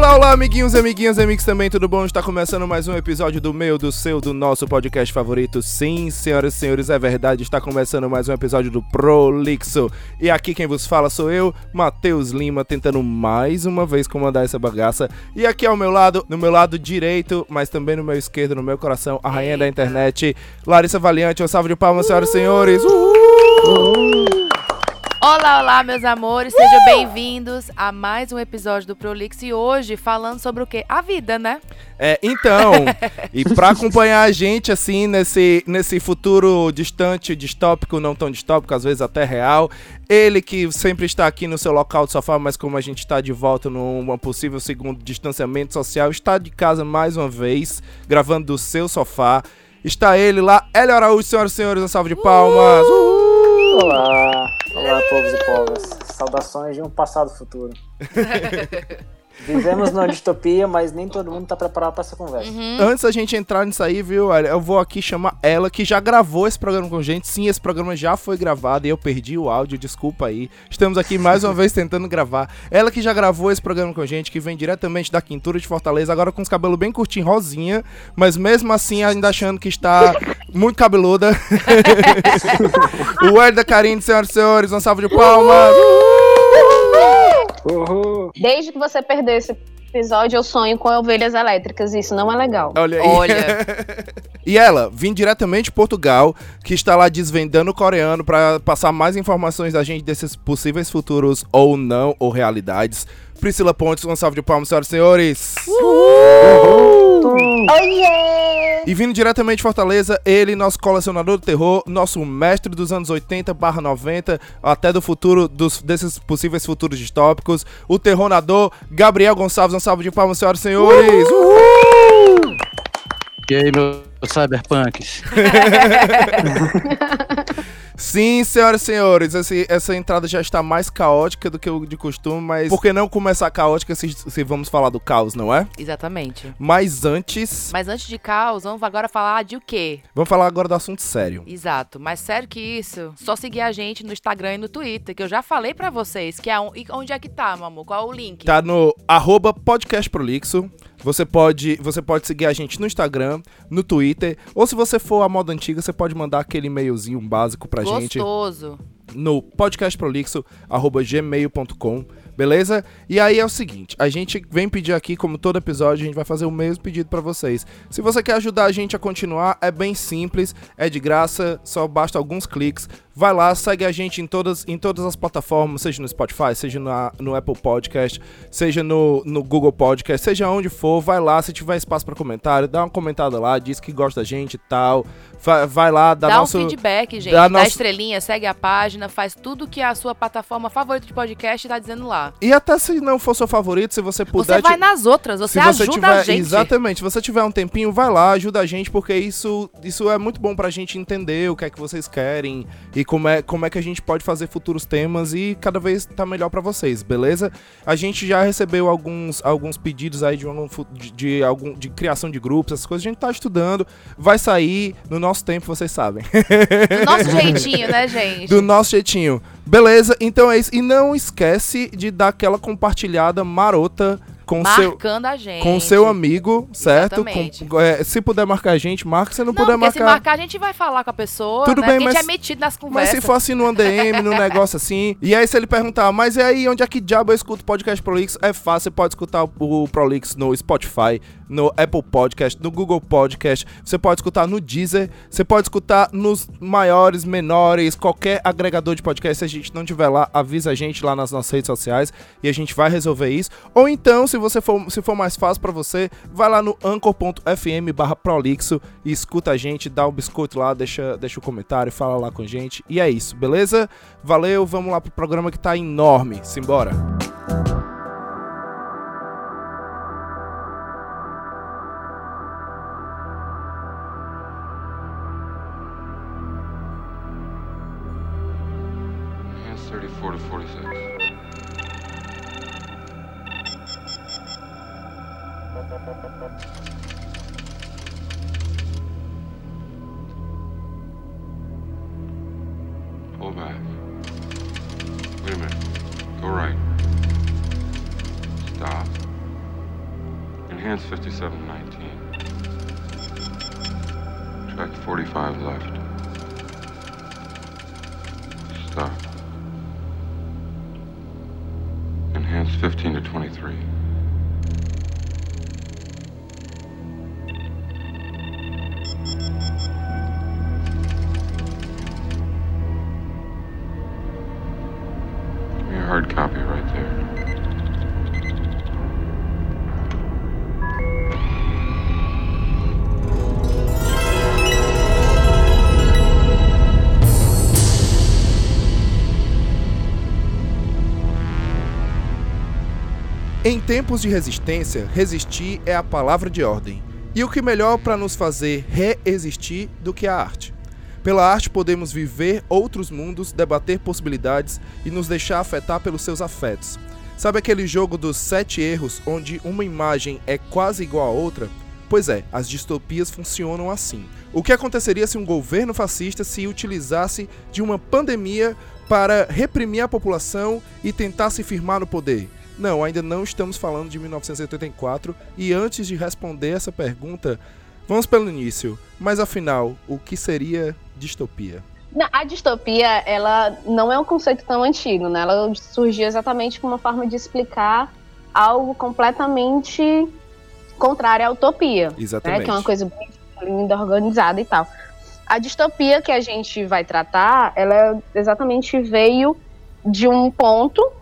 Olá, olá, amiguinhos, amiguinhas, amigos também, tudo bom? Está começando mais um episódio do meu, do seu, do nosso podcast favorito. Sim, senhoras e senhores, é verdade, está começando mais um episódio do Prolixo. E aqui quem vos fala sou eu, Matheus Lima, tentando mais uma vez comandar essa bagaça. E aqui ao meu lado, no meu lado direito, mas também no meu esquerdo, no meu coração, a rainha da internet, Larissa Valiante. Um salve de palmas, senhoras e senhores. Uhul! Olá, olá, meus amores, sejam bem-vindos a mais um episódio do Prolix e hoje falando sobre o quê? A vida, né? É, então, e para acompanhar a gente assim nesse, nesse futuro distante, distópico, não tão distópico, às vezes até real, ele que sempre está aqui no seu local de sofá, mas como a gente está de volta num possível segundo distanciamento social, está de casa mais uma vez, gravando do seu sofá. Está ele lá, Hélio Araújo, senhoras e senhores, um salve de palmas. Uhul! Olá! Olá, povos e povas. Saudações de um passado futuro. Vivemos numa distopia, mas nem todo mundo tá preparado para essa conversa. Uhum. Antes da gente entrar nisso aí, viu, eu vou aqui chamar ela, que já gravou esse programa com a gente. Sim, esse programa já foi gravado e eu perdi o áudio, desculpa aí. Estamos aqui mais uma vez tentando gravar. Ela que já gravou esse programa com a gente, que vem diretamente da Quintura de Fortaleza, agora com os cabelos bem curtinhos, rosinha, mas mesmo assim ainda achando que está muito cabeluda. o Herda Karine, senhoras e senhores, um salve de palmas. Uhul. Desde que você perdeu esse episódio, eu sonho com ovelhas elétricas. Isso não é legal. Olha aí. Olha. e ela, vim diretamente de Portugal, que está lá desvendando o coreano para passar mais informações da gente desses possíveis futuros ou não, ou realidades. Priscila Pontes, um salve de palmas, senhoras e senhores. Uhul. Oiê! E vindo diretamente de Fortaleza, ele, nosso colecionador do terror, nosso mestre dos anos 80 barra 90, até do futuro, dos, desses possíveis futuros distópicos, o terronador, Gabriel Gonçalves, um salve de palmas, senhoras e senhores. Uhul! E aí, meus cyberpunks? Sim, senhoras e senhores, esse, essa entrada já está mais caótica do que o de costume, mas por que não começar caótica se, se vamos falar do caos, não é? Exatamente. Mas antes. Mas antes de caos, vamos agora falar de o quê? Vamos falar agora do assunto sério. Exato. Mais sério que isso, só seguir a gente no Instagram e no Twitter, que eu já falei para vocês, que é um, onde é que tá, mamu? Qual é o link? Tá no arroba podcastprolixo. Você pode, você pode seguir a gente no Instagram, no Twitter, ou se você for a moda antiga, você pode mandar aquele e-mailzinho básico pra Gostoso. gente. Gostoso. No podcastprolixo@gmail.com, beleza? E aí é o seguinte, a gente vem pedir aqui, como todo episódio, a gente vai fazer o mesmo pedido para vocês. Se você quer ajudar a gente a continuar, é bem simples, é de graça, só basta alguns cliques. Vai lá, segue a gente em todas, em todas as plataformas, seja no Spotify, seja na, no Apple Podcast, seja no, no Google Podcast, seja onde for, vai lá, se tiver espaço para comentário, dá uma comentada lá, diz que gosta da gente e tal. Vai, vai lá, dá, dá nosso... um feedback, gente, dá, dá nosso... estrelinha, segue a página, faz tudo que a sua plataforma favorita de podcast tá dizendo lá. E até se não for seu favorito, se você puder... Você vai nas outras, você, você ajuda tiver, a gente. Exatamente, se você tiver um tempinho, vai lá, ajuda a gente, porque isso, isso é muito bom pra gente entender o que é que vocês querem e como é, como é que a gente pode fazer futuros temas e cada vez tá melhor para vocês, beleza? A gente já recebeu alguns, alguns pedidos aí de, algum, de, de, algum, de criação de grupos, essas coisas a gente tá estudando, vai sair no nosso tempo, vocês sabem. Do nosso jeitinho, né, gente? Do nosso jeitinho. Beleza, então é isso. E não esquece de dar aquela compartilhada marota com Marcando seu, a gente. Com seu amigo, certo? Com, é, se puder marcar a gente, marca. Se não, não puder marcar. se marcar, a gente vai falar com a pessoa. Tudo né? bem, mas. a gente é metido nas conversas. Mas se for assim num DM, num negócio assim. E aí, se ele perguntar, mas e aí, onde é que diabo eu escuto podcast Prolix? É fácil, você pode escutar o Prolix no Spotify, no Apple Podcast, no Google Podcast. Você pode escutar no Deezer. Você pode escutar nos maiores, menores, qualquer agregador de podcast. Se a gente não tiver lá, avisa a gente lá nas nossas redes sociais e a gente vai resolver isso. Ou então, se você for, se for mais fácil para você, vai lá no anchor.fm barra prolixo e escuta a gente, dá um biscoito lá, deixa, deixa o um comentário, fala lá com a gente. E é isso, beleza? Valeu, vamos lá pro programa que tá enorme. Simbora! Tempos de resistência, resistir é a palavra de ordem. E o que melhor para nos fazer reexistir do que a arte? Pela arte podemos viver outros mundos, debater possibilidades e nos deixar afetar pelos seus afetos. Sabe aquele jogo dos sete erros onde uma imagem é quase igual a outra? Pois é, as distopias funcionam assim. O que aconteceria se um governo fascista se utilizasse de uma pandemia para reprimir a população e tentar se firmar no poder? Não, ainda não estamos falando de 1984 e antes de responder essa pergunta, vamos pelo início. Mas afinal, o que seria distopia? A distopia, ela não é um conceito tão antigo, né? Ela surgiu exatamente como uma forma de explicar algo completamente contrário à utopia, né? Exatamente. Que é uma coisa bem linda, organizada e tal. A distopia que a gente vai tratar, ela exatamente veio de um ponto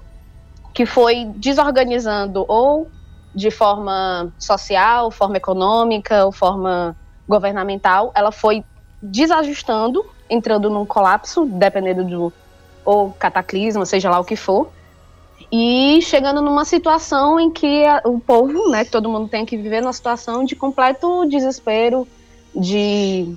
que foi desorganizando ou de forma social, forma econômica, ou forma governamental, ela foi desajustando, entrando num colapso, dependendo do ou cataclisma, seja lá o que for, e chegando numa situação em que a- o povo, né, que todo mundo tem que viver numa situação de completo desespero, de,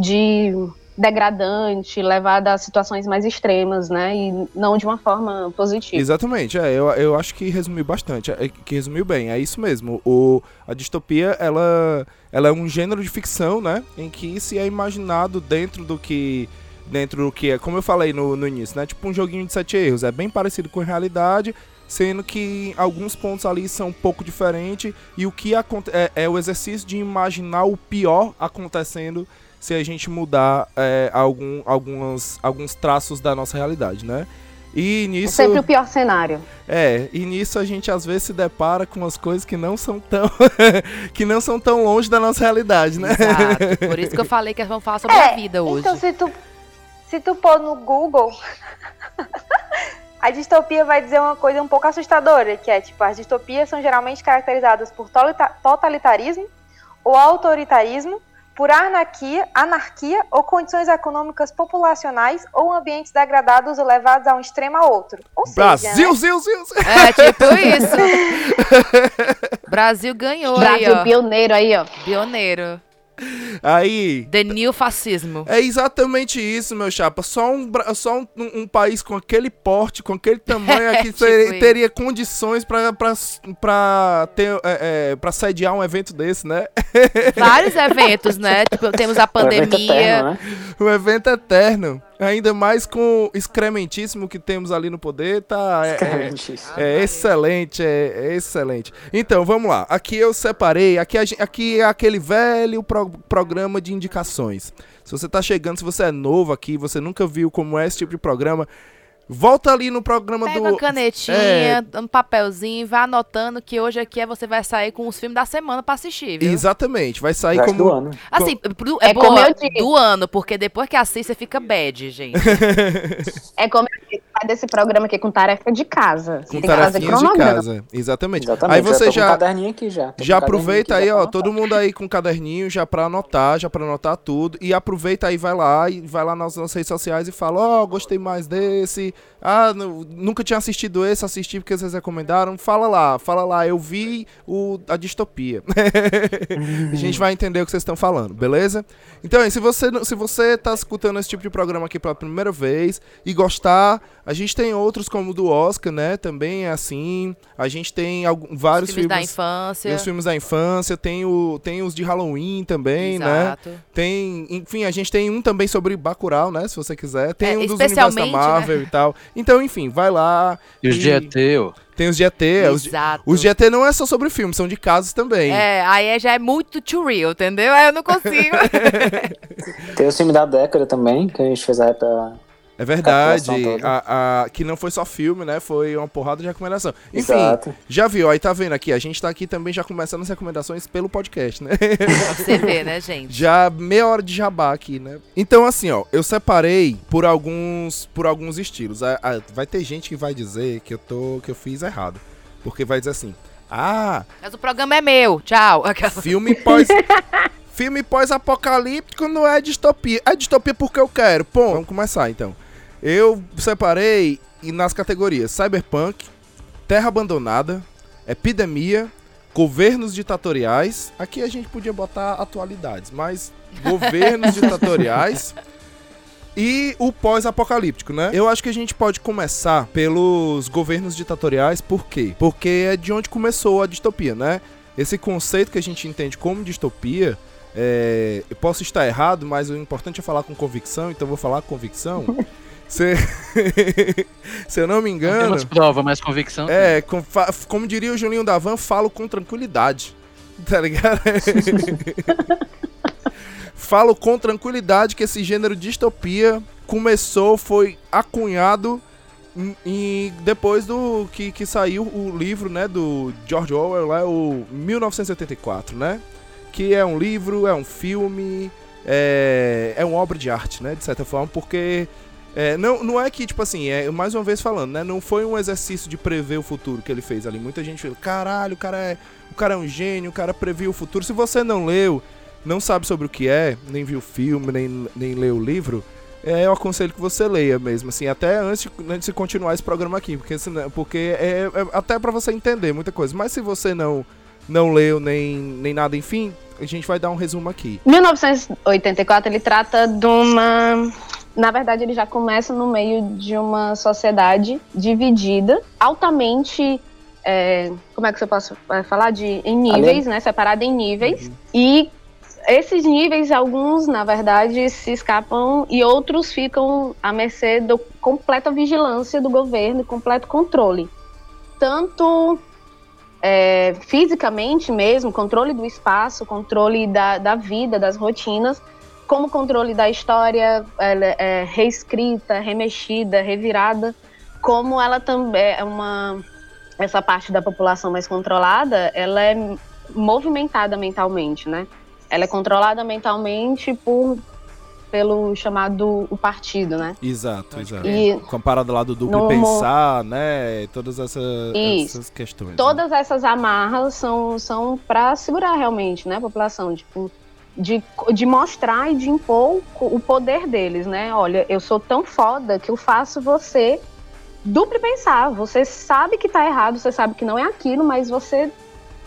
de degradante, levada a situações mais extremas, né, e não de uma forma positiva. Exatamente, é, eu, eu acho que resumiu bastante, é, que resumiu bem, é isso mesmo. O, a distopia, ela, ela é um gênero de ficção, né, em que se é imaginado dentro do que dentro do que é, como eu falei no, no início, né, tipo um joguinho de sete erros, é bem parecido com a realidade, sendo que alguns pontos ali são um pouco diferentes e o que é, é o exercício de imaginar o pior acontecendo se a gente mudar é, algum, algumas, alguns traços da nossa realidade, né? E É nisso. sempre o pior cenário. É, e nisso a gente às vezes se depara com umas coisas que não são tão que não são tão longe da nossa realidade, né? Exato. Por isso que eu falei que vamos falar sobre É, a vida hoje. Então, se tu, se tu pôr no Google, a distopia vai dizer uma coisa um pouco assustadora, que é, tipo, as distopias são geralmente caracterizadas por totalitarismo ou autoritarismo, por anarquia, anarquia ou condições econômicas populacionais ou ambientes degradados ou levados a um extremo a outro. Ou seja, Brasil, né? zil, zil, zil. É, tipo isso. Brasil ganhou aí, Brasil ó. pioneiro aí, ó. Pioneiro. Aí, The New Fascismo. é exatamente isso, meu chapa. Só um, só um, um- um país com aquele porte, com aquele tamanho aqui, Tipo ter- teria condições pra, pra, pra, ter, é, é, pra sediar um evento desse, né? Vários eventos, né? Tipo, temos a Um evento pandemia. eterno, né? Um evento eterno. Ainda mais com o excrementíssimo que temos ali no poder, tá? é- é-. É excelente, é, é excelente. Então, vamos lá. Aqui eu separei, aqui, a aqui é aquele velho pro- programa de indicações. Se você tá chegando, se você é novo aqui, você nunca viu como é esse tipo de programa, volta ali no programa Pega do... uma canetinha, É. um papelzinho, vai anotando que hoje aqui é você vai sair com os filmes da semana pra assistir, viu? Exatamente, vai sair do como... ano. Assim, pro- é, É como boa eu digo. do ano, porque depois que assiste, você fica bad, gente. É como eu disse, sai desse programa aqui com tarefa de casa. Você Com tem que fazer tarefinhas de casa. Exatamente. Exatamente. Aí você já... Com caderninho aqui já. Tô Já aproveita aí, já ó, todo mundo aí com caderninho já pra anotar, já pra anotar tudo. E aproveita aí, vai lá e vai lá nas nossas redes sociais e fala, ó, gostei mais desse. Ah, nu- nunca tinha assistido esse, assisti porque vocês recomendaram. Fala lá, fala lá, eu vi o, a distopia. a gente vai entender o que vocês estão falando, beleza? Então, se você, se você tá escutando esse tipo de programa aqui pela primeira vez e gostar, a gente tem outros como o do Oscar, né? Também é assim. A gente tem algum, vários filmes da filmes infância. tem os filmes da infância, tem, o, tem os de Halloween também, né? Exato. Tem, enfim, a gente tem um também sobre Bacurau, né? Se você quiser. Tem É, um dos universos da especialmente, Marvel e tal. Tal. Então, enfim, vai lá. E os de ET. Tem os de ET. é, Os de, Exato. os de ET não é só sobre filme, são de casos também. É, aí é- já é muito too real, entendeu? Aí eu não consigo. Tem o filme da década também, que a gente fez a época. É verdade. Toda. A, a- que não foi só filme, né? Foi uma porrada de recomendação. Enfim, Exato. já viu, aí tá vendo aqui. A gente tá aqui também já começando as recomendações pelo podcast, né? Você ver, né, gente? Já meia hora de jabá aqui, né? Então, assim, ó, eu separei por alguns por alguns estilos. A- a- vai ter gente que vai dizer que eu tô que eu fiz errado, porque vai dizer assim: "Ah, Mas o programa é meu. Tchau. Aquela- filme pós filme pós-apocalíptico não é distopia. É distopia porque eu quero. Pô, vamos começar então. Eu separei nas categorias Cyberpunk, Terra Abandonada, Epidemia, Governos ditatoriais. Aqui a gente podia botar atualidades, mas governos ditatoriais e o pós-apocalíptico, né? Eu acho que a gente pode começar pelos governos ditatoriais, por quê? Porque é de onde começou a distopia, né? Esse conceito que a gente entende como distopia, é, eu posso estar errado, mas o importante é falar com convicção, então eu vou falar com convicção. Se, se eu não me Não engano, temos prova, mas convicção. é, com- fa- como diria o Julinho da Van, falo com tranquilidade. Tá ligado? falo com tranquilidade que esse gênero distopia começou, foi acunhado em- depois do que, que saiu o livro, né, do George Orwell, lá, o 1984, né? Que é um livro, é um filme, é, é uma obra de arte, né, de certa forma, porque é, não, não é que, tipo assim, é, mais uma vez falando, né? Não foi um exercício de prever o futuro que ele fez ali. Muita gente fala, caralho, o cara é, o cara é um gênio, o cara previu o futuro. Se você não leu, não sabe sobre o que é, nem viu o filme, nem, nem leu o livro, é, eu aconselho que você leia mesmo, assim, até antes de, antes de continuar esse programa aqui, porque, porque é, é até pra você entender muita coisa. Mas se você não, não leu nem, nem nada, enfim, a gente vai dar um resumo aqui. 1984 ele trata de uma. Na verdade, ele já começa no meio de uma sociedade dividida, altamente. é, como é que você posso é, falar? De, em níveis, né? Separada em níveis. E esses níveis, alguns, na verdade, se escapam e outros ficam à mercê da completa vigilância do governo e completo controle. Tanto é, fisicamente mesmo, controle do espaço, controle da, da vida, das rotinas, como controle da história ela é reescrita, remexida, revirada, como ela também é uma essa parte da população mais controlada, ela é movimentada mentalmente, né? Ela é controlada mentalmente por pelo chamado o partido, né? Exato, exato. E Comparado lá do duplo pensar, né? Todas essa, essas questões. né? todas essas amarras são, são para segurar realmente, né, a população, tipo, de, de mostrar e de impor o poder deles, né? Olha, eu sou tão foda que eu faço você duplo pensar. Você sabe que tá errado, você sabe que não é aquilo, mas você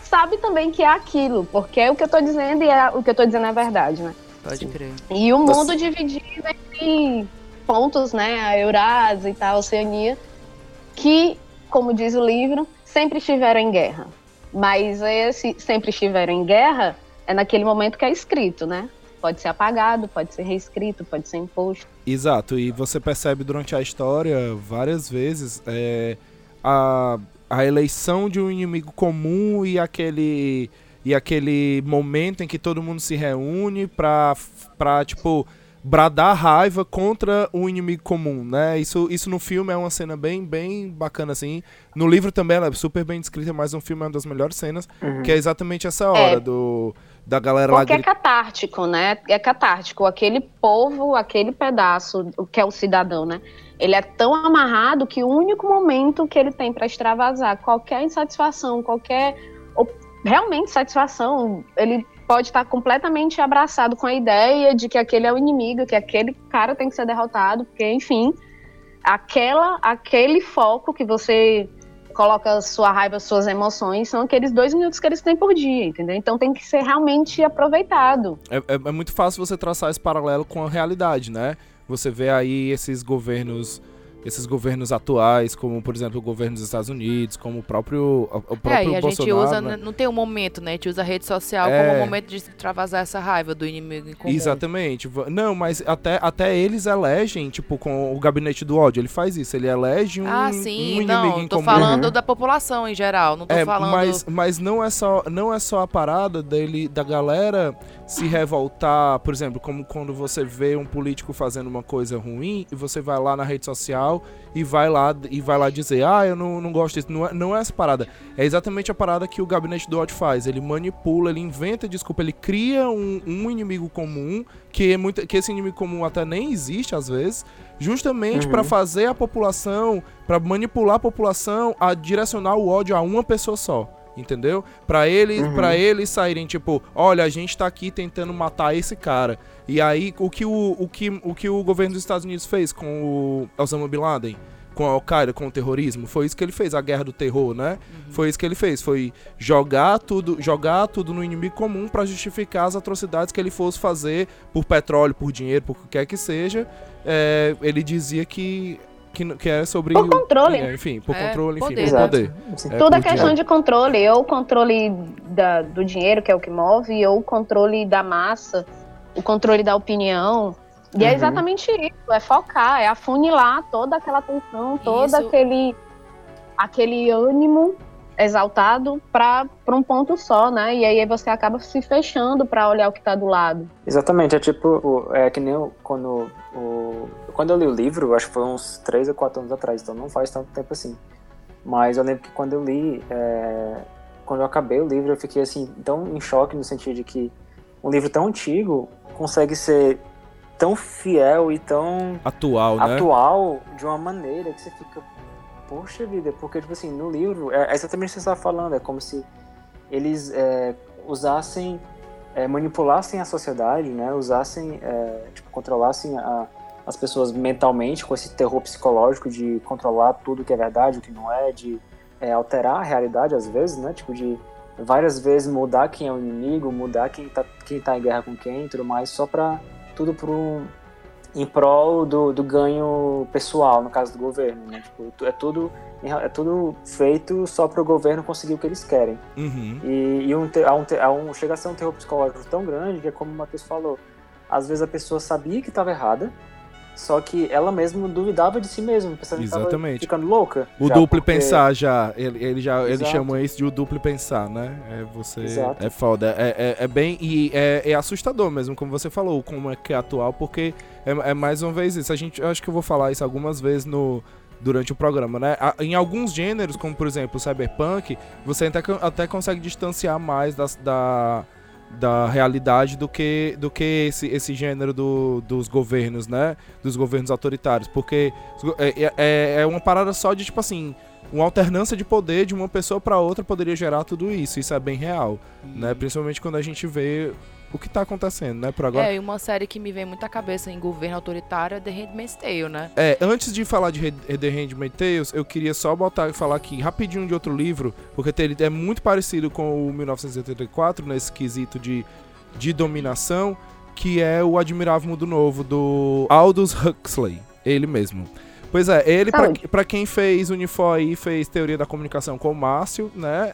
sabe também que é aquilo, porque é o que eu tô dizendo e é, o que eu tô dizendo é verdade, né? Pode crer. E o Você- mundo dividido em pontos, né? A Eurásia e tal, a Oceania, que, como diz o livro, sempre estiveram em guerra. Mas esse sempre estiveram em guerra é naquele momento que é escrito, né? Pode ser apagado, pode ser reescrito, pode ser imposto. Exato, e você percebe durante a história várias vezes é, a, a eleição de um inimigo comum e aquele e aquele momento em que todo mundo se reúne pra, pra tipo bradar raiva contra um inimigo comum, né? Isso, isso no filme é uma cena bem bem bacana assim. No livro também ela é super bem descrita, mas no filme é uma das melhores cenas, Uhum. que é exatamente essa hora É. do da galera lá Porque é gritando. catártico, né? É catártico. Aquele povo, aquele pedaço, o que é o cidadão, né? Ele é tão amarrado que o único momento que ele tem para extravasar qualquer insatisfação, qualquer realmente satisfação, ele pode estar completamente abraçado com a ideia de que aquele é o inimigo, que aquele cara tem que ser derrotado, porque enfim, aquela aquele foco que você coloca sua raiva, suas emoções, são aqueles dois minutos que eles têm por dia, entendeu? Então tem que ser realmente aproveitado. É, é- é muito fácil você traçar esse paralelo com a realidade, né? Você vê aí esses governos esses governos atuais, como por exemplo o governo dos Estados Unidos, como o próprio, o próprio É, e a gente Bolsonaro. usa, né? não tem um momento, né? A gente usa a rede social É. como um momento de extravasar essa raiva do inimigo em comum. Exatamente. Não, mas até, até eles elegem, tipo, com o gabinete do ódio, ele faz isso, ele elege um, Ah, um sim, inimigo não, em tô comum. falando da população em geral, não tô É, falando... mas, mas não é só não é só a parada dele da galera se revoltar, por exemplo, como quando você vê um político fazendo uma coisa ruim e você vai lá na rede social e vai lá e vai lá dizer: "Ah, eu não, não gosto disso". Não é, não é essa parada. É exatamente a parada que o gabinete do ódio faz. Ele manipula, ele inventa desculpa, ele cria um, um inimigo comum que é muito que esse inimigo comum até nem existe às vezes, justamente Uhum. pra fazer a população, pra manipular a população a direcionar o ódio a uma pessoa só. Entendeu? Pra eles, Uhum. para eles saírem tipo, olha, a gente tá aqui tentando matar esse cara. E aí o que o, o que o que o governo dos Estados Unidos fez com o Osama Bin Laden, com a Al-Qaeda, com o terrorismo, foi isso que ele fez, a guerra do terror, né? Foi isso que ele fez, foi jogar tudo, jogar tudo no inimigo comum pra justificar as atrocidades que ele fosse fazer por petróleo, por dinheiro, por o que quer que seja. É, ele dizia que que, que era sobre Por o- controle, é, enfim, por É, controle, enfim, poder. por poder. É, Tudo é por questão dinheiro. de controle, ou o controle da- do dinheiro, que é o que move, ou o controle da massa, o controle da opinião. E é Uhum. exatamente isso, é focar, é afunilar toda aquela atenção, todo Isso. aquele, aquele ânimo exaltado para um ponto só, né? E aí você acaba se fechando para olhar o que tá do lado. Exatamente, é tipo, o- é que nem quando o, quando eu li o livro, acho que foi uns 3 ou 4 anos atrás, então não faz tanto tempo assim. Mas eu lembro que quando eu li, é, quando eu acabei o livro, eu fiquei assim, tão em choque no sentido de que um livro tão antigo consegue ser tão fiel e tão Atual, né? atual de uma maneira que você fica, poxa vida, porque, tipo assim, no livro, é exatamente o que você estava falando, é como se eles é, usassem, é, manipulassem a sociedade, né, usassem, é, tipo, controlassem a- as pessoas mentalmente com esse terror psicológico de controlar tudo que é verdade, o que não é, de é, alterar a realidade às vezes, né, tipo, de várias vezes mudar quem é o inimigo, mudar quem tá, quem tá em guerra com quem e tudo mais, só pra tudo por um, em prol do, do ganho pessoal, no caso do governo, né? Tipo, é tudo é tudo feito só para o governo conseguir o que eles querem. Uhum. E, e um, um, há um, chega a ser um terror psicológico tão grande que é como o Matheus falou. Às vezes a pessoa sabia que estava errada, só que ela mesma duvidava de si mesma, pensando que Exatamente. ficando louca. O já, duplo porque- pensar já, ele, ele já ele chama isso de o duplo pensar, né? É você Exato. é foda, é, é, é bem e é, é assustador mesmo, como você falou, como é que é atual, porque é, é mais uma vez isso. A gente, eu acho que eu vou falar isso algumas vezes no durante o programa, né? Em alguns gêneros, como por exemplo o cyberpunk, você até, até consegue distanciar mais das, da da realidade do que do que esse, esse gênero do, dos governos, né? Dos governos autoritários, porque go- é, é, é uma parada só de tipo assim, uma alternância de poder de uma pessoa para outra poderia gerar tudo isso. Isso é bem real, né? Principalmente quando a gente vê o que tá acontecendo, né? Por agora. É, e uma série que me vem muito à cabeça em governo autoritário é The Handmaid's Tale, né? É, antes de falar de Red- The Handmaid's Tales, eu queria só botar e falar aqui rapidinho de outro livro, porque ele é muito parecido com o 1984 nesse quesito de, de dominação, que é o Admirável Mundo Novo do Aldous Huxley, ele mesmo. Pois é, ele, pra, pra quem fez Unifor aí, fez Teoria da Comunicação com o Márcio, né?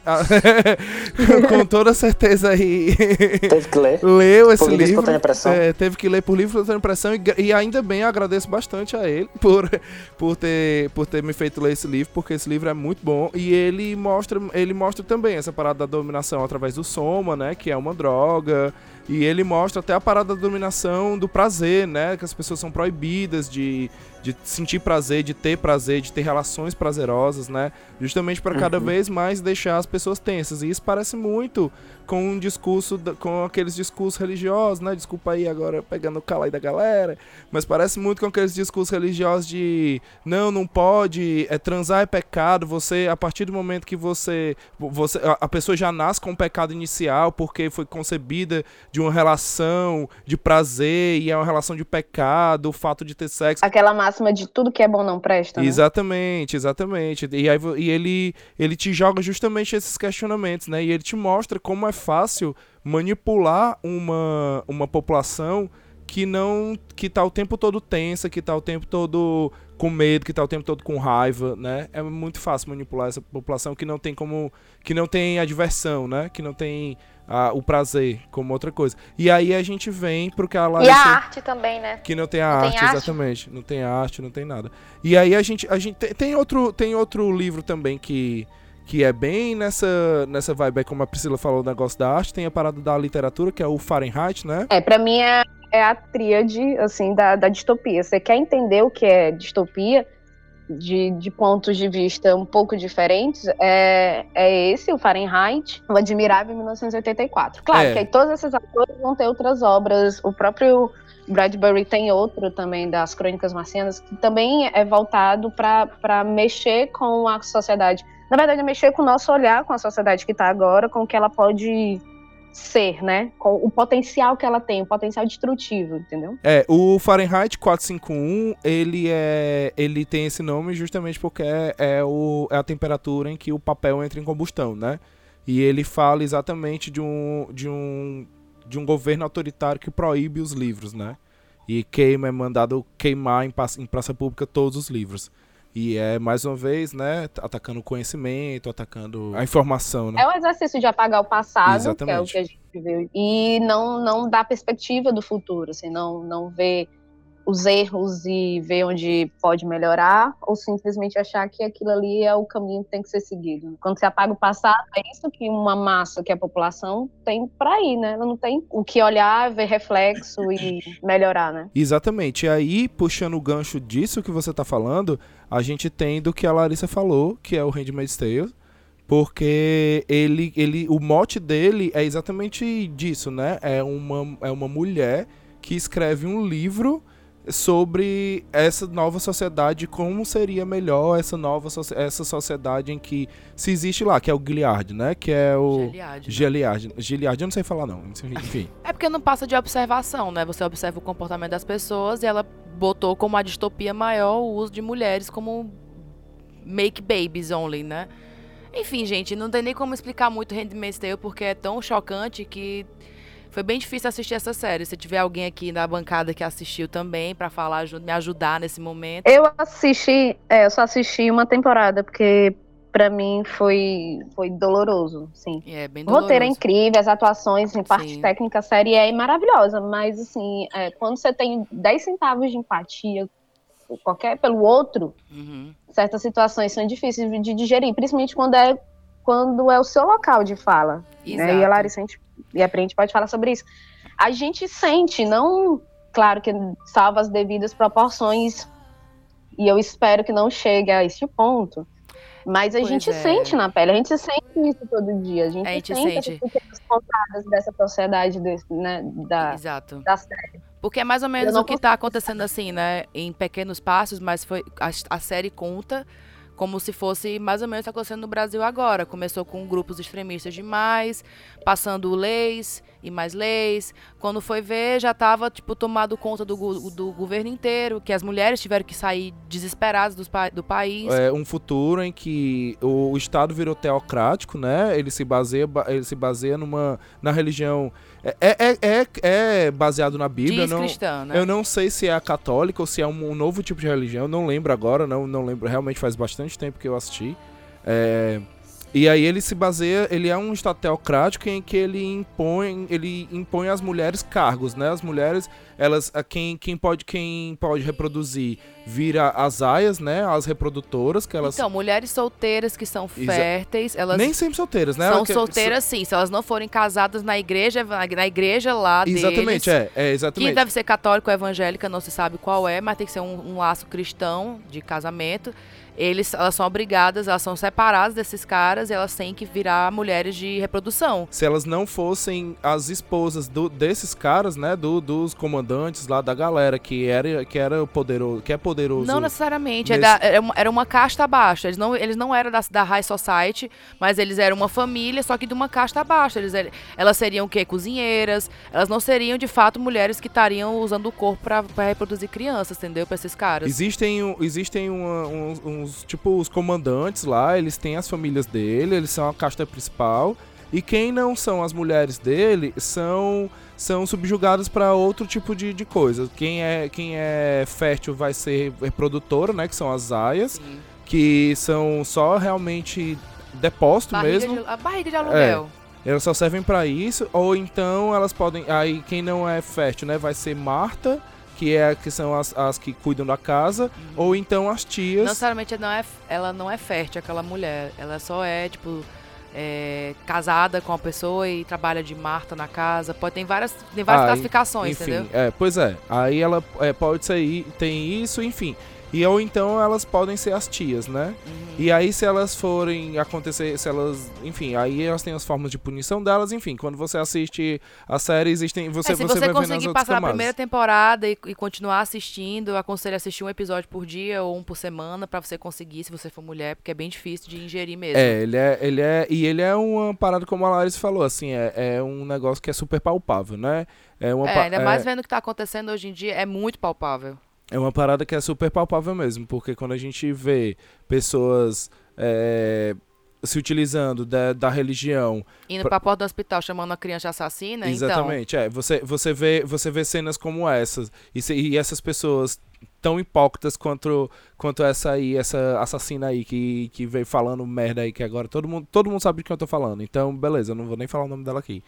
com toda certeza aí Teve que ler. leu esse Por livro. É, teve que ler por livro espontânea pressão e, e ainda bem agradeço bastante a ele por, por, ter, por ter me feito ler esse livro, porque esse livro é muito bom e ele mostra, ele mostra também essa parada da dominação através do soma, né, que é uma droga, e ele mostra até a parada da dominação do prazer, né, que as pessoas são proibidas de, de sentir prazer, de ter prazer, de ter relações prazerosas, né, justamente para cada Uhum. vez mais deixar as pessoas tensas. E isso parece muito com um discurso, com aqueles discursos religiosos, né? Desculpa aí agora pegando o calo aí da galera, mas parece muito com aqueles discursos religiosos de não, não pode, é transar é pecado, você a partir do momento que você você a, pessoa já nasce com um pecado inicial porque foi concebida de uma relação de prazer e é uma relação de pecado, o fato de ter sexo Aquela máxima de tudo que é bom não presta, né? Exatamente, exatamente. E, aí, e ele, ele te joga justamente esses questionamentos, né? E ele te mostra como é fácil manipular uma, uma população que não que tá o tempo todo tensa, que tá o tempo todo com medo, que tá o tempo todo com raiva, né? É muito fácil manipular essa população que não tem como que não tem a diversão, né? Que não tem a, o prazer como outra coisa. E aí a gente vem pro que a E Larissa a arte também, né? que não tem a Não arte, tem arte? exatamente. Não tem arte, não tem nada. E aí a gente, a gente tem, tem outro, tem outro livro também que, que é bem nessa, nessa vibe, aí, como a Priscila falou, o negócio da arte. Tem a parada da literatura, que é o Fahrenheit, né? É, pra mim é, é a tríade, assim, da, da distopia. Você quer entender o que é distopia, de, de pontos de vista um pouco diferentes, é, é esse, o Fahrenheit, o Admirável 1984. Claro É. que aí todos esses autores vão ter outras obras, o próprio Bradbury tem outro também, das Crônicas Marcianas, que também é voltado para mexer com a sociedade. Na verdade, é mexer com o nosso olhar com a sociedade que está agora, com o que ela pode ser, né? Com o potencial que ela tem, o potencial destrutivo, entendeu? É, o Fahrenheit 451, ele é, ele tem esse nome justamente porque é, é o, é a temperatura em que o papel entra em combustão, né? E ele fala exatamente de um, de um, de um governo autoritário que proíbe os livros, né? E queima, é mandado queimar em, praça- em praça pública todos os livros. E é, mais uma vez, né, atacando o conhecimento, atacando a informação, né? É um exercício de apagar o passado, que é o Exatamente. que a gente viu, e não, não dar perspectiva do futuro, assim, não, não ver os erros e ver onde pode melhorar, ou simplesmente achar que aquilo ali é o caminho que tem que ser seguido. Quando você apaga o passado, é isso que uma massa, que a população, tem para ir, né? Ela não tem o que olhar, ver reflexo e melhorar, né? Exatamente. E aí, puxando o gancho disso que você tá falando, a gente tem do que a Larissa falou, que é o Handmaid's Tale, porque ele, ele, o mote dele é exatamente disso, né? É uma, é uma mulher que escreve um livro sobre essa nova sociedade, como seria melhor essa nova soci- essa sociedade em que se existe lá, que é o Gilead, né? Que é o Gilead, né? Gilead. Gilead eu não sei falar não, enfim. É porque não passa de observação, né? Você observa o comportamento das pessoas e ela botou como a distopia maior o uso de mulheres como make babies only, né? Enfim, gente, não tem nem como explicar muito Handmaid's Tale porque é tão chocante que foi bem difícil assistir essa série. Se tiver alguém aqui na bancada que assistiu também pra falar, me ajudar nesse momento. Eu assisti, é, eu só assisti uma temporada, porque pra mim foi, foi doloroso, sim. É bem O roteiro é doloroso. incrível, as atuações em parte Sim. técnica, a série é maravilhosa, mas assim, é, quando você tem 10 centavos de empatia qualquer pelo outro, Uhum. certas situações são difíceis de digerir, principalmente quando é quando é o seu local de fala. Né? E a. Larissa a gente, e a Prente pode falar sobre isso. A gente sente, não, claro que salva as devidas proporções, e eu espero que não chegue a esse ponto. Mas a Pois gente é. sente na pele, a gente sente isso todo dia. A gente, A gente sente, sente. pequenas pontadas dessa sociedade, desse, né, da, Exato. da série. Porque é mais ou menos o que tá acontecendo assim, né? Em pequenos passos, mas foi a, a série conta como se fosse mais ou menos o que tá acontecendo no Brasil agora. Começou com grupos extremistas demais, passando leis e mais leis. Quando foi ver, já tava, tipo, tomado conta do, do governo inteiro, que as mulheres tiveram que sair desesperadas pa- do país. é um futuro em que o, Estado virou teocrático, né? Ele se baseia, ba- ele se baseia numa na religião é, é, é, é baseado na Bíblia, Diz não, cristã, né? eu não sei se é a católica ou se é um, um novo tipo de religião, eu não lembro agora, não, não lembro, realmente faz bastante tempo que eu assisti. É, e aí ele se baseia, ele é um estado teocrático em que ele impõe, ele impõe às mulheres cargos, né? As mulheres, elas, quem, quem pode, quem pode reproduzir vira as aias, né? As reprodutoras que elas Então, mulheres solteiras que são férteis, elas nem sempre solteiras, né? são que- solteiras sim. Se elas não forem casadas na igreja, na igreja lá Exatamente, deles, é, é Que exatamente. deve ser católico ou evangélica, não se sabe qual é, mas tem que ser um, um laço cristão de casamento. Eles, elas são obrigadas, elas são separadas desses caras e elas têm que virar mulheres de reprodução. se elas não fossem as esposas do- desses caras, né, do- dos comandantes lá da galera que era que era poderoso, que é poderoso. Não necessariamente, é nesse- era, uma, era uma casta abaixo. Eles não, eles não eram da, da High Society, mas eles eram uma família, só que de uma casta abaixo. Eles, elas seriam o quê? Cozinheiras. Elas não seriam, de fato, mulheres que estariam usando o corpo pra reproduzir crianças, entendeu? Pra esses caras. Existem, um- existem uma- uns, uns- tipo os comandantes lá, eles têm as famílias dele, eles são a casta principal. E quem não são as mulheres dele são são subjugadas para outro tipo de, de coisa. Quem é, quem é fértil vai ser reprodutora, né? Que são as aias, Sim. que são só realmente depósito Barriga mesmo. de- a barriga de aluguel. Elas só servem pra isso, ou então elas podem. Aí quem não é fértil, né, vai ser Marta, que é que são as, as que cuidam da casa, ou então as Não tias. necessariamente não é, ela não é fértil, aquela mulher. Ela só é, tipo, é, casada com a pessoa e trabalha de Marta na casa. Pode, tem várias, tem várias Ah, classificações, enfim, entendeu? é, pois é. Aí ela é, pode ser, tem isso, enfim. E ou então elas podem ser as tias, né? Uhum. E aí se elas forem acontecer, se elas, enfim, aí elas têm as formas de punição delas, enfim, quando você assiste a série existem, você É, se você, você vai conseguir passar a primeira temporada e, e continuar assistindo, eu aconselho assistir um episódio por dia ou um por semana pra você conseguir, se você for mulher, porque é bem difícil de ingerir mesmo. É, ele é, ele é, e ele é uma parada como a Larissa falou, assim, é, é um negócio que é super palpável, né? É uma, É, ainda é, mais vendo o que tá acontecendo hoje em dia, é muito palpável. É uma parada que é super palpável mesmo, porque quando a gente vê pessoas é, se utilizando da, da religião Indo Pra- pra porta do hospital chamando a criança assassina, então. Exatamente, é. Você, você, vê, você vê cenas como essas. E, se- e essas pessoas tão hipócritas quanto, quanto essa aí, essa assassina aí que, que veio falando merda aí, que agora todo mundo, todo mundo sabe de quem eu tô falando. Então, beleza, eu não vou nem falar o nome dela aqui.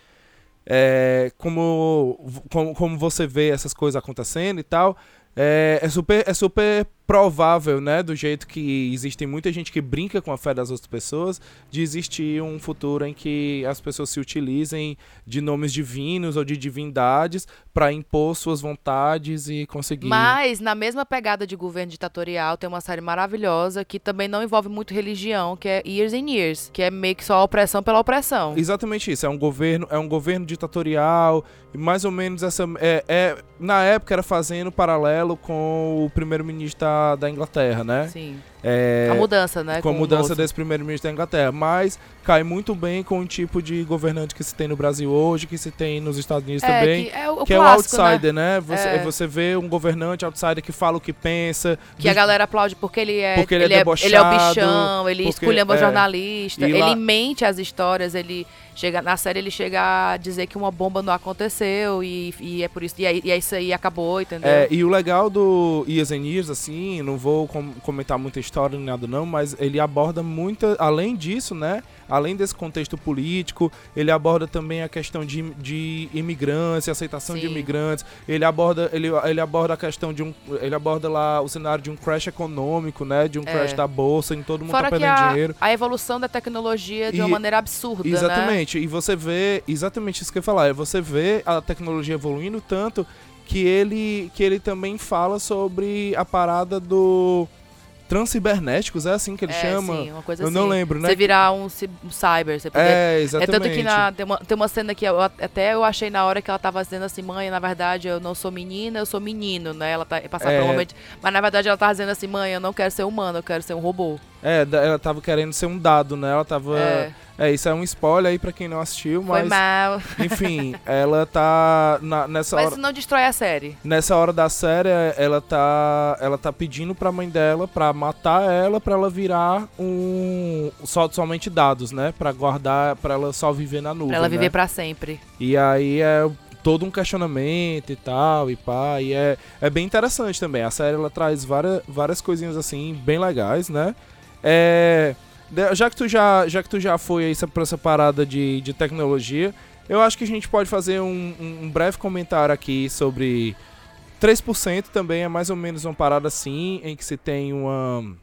É, como, como, como você vê essas coisas acontecendo e tal, é, é super, é super provável, né, do jeito que existe muita gente que brinca com a fé das outras pessoas, de existir um futuro em que as pessoas se utilizem de nomes divinos ou de divindades para impor suas vontades e conseguir. Mas, na mesma pegada de governo ditatorial, tem uma série maravilhosa que também não envolve muito religião, que é Years and Years, que é meio que só opressão pela opressão. Exatamente isso, é um governo, é um governo ditatorial, e mais ou menos essa é, é- na época era fazendo paralelo com o primeiro-ministro da, Inglaterra, né? Sim. É, a mudança, né? com a mudança desse primeiro-ministro da Inglaterra, mas cai muito bem com o tipo de governante que se tem no Brasil hoje, que se tem nos Estados Unidos É, também. que é o, o Que é o clássico, né? outsider, né? Você, É. você vê um governante outsider que fala o que pensa. Que a dos- galera aplaude porque ele é, Porque ele é ele, é, ele é o debochado, bichão, ele esculhamba é. jornalista, ele lá- mente as histórias, ele chega na série ele chega a dizer que uma bomba não aconteceu e, e é por isso e é, e é isso aí acabou, entendeu? É, e o legal do Years and Years, assim, não vou com- comentar muita história nem nada não, mas ele aborda muita, além disso, né, além desse contexto político, ele aborda também a questão de, de imigrantes, aceitação de Sim. imigrantes, ele aborda, ele, ele aborda a questão de um, ele aborda lá o cenário de um crash econômico, né, de um É. crash da bolsa, em todo mundo Fora tá que perdendo a, dinheiro. a evolução da tecnologia de uma E- maneira absurda, né? Exatamente, e você vê, exatamente isso que eu ia falar, é você vê a tecnologia evoluindo tanto que ele, que ele também fala sobre a parada do transcibernéticos, é assim que ele É, chama? sim, uma coisa eu assim. não lembro, né? Você virar um, um cyber, você poder É, É exatamente. tanto que na- tem, uma, tem uma cena que eu, até eu achei na hora que ela tava dizendo assim, mãe, na verdade eu não sou menina, eu sou menino, né? Ela tá passando É. por um momento. Mas na verdade ela tava dizendo assim, mãe, eu não quero ser humano, eu quero ser um robô. É, ela tava querendo ser um dado, né? Ela tava. É, É, isso é um spoiler aí pra quem não assistiu, foi mas. mal. Enfim, ela tá. na- nessa Mas hora. isso não destrói a série. Nessa hora da série, ela tá, ela tá pedindo pra mãe dela pra matar ela, pra ela virar um só somente dados, né? Pra guardar, pra ela só viver na nuvem. Pra ela né? viver pra sempre. E aí é todo um questionamento e tal, e pá, e é, é bem interessante também. A série ela traz várias, várias coisinhas assim, bem legais, né? É, de- já, que tu já, já que tu já foi aí pra essa parada de, de tecnologia, eu acho que a gente pode fazer um, um- breve comentário aqui sobre 3% também é mais ou menos uma parada assim, em que se tem uma.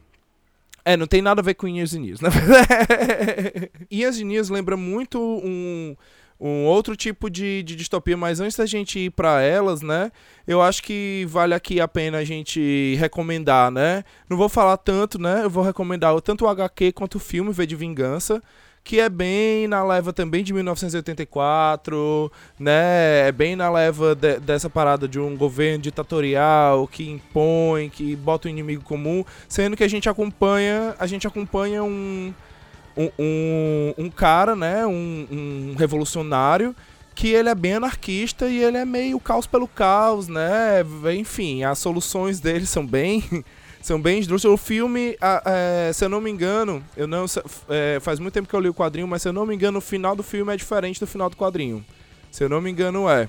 É, não tem nada a ver com Years and Years, né? Years and lembra muito um, um outro tipo de, de distopia, mas antes da gente ir pra elas, né? Eu acho que vale aqui a pena a gente recomendar, né? Não vou falar tanto, né? Eu vou recomendar tanto o HQ quanto o filme V de Vingança. Que é bem na leva também de 1984, né? É bem na leva de- dessa parada de um governo ditatorial que impõe, que bota o inimigo comum, sendo que a gente acompanha, a gente acompanha um, um, um, cara, né? Um, um revolucionário que ele é bem anarquista e ele é meio caos pelo caos, né? Enfim, as soluções dele são bem são bem esdrúxulas. O filme, é, se eu não me engano, eu não é, faz muito tempo que eu li o quadrinho, mas se eu não me engano, o final do filme é diferente do final do quadrinho. Se eu não me engano, é.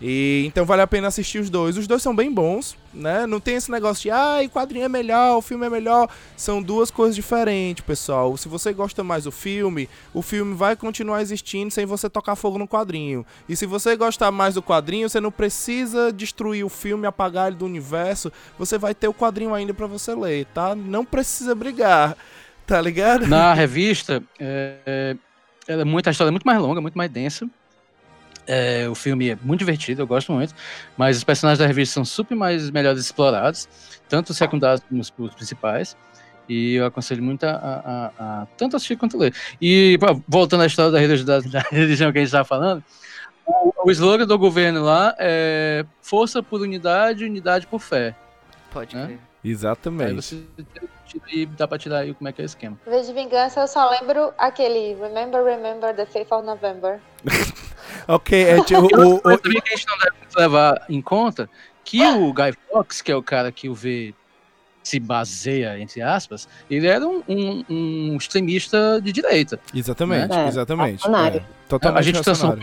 E então vale a pena assistir os dois. Os dois são bem bons, né? Não tem esse negócio de, ah, o quadrinho é melhor, o filme é melhor. São duas coisas diferentes, pessoal. Se você gosta mais do filme, o filme vai continuar existindo sem você tocar fogo no quadrinho. E se você gostar mais do quadrinho, você não precisa destruir o filme, apagar ele do universo. Você vai ter o quadrinho ainda para você ler, tá? Não precisa brigar, tá ligado? Na revista, é, é, ela é muito, a história é muito mais longa, muito mais densa. É, o filme é muito divertido, eu gosto muito, mas os personagens da revista são super mais melhores explorados, tanto os secundários como os, principais. E eu aconselho muito a, a, a, tanto assistir quanto ler. E voltando à história da religião, da, da religião que a gente estava falando, o, o slogan do governo lá é força por unidade, unidade por fé. Pode Né? crer. Aí Exatamente. você tira e dá pra tirar aí como é que é o esquema. Em vez de vingança, eu só lembro aquele Remember, Remember the 5th of November. Ok, é tipo, o, o- também que a gente não deve levar em conta que o Guy Fawkes, que é o cara que o V se baseia, entre aspas, ele era um, um- um extremista de direita. Exatamente, É, exatamente. É, totalmente a gente transformou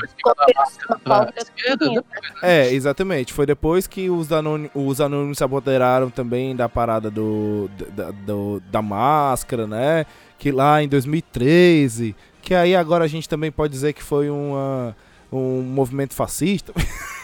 máscara pra esquerda, né? É, exatamente. Foi depois que os, anôni- os anônimos se apoderaram também da parada do, da, do- da máscara, né? Que lá em 2013, que aí agora a gente também pode dizer que foi uma, um movimento fascista.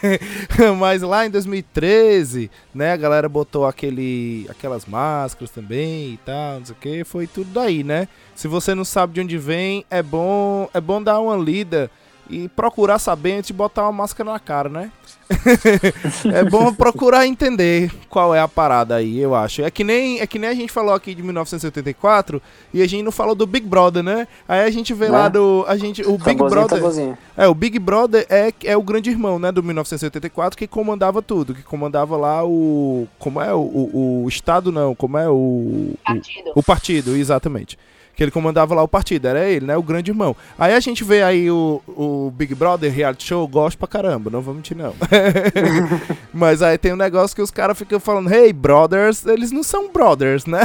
Mas lá em 2013, né, a galera botou aquele, aquelas máscaras também e tal, não sei o que, foi tudo daí, né? Se você não sabe de onde vem, é bom, é bom dar uma lida e procurar saber antes de botar uma máscara na cara, né? é bom procurar entender qual é a parada aí, eu acho. É que nem é que nem a gente falou aqui de 1984 e a gente não falou do Big Brother, né? Aí a gente vê Né? lá do a gente o Big Tabozinho, Brother tabozinho. é, o Big Brother é, é o grande irmão, né, do 1984, que comandava tudo, que comandava lá o... Como é? O, o, o Estado, não, como é? O, o, Partido. o partido, exatamente. Que ele comandava lá o partido, era ele, né, o grande irmão. Aí a gente vê aí o, o Big Brother reality show, gosto pra caramba, não vou mentir não. Mas aí tem um negócio que os caras ficam falando, hey, brothers, eles não são brothers, né?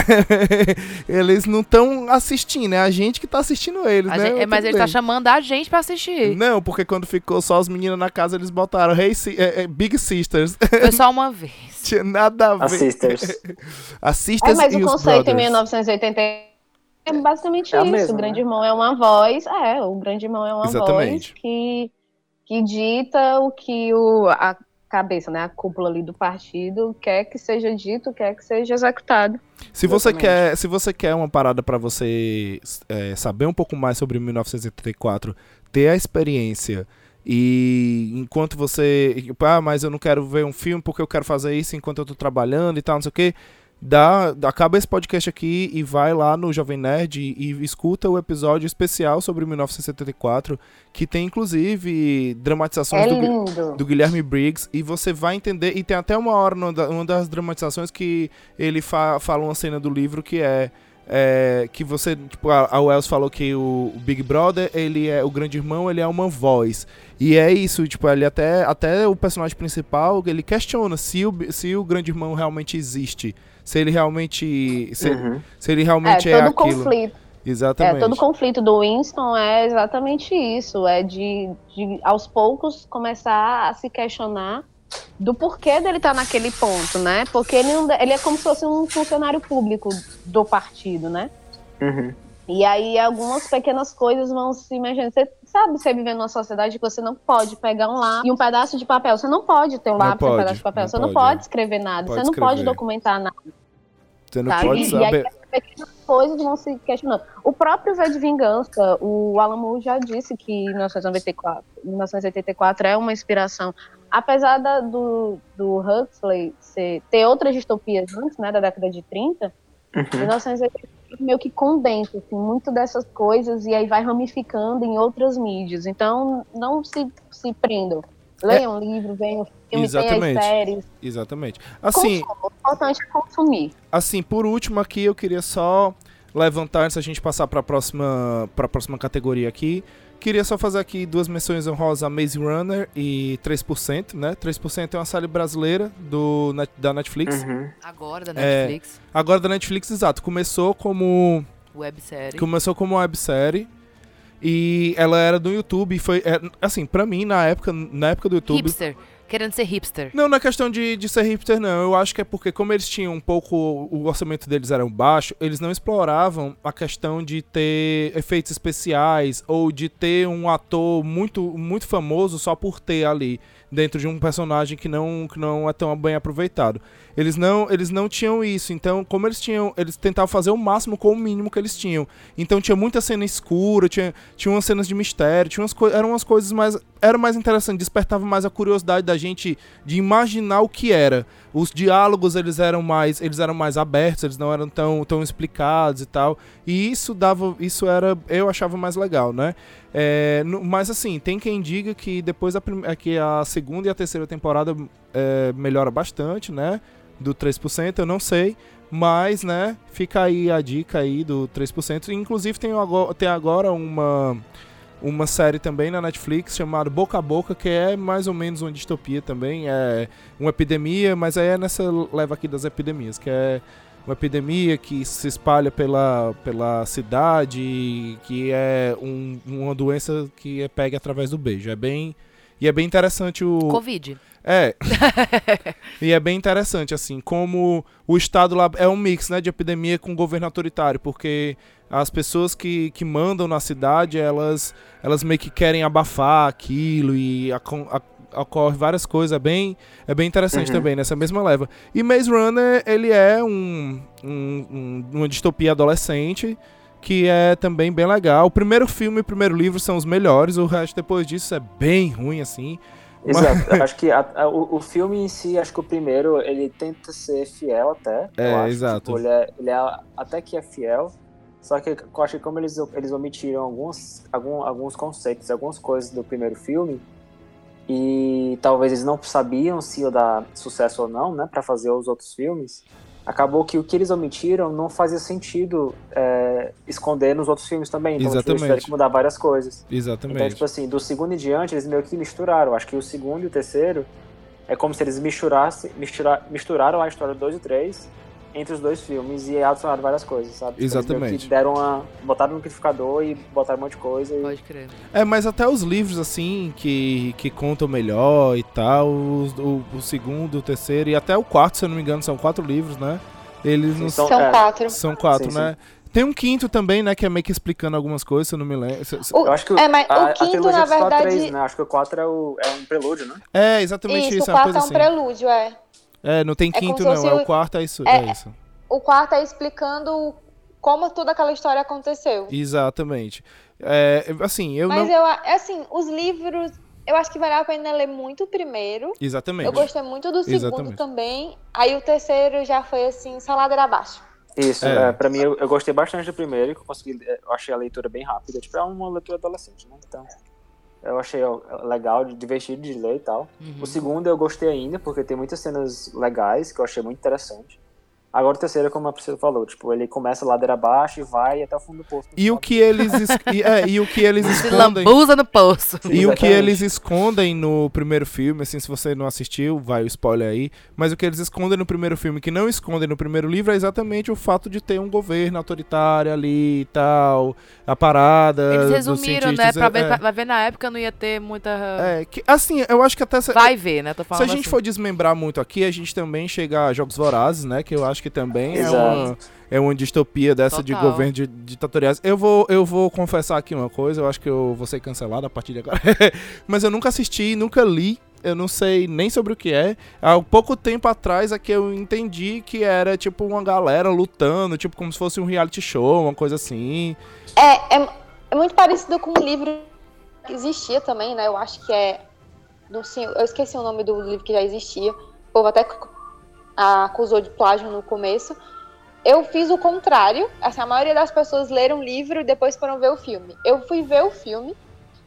eles não estão assistindo, é a gente que tá assistindo eles, A né? gente- é, mas ele tá bem. chamando a gente pra assistir. Não, porque quando ficou só as meninas na casa, eles botaram Hey, si- é, é, Big Sisters. Foi só uma vez. Tinha nada a ver. As sisters. As É, Sisters mas e o os conceito em brothers. 1980 é basicamente É isso. mesma, o grande né? irmão é uma voz. É, o grande irmão é uma Exatamente. voz que, que dita o que o, a cabeça, né, a cúpula ali do partido quer que seja dito, quer que seja executado. Se você quer, se você quer uma parada pra você é, saber um pouco mais sobre 1984, ter a experiência e enquanto você, ah, mas eu não quero ver um filme porque eu quero fazer isso enquanto eu tô trabalhando e tal, não sei o quê. Dá, acaba esse podcast aqui e vai lá no Jovem Nerd e, e escuta o episódio especial sobre 1974, que tem inclusive dramatizações É do, do Guilherme Briggs e você vai entender. E tem até uma hora, uma das dramatizações, que ele fa- fala uma cena do livro que é. é, que você, tipo, a, a Wells falou que o, o Big Brother, ele é o grande irmão, ele é uma voz. E é isso, tipo, ele até, até o personagem principal, ele questiona se o, se o grande irmão realmente existe. Se ele realmente. Se, Uhum. se ele É, realmente é, todo aquilo. conflito. Exatamente. É, todo conflito do Winston é exatamente isso, é de, de aos poucos começar a se questionar do porquê dele estar naquele ponto, né? Porque ele, não ele é como se fosse um funcionário público do partido, né? Uhum. E aí algumas pequenas coisas vão se mexendo. Você sabe, você vive numa sociedade que você não pode pegar um lápis e um pedaço de papel. Você não pode ter um lápis e um pode, pedaço de papel. não você não pode, pode é. escrever nada. Pode você não pode escrever. documentar nada. Você não sabe? pode E aí saber. as pequenas coisas vão se questionando. O próprio V de Vingança, o Alan Moore já disse que 1994, 1984 é uma inspiração. Apesar da- do, do Huxley ser, ter outras distopias antes, né, da década de 30, Uhum. 1984 meio que condensa assim, muito dessas coisas e aí vai ramificando em outras mídias. Então, não se, se prendam. Leiam um livro, venham filme, Exatamente. as séries. Exatamente. Assim. O importante é consumir. assim, por último aqui, eu queria só levantar antes da gente passar para a próxima, pra próxima categoria aqui. Queria só fazer aqui duas menções honrosas a Maze Runner e 3%, né? 3% é uma série brasileira do, da Netflix. Uhum. Agora da É. Netflix, Agora da Netflix, exato. Começou como websérie. começou como websérie e ela era do YouTube e foi é, assim, pra mim na época, na época do YouTube, Hipster. Querendo ser hipster. Não, na questão de, de ser hipster, não. Eu acho que é porque, como eles tinham um pouco. O orçamento deles era baixo, eles não exploravam a questão de ter efeitos especiais ou de ter um ator muito, muito famoso só por ter ali dentro de um personagem que não, que não é tão bem aproveitado. Eles não, eles não tinham isso. Então, como eles tinham, eles tentavam fazer o máximo com o mínimo que eles tinham. Então tinha muita cena escura, tinha, tinha umas cenas de mistério, tinha umas eram umas coisas mais era mais interessante, despertava mais a curiosidade da gente de imaginar o que era. Os diálogos eles eram mais, eles eram mais abertos, eles não eram tão, tão explicados e tal. E isso dava, isso era, eu achava mais legal, né? É, no, mas assim, tem quem diga que depois da é que a segunda e a terceira temporada é, melhora bastante, né? Do 3%, eu não sei. Mas, né, fica aí a dica aí do 3%. Inclusive tem agora, tem agora uma uma série também na Netflix chamada Boca a Boca, que é mais ou menos uma distopia também. É uma epidemia, mas aí é nessa leva aqui das epidemias, que é uma epidemia que se espalha pela, pela cidade, que é um, uma doença que é pega através do beijo. É bem. E é bem interessante o. Covid. É. e é bem interessante, assim, como o Estado lá é um mix, né, de epidemia com governo autoritário, porque as pessoas que, que mandam na cidade, elas, elas meio que querem abafar aquilo e a, a, ocorre várias coisas, é bem, é bem interessante uhum. também nessa mesma leva. E Maze Runner, ele é um, um, um, uma distopia adolescente, que é também bem legal. O primeiro filme e o primeiro livro são os melhores, o resto depois disso é bem ruim, assim. Exato, acho que a, a, o, o, filme em si, acho que o primeiro, ele tenta ser fiel até. É, acho, exato. Tipo, ele, é, ele é até que é fiel, só que eu acho que como eles, eles omitiram alguns, algum, alguns conceitos, algumas coisas do primeiro filme, e talvez eles não sabiam se ia dar sucesso ou não, né, para fazer os outros filmes, acabou que o que eles omitiram não fazia sentido é, esconder nos outros filmes também. Então Exatamente. eles tiveram que mudar várias coisas. Exatamente. Então, tipo assim, do segundo em diante, eles meio que misturaram. Acho que o segundo e o terceiro é como se eles misturassem, mistura, misturaram a história 2 e 3 entre os dois filmes e adicionaram várias coisas, sabe? Exatamente. Tipo, deram uma. botaram no liquidificador e botaram um monte de coisa. E... Pode crer. É, mas até os livros, assim, que, que contam melhor e tal, o, o, o segundo, o terceiro e até o quarto, se eu não me engano, são quatro livros, né? Eles não são. São é, quatro. São quatro, sim, né? Sim. Tem um quinto também, né? Que é meio que explicando algumas coisas, se eu não me lembro. O, eu acho que é, mas a, o quinto, na verdade. Três, né? Acho que o quatro é, o, é um prelúdio, né? É, exatamente isso. isso é o quarto é um assim. prelúdio, é. É, não tem quinto, não. É o quarto, é isso. É, é isso o quarto é explicando como toda aquela história aconteceu. Exatamente. É, assim, eu Mas não... eu, assim, os livros, eu acho que vale a pena ler muito o primeiro. Exatamente. Eu gostei muito do segundo Exatamente. também. Aí o terceiro já foi, assim, saladeira abaixo. Isso, é. é pra mim, eu, eu, gostei bastante do primeiro, que eu consegui, eu achei a leitura bem rápida. Tipo, é uma leitura adolescente, né? Então, eu achei legal, divertido de ler e tal. Uhum. O segundo eu gostei ainda, porque tem muitas cenas legais, que eu achei muito interessante. Agora o terceiro, como a Priscila falou, tipo, ele começa ladeira abaixo e vai até o fundo do poço. E o que eles e, é, e o que eles escondem. Lambuza no poço. Sim, e o que eles escondem no primeiro filme, assim, se você não assistiu, vai o spoiler aí. Mas o que eles escondem no primeiro filme, que não escondem no primeiro livro, é exatamente o fato de ter um governo autoritário ali e tal. A parada. Eles resumiram, né? Pra, é, ver, é. pra ver na época não ia ter muita. É, que, assim, eu acho que até. Se, vai ver, né? Tô falando se a gente assim. for desmembrar muito aqui, a gente também chega a Jogos Vorazes, né? Que eu acho que também é uma, é uma distopia dessa Total. de governo de, ditatoriais. Eu vou, eu vou confessar aqui uma coisa, eu acho que eu vou ser cancelado a partir de agora. Mas eu nunca assisti, nunca li. Eu não sei nem sobre o que é. Há pouco tempo atrás é que eu entendi que era tipo uma galera lutando, tipo como se fosse um reality show, uma coisa assim. É, é, é muito parecido com um livro que existia também, né? Eu acho que é. Do, eu esqueci o nome do livro que já existia. O povo até acusou de plágio no começo. Eu fiz o contrário. Assim, a maioria das pessoas leram o livro e depois foram ver o filme. Eu fui ver o filme.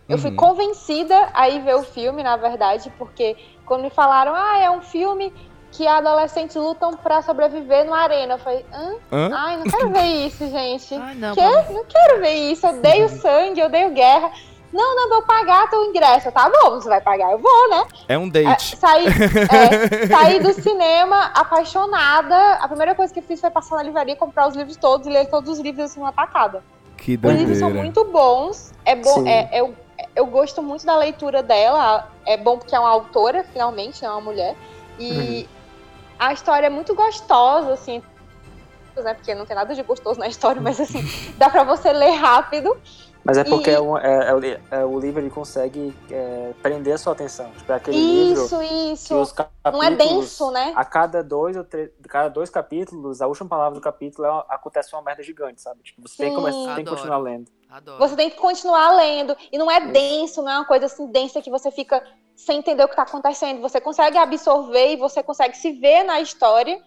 Eu fui uhum. convencida a ir ver o filme, na verdade, porque quando me falaram, ah, é um filme que adolescentes lutam para sobreviver numa arena. Eu falei, hã? Hã? Ai, não quero ver isso, gente. Ai, não, que? Não quero ver isso. Eu odeio sangue, eu odeio guerra. Não, não, vou pagar teu ingresso. Tá bom, você vai pagar, eu vou, né? É um date. É, saí, é, saí do cinema apaixonada. A primeira coisa que eu fiz foi passar na livraria, comprar os livros todos e ler todos os livros assim, numa tacada. Que doideira. Os livros são muito bons. É bom. É, é, eu gosto muito da leitura dela. É bom porque é uma autora, finalmente, é uma mulher. E a história é muito gostosa, assim. Né, porque não tem nada de gostoso na história, mas assim, dá pra você ler rápido. Mas é porque E- é um- é- é o é o livro ele consegue é, prender a sua atenção. Tipo, é aquele livro Isso, que isso. os capítulos, Não é denso, né? A cada dois ou três, cada dois capítulos, a última palavra do capítulo é, acontece uma merda gigante, sabe? Tipo, você tem que, começar, tem que continuar lendo. Adoro. Você tem que continuar lendo. E não é Isso. denso, não é uma coisa assim densa que você fica sem entender o que tá acontecendo. Você consegue absorver e você consegue se ver na história.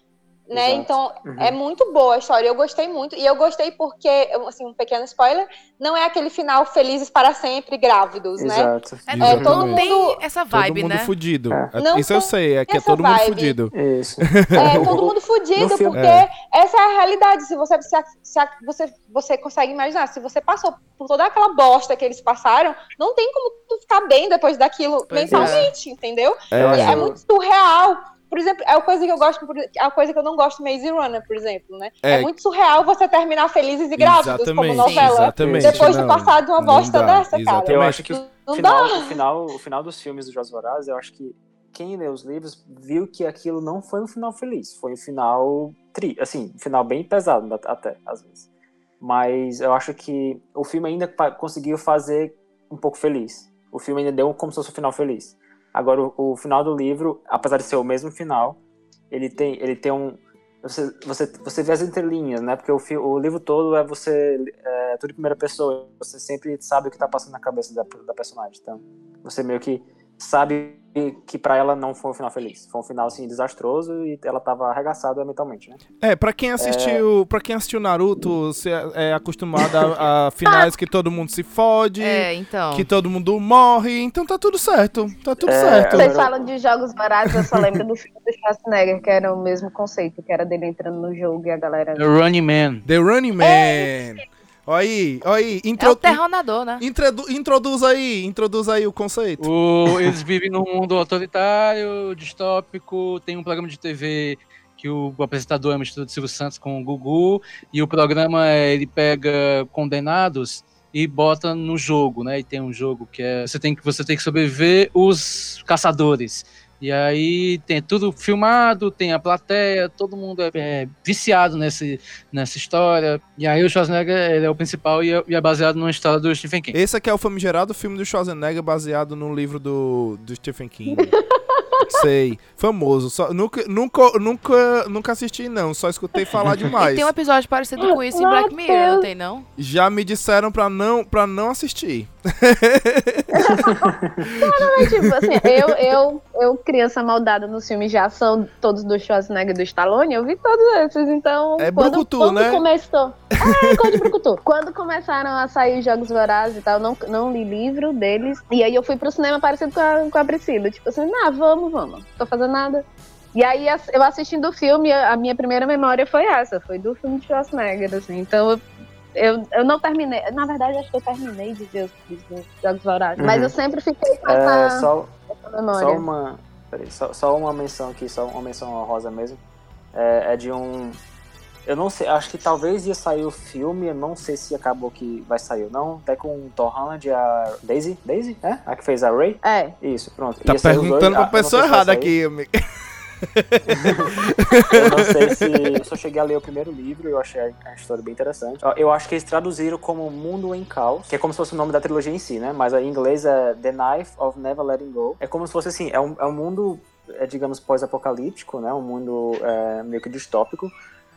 Né? Exato. Então, Uhum. é muito boa a história. Eu gostei muito. E eu gostei porque, assim, um pequeno spoiler, não é aquele final felizes para sempre, grávidos, né? Exato. É, Exatamente. todo mundo tem essa Todo vibe, mundo né? fudido. É. É, Não Isso eu sei, é que é todo mundo vibe. fudido. Isso. É, todo mundo fudido, No filme- porque É. essa é a realidade. Se você, se, se você, você consegue imaginar, se você passou por toda aquela bosta que eles passaram, não tem como tu ficar bem depois daquilo Pois mentalmente, entendeu? É, É, muito surreal. Por exemplo, é a coisa que eu gosto, é a coisa que eu não gosto Maze Runner, por exemplo, né? É. É, muito surreal você terminar felizes e grávidos como novela. exatamente. Depois de não, passar de uma bosta dá, dessa, cara. exatamente. Eu acho que o final, o final, o final dos filmes do Jogos Vorazes, eu acho que quem lê os livros viu que aquilo não foi um final feliz, foi um final tri, assim, um final bem pesado até às vezes. Mas eu acho que o filme ainda conseguiu fazer um pouco feliz. O filme ainda deu como se fosse um final feliz. Agora o, o final do livro, apesar de ser o mesmo final, ele tem ele tem um você, você, você vê as entrelinhas, né? Porque o, o livro todo é você é tudo em primeira pessoa. Você sempre sabe o que tá passando na cabeça da, da personagem. Então, você meio que sabe que pra ela não foi um final feliz. Foi um final assim desastroso e ela tava arregaçada mentalmente, né? É, pra quem assistiu, para quem assistiu Naruto, você é acostumado a, a finais que todo mundo se fode, É, então. que todo mundo morre, então tá tudo certo. Tá tudo É, certo. Vocês falam de jogos vorazes, eu só lembro do filme do Schwarzenegger, que era o mesmo conceito, que era dele entrando no jogo e a galera. The Running Man. The Running Man. Olha aí, olha aí. É Intro, o terronador, né? introdu- introduz aí, introduz aí o conceito. O- eles vivem num mundo autoritário, distópico, tem um programa de TV que o apresentador é mistura de Silvio Santos com o Gugu, e o programa é, ele pega condenados e bota no jogo, né? E tem um jogo que é você tem que você tem que sobreviver os caçadores. E aí tem tudo filmado, tem a plateia, todo mundo é, é viciado nesse, nessa história. E aí o Schwarzenegger ele é o principal e é, e é baseado numa história do Stephen King. Esse aqui é o famigerado filme do Schwarzenegger baseado no livro do, do Stephen King. Sei, famoso. Só, nunca, nunca, nunca, nunca assisti, não. Só escutei falar E demais. tem um episódio parecido com isso em Black Mirror, não tem não? Já me disseram pra não, pra não assistir. tipo assim, eu, eu, eu, criança maldada nos filmes de ação, todos do Schwarzenegger e do Stallone, eu vi todos esses, então... É quando, brucutu, quando né? começou... É, coisa de brucutu. Quando começaram a sair Jogos Vorazes e tal, não, não li livro deles, e aí eu fui pro cinema parecido com a, com a Priscila, tipo assim, ah, vamos, vamos, tô fazendo nada. E aí, eu assistindo o filme, a minha primeira memória foi essa, foi do filme de Schwarzenegger, assim, então... eu- Eu, eu não terminei, na verdade acho que eu terminei de ver os, os Jogos Vorazes, mas Uhum. eu sempre fiquei com É, essa, só, essa memória. Só uma, peraí, só, só uma menção aqui, só uma menção honrosa mesmo. É, é de um. Eu não sei, acho que talvez ia sair o filme, eu não sei se acabou que vai sair ou não. Até com o Tom Holland e a Daisy, Daisy, é? A que fez a Ray? É, Isso, pronto. Tá Ia dois- perguntando ah, pra eu não sei pessoa errada aqui, amigo. Eu não sei se. Eu só cheguei a ler o primeiro livro, eu achei a história bem interessante. Eu acho que eles traduziram como Mundo em Caos, que é como se fosse o nome da trilogia em si, né? Mas em inglês é The Knife of Never Letting Go. É como se fosse assim, é um, é um mundo, é, digamos, pós-apocalíptico, né? Um mundo é, meio que distópico.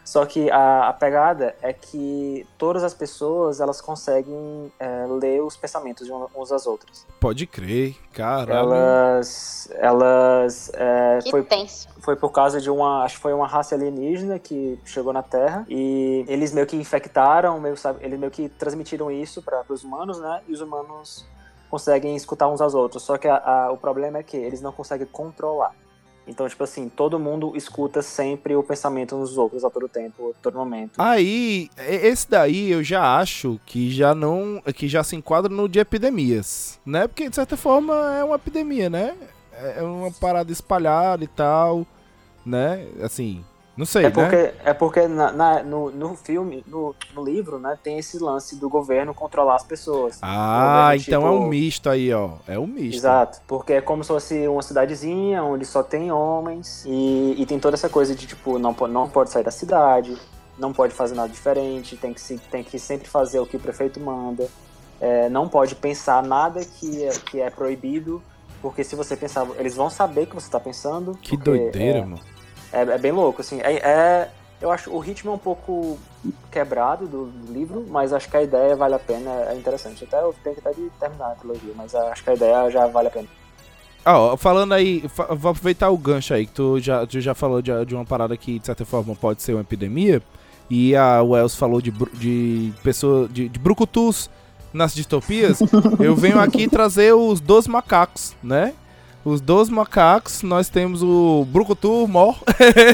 Só que a, a pegada é que todas as pessoas elas conseguem é, ler os pensamentos de uns às outras. Pode crer, caralho. Elas, elas é, Que foi tenso. foi por causa de uma, acho que foi uma raça alienígena que chegou na Terra e eles meio que infectaram, meio, sabe, eles meio que transmitiram isso para os humanos, né? E os humanos conseguem escutar uns aos outros. Só que a- a- o problema é que eles não conseguem controlar. Então, tipo assim, todo mundo escuta sempre o pensamento dos outros a todo tempo, a todo momento. Aí, esse daí eu já acho que já não. que já se enquadra no de epidemias. Né? Porque de certa forma é uma epidemia, né? É uma parada espalhada e tal. Né? Assim. Não sei, É né? porque, é porque na, na- no, no filme, no, no livro, né, tem esse lance do governo controlar as pessoas. Ah, governo, então é um tipo, misto aí, ó. É um misto. Exato, porque é como se fosse uma cidadezinha onde só tem homens e, e tem toda essa coisa de tipo, não, não pode sair da cidade, não pode fazer nada diferente, tem que, se, tem que sempre fazer o que o prefeito manda, é, não pode pensar nada que é, que é proibido, porque se você pensar, eles vão saber que você tá pensando. Que porque doideira, é, mano. É, é bem louco, assim. É, é- eu acho o ritmo é um pouco quebrado do, do livro, mas acho que a ideia vale a pena, é interessante. Até eu tenho que até de terminar a trilogia, mas acho que a ideia já vale a pena. Ah, ó, falando aí, fa- vou aproveitar o gancho aí, que tu já, tu já falou de, de uma parada que, de certa forma, pode ser uma epidemia. E a Wells falou de, de pessoa, de, de brucutus nas distopias. eu venho aqui trazer os dois macacos, né? Os dois macacos, nós temos o Brucutu Mor.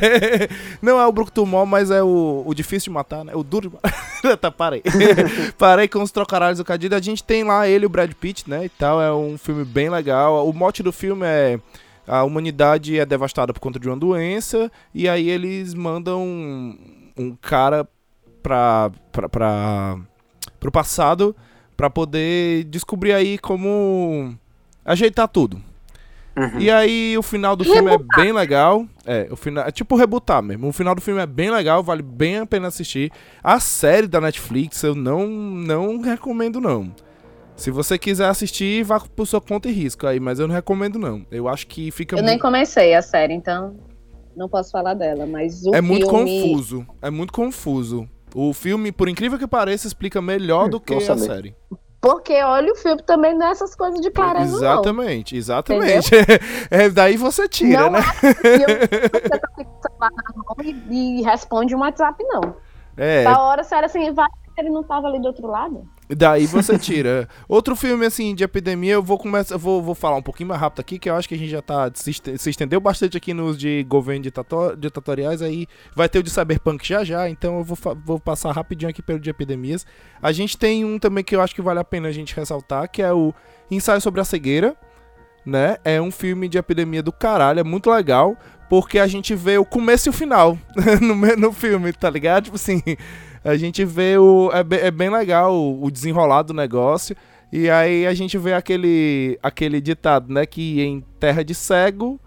Não é o Brucutu Mor, mas é o, o difícil de matar, né? O duro de matar. tá, parei. parei com os trocaralhos do Cadido. A gente tem lá ele, o Brad Pitt, né? E tal. É um filme bem legal. O mote do filme é. A humanidade é devastada por conta de uma doença. E aí eles mandam um, um cara pra, pra, pra, pro passado pra poder descobrir aí como ajeitar tudo. Uhum. E aí o final do filme é bem legal. É, o final é tipo rebutar mesmo. O final do filme é bem legal, vale bem a pena assistir. A série da Netflix eu não não recomendo não. Se você quiser assistir, vá por sua conta e risco aí, mas eu não recomendo não. Eu acho que fica Eu nem muito, comecei a série, então não posso falar dela, mas o é muito filme... confuso. É muito confuso. O filme, por incrível que pareça, explica melhor do que Hum, a saber. série. Porque olha o filme também não é essas coisas de clareza, Exatamente, exatamente. é, daí você tira, Não né? não. Filme que você tá com o celular na mão e, e responde um WhatsApp, não. É, Da hora, você era assim, vai, ele não tava ali do outro lado? Daí você tira. Outro filme, assim, de epidemia, eu vou começar. Vou, vou falar um pouquinho mais rápido aqui, que eu acho que a gente já tá. Se se estendeu bastante aqui nos de governo ditator, ditatoriais. Aí vai ter o de Cyberpunk já já. Então eu vou, vou passar rapidinho aqui pelo de epidemias. A gente tem um também que eu acho que vale a pena a gente ressaltar, que é o Ensaio sobre a Cegueira. Né? É um filme de epidemia do caralho, é muito legal. Porque a gente vê o começo e o final no, no filme, tá ligado? Tipo assim, a gente vê o. É, é bem legal o, o desenrolar do negócio. E aí a gente vê aquele, aquele ditado, né? Que em terra de cego,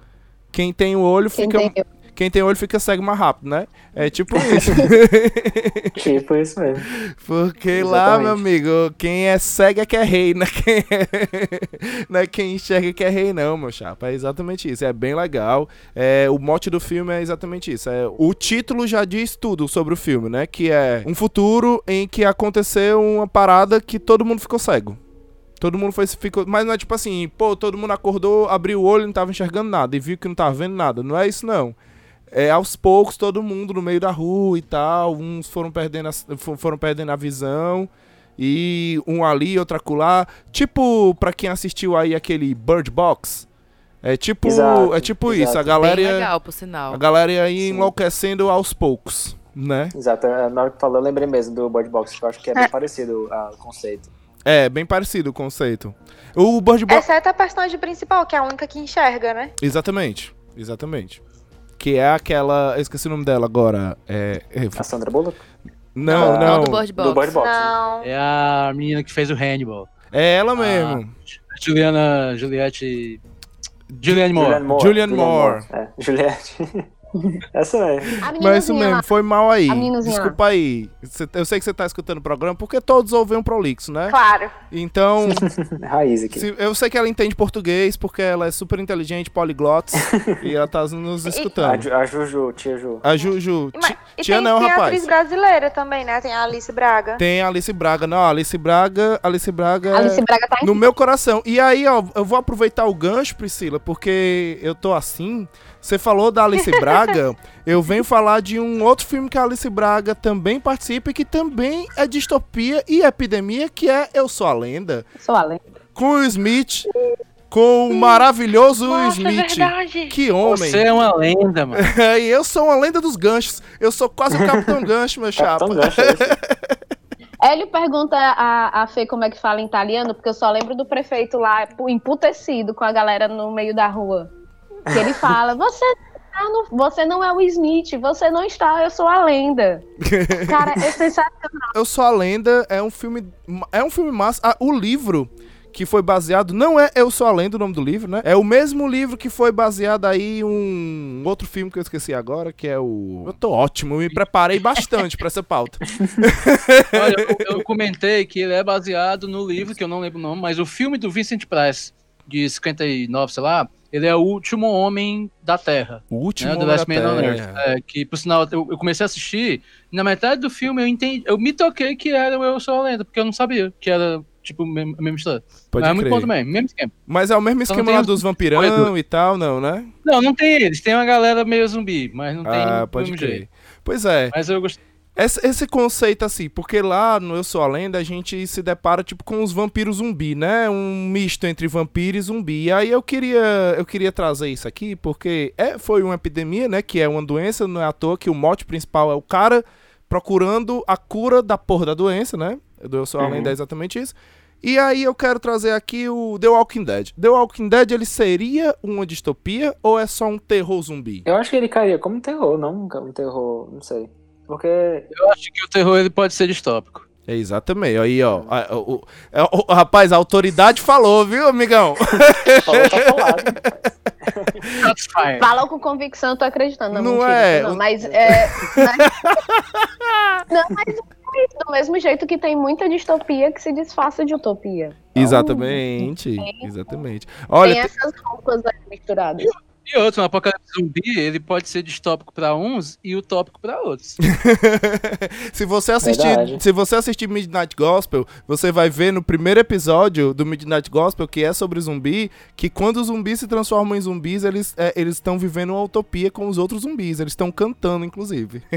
quem tem o olho Quem fica. tem- Quem tem olho fica cego mais rápido, né? É tipo isso. Tipo isso mesmo. Porque lá, Exatamente. meu amigo, quem é cego é que é rei, né? Quem é... não é quem enxerga que é rei, não, meu chapa. É exatamente isso. É bem legal. É, o mote do filme é exatamente isso. É, o título já diz tudo sobre o filme, né? Que é um futuro em que aconteceu uma parada que todo mundo ficou cego. Todo mundo foi, ficou. Mas não é tipo assim, pô, todo mundo acordou, abriu o olho e não tava enxergando nada. E viu que não tava vendo nada. Não é isso, não. É, aos poucos, todo mundo no meio da rua e tal. Uns foram perdendo a, fo- foram perdendo a visão. E um ali, outro acolá. Tipo, pra quem assistiu aí aquele Bird Box. É tipo, Exato, é tipo exato. isso. A Bem galera, ia- legal, por sinal. a galera ia Sim. enlouquecendo aos poucos, né? Exato, é, na hora que falou, eu lembrei mesmo do Bird Box, que eu acho que é bem parecido ah, o conceito. É, bem parecido o conceito. O Bird Box. Exceto a personagem principal, que é a única que enxerga, né? Exatamente, exatamente. Que é aquela. Eu esqueci o nome dela agora. É. é- A Sandra Bullock? Não, não, não. do Bird Box. Do Bird Box. Não. É a menina que fez o Hannibal. É ela mesmo. Juliana. Juliette. Julianne Moore. Julianne Moore. Julianne Moore. É, Juliette. Essa. A Mas isso mesmo, lá. foi mal aí. A meninazinha lá. Desculpa aí. Eu sei que você tá escutando o programa porque todos ouvem um prolixo, né? Claro. Então, Raiz aqui. se- eu sei que ela entende português porque ela é super inteligente, poliglots, e ela tá nos A, escutando. Ju- a Juju, tia Ju. A Juju. Mas- ti- E Tia tem, não, tem a rapaz. atriz brasileira também, né? Tem a Alice Braga. Tem a Alice Braga. Não, a Alice Braga. Alice Braga. é- Alice Braga tá no meu coração. E aí, ó, eu vou aproveitar o gancho, Priscila, porque eu tô assim. Você falou da Alice Braga, eu venho falar de um outro filme que a Alice Braga também participa e que também é distopia e epidemia, que é Eu Sou a Lenda, Sou a lenda. com o Smith, com o maravilhoso Nossa, é Smith. verdade. que homem! Você é uma lenda, mano. e eu sou uma lenda dos ganchos. Eu sou quase o Capitão Gancho, meu chapa. Capitão Gancho, é. Hélio pergunta a, a Fê como é que fala em italiano, porque eu só lembro do prefeito lá pu- emputecido com a galera no meio da rua. Que ele fala, você está no, você não é o Smith, você não está, eu sou a lenda. Cara, é sensacional. Eu Sou a Lenda é um filme. É um filme massa. Ah, o livro que foi baseado. Não é Eu Sou a Lenda o nome do livro, né? É o mesmo livro que foi baseado aí em um outro filme que eu esqueci agora, que é o. Eu tô ótimo, eu me preparei bastante pra essa pauta. Olha, eu, eu comentei que ele é baseado no livro, que eu não lembro o nome, mas o filme do Vincent Price, de 59, sei lá, ele é o último homem da Terra. O último. né, The Homem Last da Man on Terra. Earth. É, que, por sinal, eu, eu comecei a assistir, e na metade do filme eu entendi, eu me toquei que era o Eu Sou a Lenda, porque eu não sabia que era, tipo, a mesma história. Pode Mas é muito bom também, mesmo esquema. Mas é o mesmo Só esquema tem lá os- dos vampirão Corredor. e tal, não, né? Não, não tem eles, tem uma galera meio zumbi, mas não tem ah, do pode mesmo crer. jeito. Pois é. Mas eu gostei. Esse, esse conceito, assim, porque lá no Eu Sou a Lenda a gente se depara, tipo, com os vampiros zumbi, né? Um misto entre vampiro e zumbi. E aí eu queria, eu queria trazer isso aqui, porque é, foi uma epidemia, né? Que é uma doença, não é à toa que o mote principal é o cara procurando a cura da porra da doença, né? Do Eu Sou a Uhum. Lenda é exatamente isso. E aí eu quero trazer aqui o The Walking Dead. The Walking Dead, ele seria uma distopia ou é só um terror zumbi? Eu acho que ele cairia como terror, não um terror, não sei. Porque Eu acho que o terror ele pode ser distópico. É exatamente. Aí, ó. a- o- o- é, o- rapaz, a autoridade falou, viu, amigão? falou, tá falado. Falou com convicção, eu tô acreditando. Não, Não mentira, é, Não, mas é. mas- não, mas é do mesmo jeito que tem muita distopia que se disfarça de utopia. Exatamente. Exatamente. tem Olha, essas roupas aí misturadas. E outro, um apocalipse zumbi, ele pode ser distópico pra uns e utópico pra outros. se você assistir, Verdade. se você assistir Midnight Gospel, você vai ver no primeiro episódio do Midnight Gospel, que é sobre zumbi, que quando os zumbis se transformam em zumbis, eles é, eles estão vivendo uma utopia com os outros zumbis. Eles estão cantando, inclusive.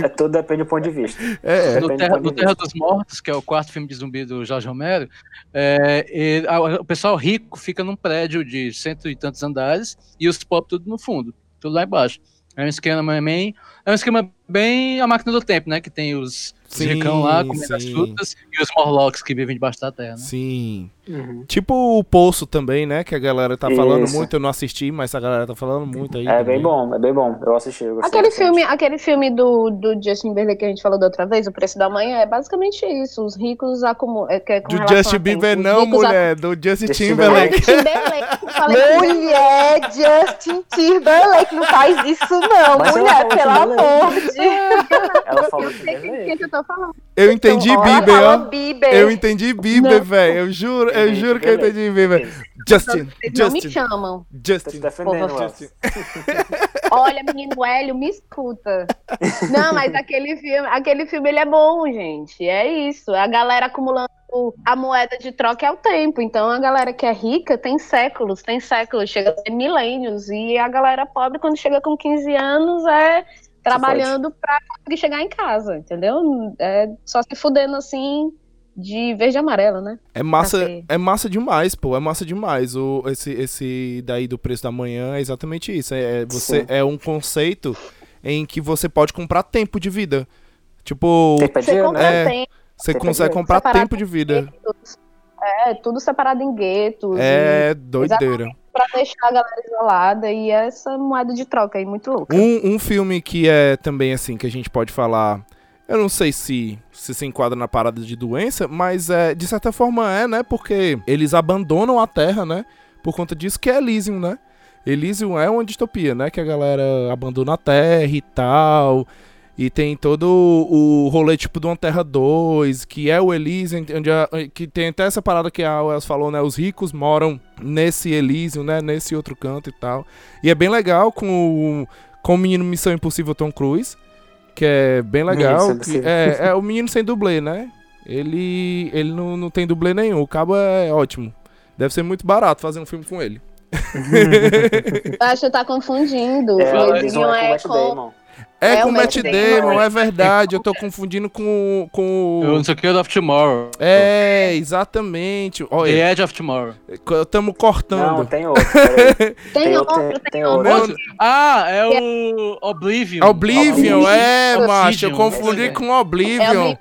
É, é tudo depende do ponto de vista. É, é. no do Terra, ponto de no Terra dos Mortos, que é o quarto filme de zumbi do Jorge Romero, é, ele- a- o pessoal rico fica num prédio de cento e tantos andares e os pobres tudo no fundo, tudo lá embaixo. É um esquema bem, é um esquema bem a máquina do tempo, né? Que tem os, os ricão lá comendo as sim. frutas e os Morlocks que vivem debaixo da terra, né? Sim. Uhum. Tipo o Poço também, né? Que a galera tá falando Isso. muito, eu não assisti, mas a galera tá falando muito aí. É também. bem bom, é bem bom. Eu assisti, eu gostei Aquele bastante. filme, aquele filme do, do Justin Bieber que a gente falou da outra vez, O Preço da Manhã, é basicamente isso. Os ricos acumulam. É, é Do Justin Bieber não, mulher. Do Justin Timberlake. É, do Timberlake, Mulher, Justin Timberlake, não faz isso não, Mas mulher, pelo Timberlake. amor de Deus. Ela Eu falou sei tô falando. Eu entendi Bieber, ó. Bieber. Eu entendi Bieber, velho. Eu juro, eu juro que eu entendi Bieber. Justin, Vocês não me Justin, chamam. Justin. Justin. Olha, menino Hélio, me escuta. Não, mas aquele filme, aquele filme ele é bom, gente. É isso. A galera acumulando a moeda de troca é o tempo. Então a galera que é rica tem séculos, tem séculos, chega a ser milênios. E a galera pobre, quando chega com 15 anos, é trabalhando pra conseguir chegar em casa, entendeu? É só se fudendo assim de verde e amarelo, né? É massa, Café. é massa demais, pô. É massa demais. O, esse, esse daí do preço da manhã é exatamente isso. É, é você, Sim. é um conceito em que você pode comprar tempo de vida. Tipo, Tempo é Você compra né? É. tempo, você tempo consegue de- comprar tempo de vida. É, tudo separado em guetos. e- É doideira. Pra deixar a galera isolada e essa moeda de troca aí muito louca. Um, um filme que é também assim, que a gente pode falar. Eu não sei se, se se enquadra na parada de doença, mas é, de certa forma é, né? Porque eles abandonam a Terra, né? Por conta disso que é Elysium, né? Elysium é uma distopia, né? Que a galera abandona a Terra e tal. E tem todo o rolê tipo uma Terra 2, que é o Elysium, onde a- que tem até essa parada que a Wells falou, né? Os ricos moram nesse Elysium, né? Nesse outro canto e tal. E é bem legal com o, com o menino Missão Impossível Tom Cruise, que é bem legal. Que- é, é o menino sem dublê, né? Ele, ele não, não tem dublê nenhum. O cabo é ótimo. Deve ser muito barato fazer um filme com ele. Eu acho que tá confundindo. É, o Elysium é é com. É, É com o Matt Matt Damon, Damon. é verdade. Eu tô confundindo com, com Eu o. não sei o que é of Tomorrow. É, exatamente. The Olha, Edge of Tomorrow. estamos Não, cortando. tem outro. Tem, Tem outro, outro, tem, tem outro. Ah, é o Oblivion. Oblivion, é, Obsidian, macho. Eu confundi É. com É o Oblivion.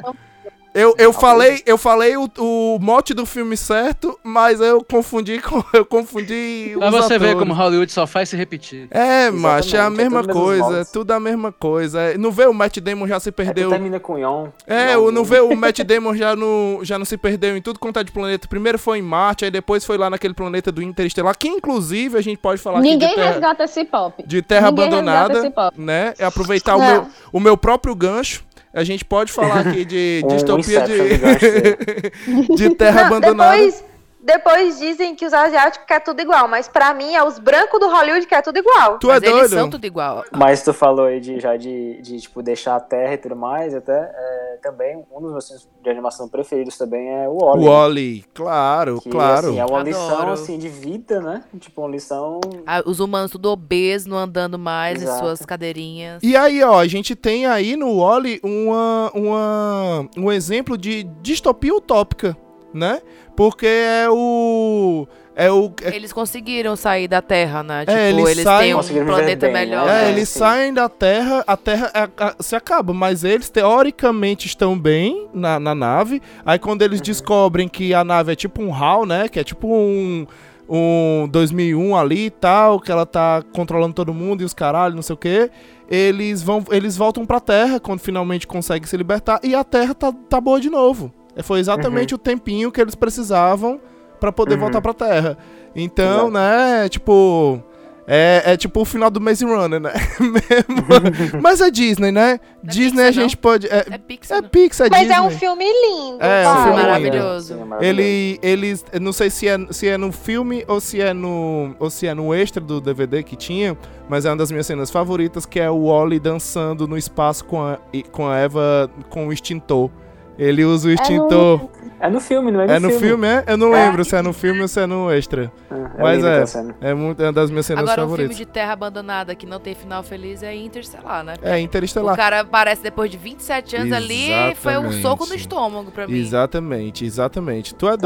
Eu, eu falei, eu falei o, o mote do filme certo, mas eu confundi com. Eu confundi. Pra os você ver atores. como Hollywood só faz se repetir. É, macho, é a é mesma tudo coisa, é moldes. tudo a mesma coisa. É, Não vê o Matt Damon já se tu perdeu. termina com Yon. É, Yon o, não vê o Matt Damon já não, já não se perdeu em tudo quanto é de planeta. Primeiro foi em Marte, aí depois foi lá naquele planeta do Interestelar, que inclusive a gente pode falar aqui Ninguém de terra, resgata esse pop. de terra Ninguém resgata abandonada, esse pop. né? É aproveitar o meu, o meu próprio gancho. A gente pode falar aqui de Um distopia de, de terra Não, abandonada. depois, depois dizem que os asiáticos querem tudo igual, mas pra mim é os brancos do Hollywood que é tudo igual. Tu Mas é eles doido? são tudo igual. Mas tu falou aí de, já de, de, tipo, deixar a terra e tudo mais, até é, também um dos meus filmes de animação preferidos também é o Wall-E. O Wally, claro, Que, claro. assim, é uma Adoro. lição, assim, de vida, né? Tipo, uma lição... Ah, Os humanos tudo obesos, não andando mais em Exato. suas cadeirinhas. E aí, ó, a gente tem aí no Wally uma, uma, um exemplo de distopia utópica, né? Porque é o. É o. É, Eles conseguiram sair da Terra, né? Tipo, eles eles, saem- têm um planeta bem, né? melhor. é, né? eles sim. saem da Terra, a Terra é- a- se acaba, mas eles teoricamente estão bem na, na nave. Aí quando eles descobrem que a nave é tipo um HAL, né? Que é tipo um. Um 2001 ali e tal, que ela tá controlando todo mundo e os caralho, não sei o que. Eles vão, eles voltam pra Terra quando finalmente conseguem se libertar e a Terra tá, tá boa de novo. É, Foi exatamente o tempinho que eles precisavam pra poder Uhum. voltar pra Terra. Então, Exato. né, tipo. É, é tipo o final do Maze Runner, né? Mesmo. Mas é Disney, né? Não é Disney a Pixar, gente pode. É, É Pixar. é não? Pixar, é Mas Disney. é um filme lindo. É, é um filme Maravilhoso. Sim, é. Ele, eles, eu não sei se é, se é no filme ou se é no, ou se é no extra do DVD que tinha, mas é uma das minhas cenas favoritas, que é o Wally dançando no espaço com a, com a Eva com o extintor. Ele usa o extintor. É no filme, não é no É no filme, é? Eu não É. lembro se é no filme ou se é no extra. É, Mas é. É, muito, é uma das minhas cenas Agora, um filme favoritas. de terra abandonada que não tem final feliz é Interstellar, né? É O Interestelar. cara aparece depois de 27 anos ali foi um Exatamente. soco no estômago pra mim. Exatamente, exatamente. Tu é Ali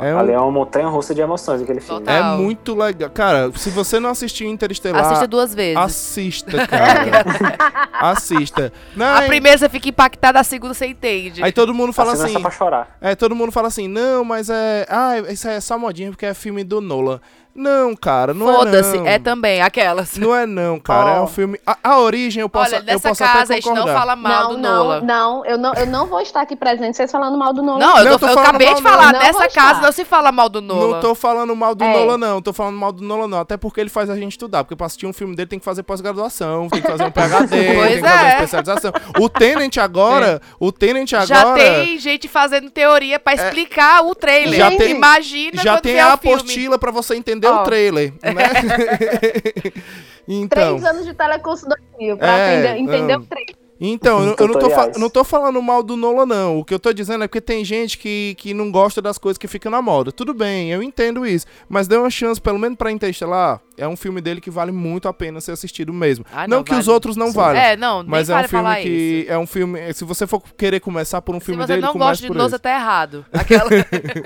é, É, um- ali é uma montanha russa de emoções aquele filme. Total. é muito legal. Cara, se você não assistiu Interestelar, Assista duas vezes. assista, cara. assista. Não, A é- primeira você fica impactada, a segunda você entende. Aí todo mundo fala Fala assim. só pra chorar. É, todo mundo fala assim, não, mas é. Ah, isso é só modinha porque é filme do Nolan. Não, cara, não é Foda-se, é também, aquelas. Não é não, cara. É um Oh. filme. A, a origem eu posso, Olha, eu nessa posso casa a até gente não concordar. fala mal não, do não, Nolan. não, eu não, eu não vou estar aqui presente vocês falando mal do Nolan. Não, eu, Não, tô- tô eu acabei de falar, nessa casa estar. não se fala mal do Nolan. Não tô falando mal do É. Nolan, não. Tô falando mal do Nolan, não. Até porque ele faz a gente estudar. Porque pra assistir um filme dele tem que fazer pós-graduação, tem que fazer um PHD, tem que fazer uma é. especialização. O Tenant agora, o Tenant Já agora. tem gente fazendo teoria pra explicar o trailer. Já tem- Imagina Já tem a apostila pra você entender Ó. o trailer, né? então, Três anos de 2000 pra É, entender, entender não. o trailer. Então eu, eu não, tô não tô falando mal do Nolan, não. O que eu tô dizendo é porque tem gente que, que não gosta das coisas que ficam na moda. Tudo bem, eu entendo isso. Mas dê uma chance, pelo menos pra Interstellar. É um filme dele que vale muito a pena ser assistido mesmo. Ah, não não, que os vale. outros não valem. É, não, nem Mas é vale um filme falar que. isso. É um filme. Se você for querer começar por um Se filme você dele, não comece gosta de por Lousa, esse. tá errado. Aquela...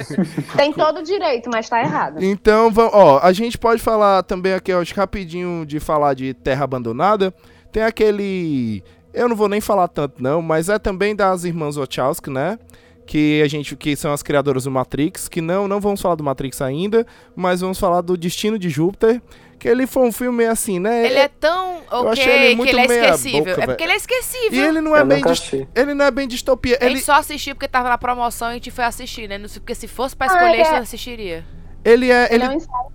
Tem todo o direito, mas tá errado. Então, vamos, ó, a gente pode falar também aqui, ó, acho que rapidinho de falar de Terra Abandonada. Tem aquele. Eu não vou nem falar tanto, não, mas é também das irmãs Wachowski, né? Que a gente, que são as criadoras do Matrix, que não, não vamos falar do Matrix ainda, mas vamos falar do Destino de Júpiter, que ele foi um filme assim, né? Ele é tão Eu achei ok ele que muito ele é esquecível. boca, é porque ele é esquecível. E ele não é Eu bem nunca dis- assisti. ele não é bem distopia, A ele gente só assistiu porque tava na promoção e a gente foi assistir, né? Não sei- Porque se fosse pra Ah, escolher, a gente é. não assistiria. ele é Ele ele é um ensaio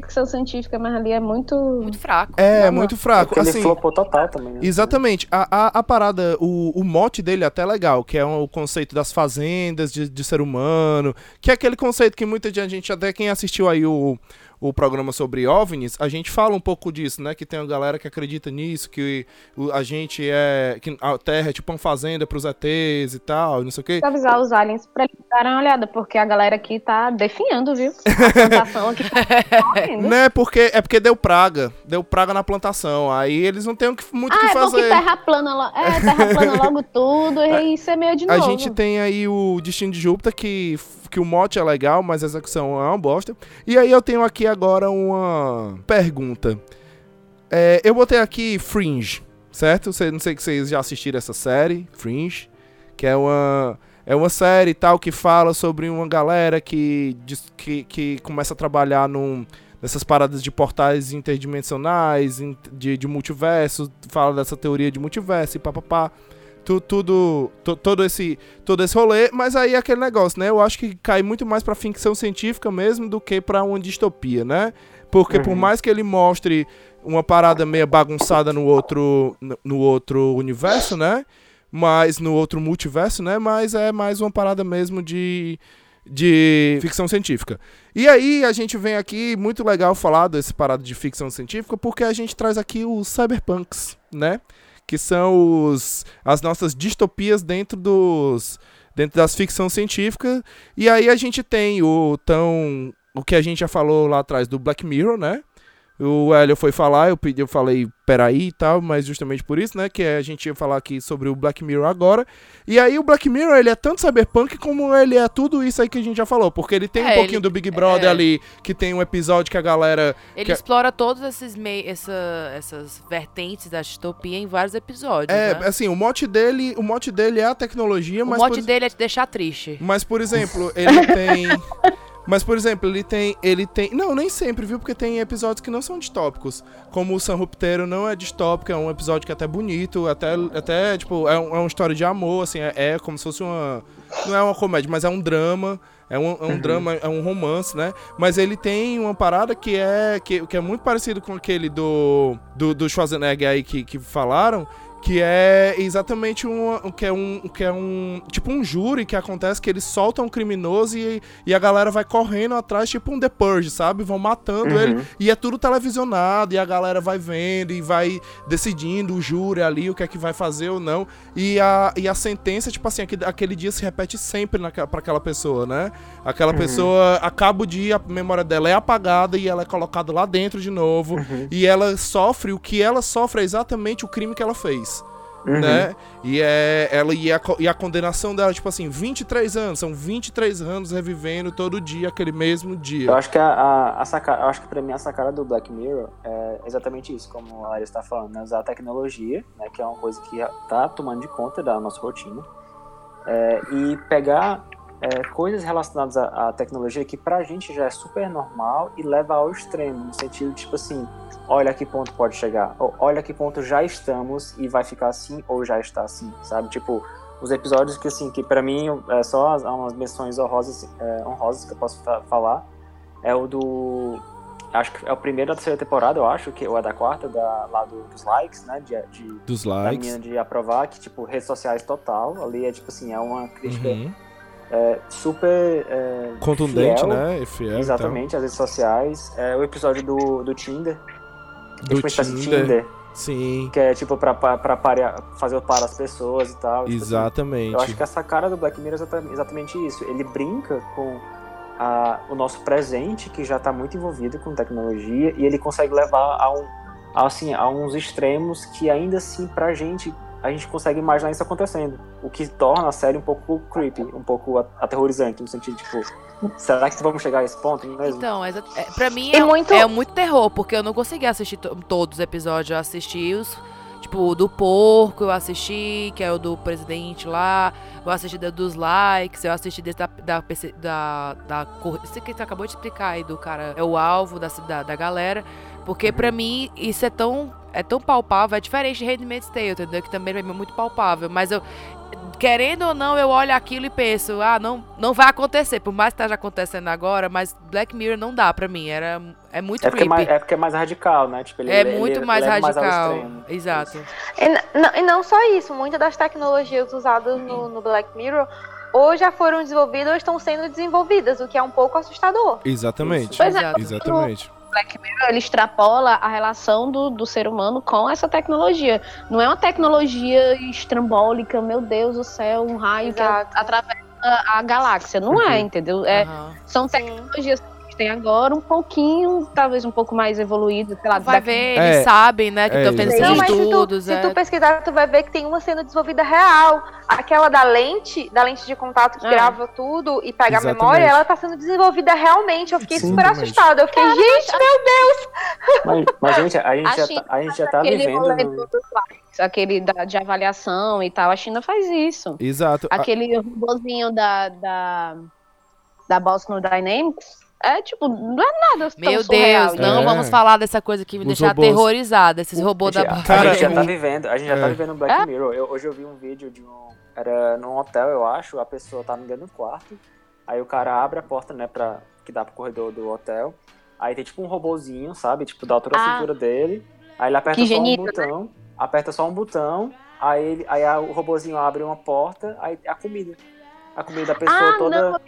ficção científica, mas ali é muito. Muito fraco. é Não, muito fraco, ele assim. flopou total também, né? Exatamente. A, a, a parada, o, o mote dele é até legal, que é o conceito das fazendas de, de ser humano, que é aquele conceito que muita gente, até quem assistiu aí o, o programa sobre OVNIs, a gente fala um pouco disso, né? Que tem uma galera que acredita nisso, que a gente é. que a Terra é tipo uma fazenda pros ETs e tal, não sei o quê. Que avisar os aliens pra eles darem uma olhada, porque a galera aqui tá definhando, viu? A plantação aqui tá. Né, porque é porque deu praga, deu praga na plantação. Aí eles não têm muito o Ah, que é que fazer. terra plana, lo- é, terra plana logo tudo, e isso é meio de A novo. gente tem aí o Destino de Júpiter, que, que o mote é legal, mas a execução é uma bosta. E aí eu tenho aqui agora uma pergunta. É, eu botei aqui Fringe, certo? Cê- não sei se vocês já assistiram essa série, Fringe, que é uma... é uma série tal que fala sobre uma galera que, que, que começa a trabalhar num, nessas paradas de portais interdimensionais, in- de, de multiverso, fala dessa teoria de multiverso e papapá. Tu, tudo, to- todo, esse, todo esse rolê, mas aí é aquele negócio, né? Eu acho que cai muito mais pra ficção científica mesmo do que pra uma distopia, né? Porque por Uhum. mais que ele mostre uma parada meio bagunçada no outro, no- outro universo, né? Mas no outro multiverso, né? Mas é mais uma parada mesmo de, de ficção científica. E aí a gente vem aqui, muito legal falar desse parada de ficção científica, porque a gente traz aqui os cyberpunks, né? Que são os, as nossas distopias dentro dos dentro das ficção científicas. E aí a gente tem o tão o que a gente já falou lá atrás do Black Mirror, né? O Hélio foi falar, eu pedi, eu falei, peraí e tal, mas justamente por isso, né? Que a gente ia falar aqui sobre o Black Mirror agora. E aí o Black Mirror, ele é tanto cyberpunk como ele é tudo isso aí que a gente já falou. Porque ele tem um É, pouquinho ele- do Big Brother é. ali, que tem um episódio que a galera. Ele explora todos esses mei essa, essas vertentes da distopia em vários episódios. É, né? assim, o mote dele, o mote dele é a tecnologia, O mas. mote por- dele é te deixar triste. Mas, por exemplo, ele tem. Mas, por exemplo, ele tem. Ele tem. Não, nem sempre, viu? Porque tem episódios que não são distópicos. Como o San Rupteiro não é distópico, é um episódio que é até bonito, até, até tipo, é, um- é uma história de amor, assim, é, é como se fosse uma. Não é uma comédia, mas é um drama. É um, é um drama, é um romance, né? Mas ele tem uma parada que é, que, que é muito parecido com aquele do, do, do Schwarzenegger aí que, que falaram, que é exatamente um que é um que é um tipo um júri que acontece que eles soltam um criminoso e, e a galera vai correndo atrás tipo um The Purge, sabe? Vão matando Uhum. ele e é tudo televisionado e a galera vai vendo e vai decidindo o júri ali o que é que vai fazer ou não e a, e a sentença tipo assim aquele, aquele dia se repete sempre pra aquela pessoa, né? Aquela pessoa acaba o dia a memória dela é apagada e ela é colocada lá dentro de novo e ela sofre o que ela sofre é exatamente o crime que ela fez Uhum. né? E é ela e a, e a condenação dela, tipo assim, 23 anos, são 23 anos revivendo todo dia aquele mesmo Eu dia. acho que a, a, a sacada, eu acho que pra mim a sacada do Black Mirror é exatamente isso, como a Larissa está falando, né? Usar a tecnologia, né? Que é uma coisa que tá tomando de conta da nossa rotina. é, e pegar é, coisas relacionadas à, à tecnologia que pra gente já é super normal e leva ao extremo, no sentido de, tipo assim, olha a que ponto pode chegar, ou olha a que ponto já estamos e vai ficar assim ou já está assim, sabe? Tipo, os episódios que, assim, que pra mim é só as, umas menções honrosas, é, honrosas que eu posso fa- falar, é o do. Acho que é o primeiro da terceira temporada, eu acho, que, ou é da quarta, da, lá do- dos likes, né? De, de, Dos da likes. minha de aprovar, que, tipo, redes sociais total. Ali é, tipo assim, é uma crítica Uhum. É, super. é, Contundente, fiel, né? E fiel Exatamente, as redes sociais. É o episódio do, do Tinder. Do tipo Tinder. Tinder. Sim, Que é, tipo, pra, pra, pra parear- fazer o para as pessoas e tal. tipo exatamente. eu acho que essa cara do Black Mirror é exata- exatamente isso. Ele brinca com a- o nosso presente, que já está muito envolvido com tecnologia, e ele consegue levar a, um, a, assim, a uns extremos que ainda assim, pra gente, a gente consegue imaginar isso acontecendo. O que torna a série um pouco creepy, um pouco aterrorizante, no sentido, tipo, será que vamos chegar a esse ponto mesmo? Então, é, pra mim é, muito- é muito terror, porque eu não consegui assistir to- todos os episódios. Eu assisti os, tipo, o do porco, eu assisti, que é o do presidente lá. Eu assisti da- dos likes, eu assisti desse da, da, PC da, da Isso que você acabou de explicar aí do cara, é o alvo da, da, da galera. Porque pra mim isso é tão, é tão palpável, é diferente de Handmaid's Tale, entendeu? Que também pra mim é muito palpável. Mas eu, querendo ou não, eu olho aquilo e penso, ah, não, não vai acontecer. Por mais que esteja acontecendo agora, mas Black Mirror não dá pra mim. Era, é muito É porque é, creepy. mais, é porque é mais radical, né? Tipo, ele, É ele- muito ele mais radical. extremo. Exato. E, n- não, e não só isso, muitas das tecnologias usadas no, no Black Mirror ou já foram desenvolvidas ou estão sendo desenvolvidas, o que é um pouco assustador. Exatamente. Pois é. Exatamente. Black Mirror ele extrapola a relação do, do ser humano com essa tecnologia. Não é uma tecnologia estrambólica, meu Deus do céu, um raio Exato. que atravessa a galáxia. Não é, Uhum. entendeu? É, Aham. São tecnologias a gente tem agora, um pouquinho, talvez um pouco mais evoluídas, sei lá, Vai daqui- ver, É, eles sabem, né? Que é estão tendo esses Não, mas se tu, estudos. se é. tu pesquisar, tu vai ver que tem uma sendo desenvolvida real. Aquela da lente, da lente de contato que Ah. grava tudo e pega Exatamente. a memória, ela tá sendo desenvolvida realmente. Eu fiquei Sim, super exatamente. assustada. Eu fiquei, gente, meu Deus! Mas, mas, gente, a gente, A já China tá, a gente já tá aquele vivendo. no- aquele da, de avaliação e tal. A China faz isso. Exato. A- Aquele robôzinho da, da, da Boston Dynamics é tipo, não é nada tão Meu surreal, Deus, não É. vamos falar dessa coisa que me Os deixa robôs. aterrorizada, esses robôs da a- Cara, a gente já tá vivendo, a gente já é. tá vivendo um Black É? Mirror. Eu- hoje eu vi um vídeo de um. Era num hotel, eu acho, a pessoa tá dentro do quarto. Aí o cara abre a porta, né, pra, que dá pro corredor do hotel. Aí tem tipo um robozinho, sabe? Tipo, da altura da Ah. cintura dele. Aí ele aperta Que só um higieniza, botão. Aperta só um botão. Aí, ele, aí a- o robozinho abre uma porta. Aí a comida. A comida da pessoa Ah, toda. não.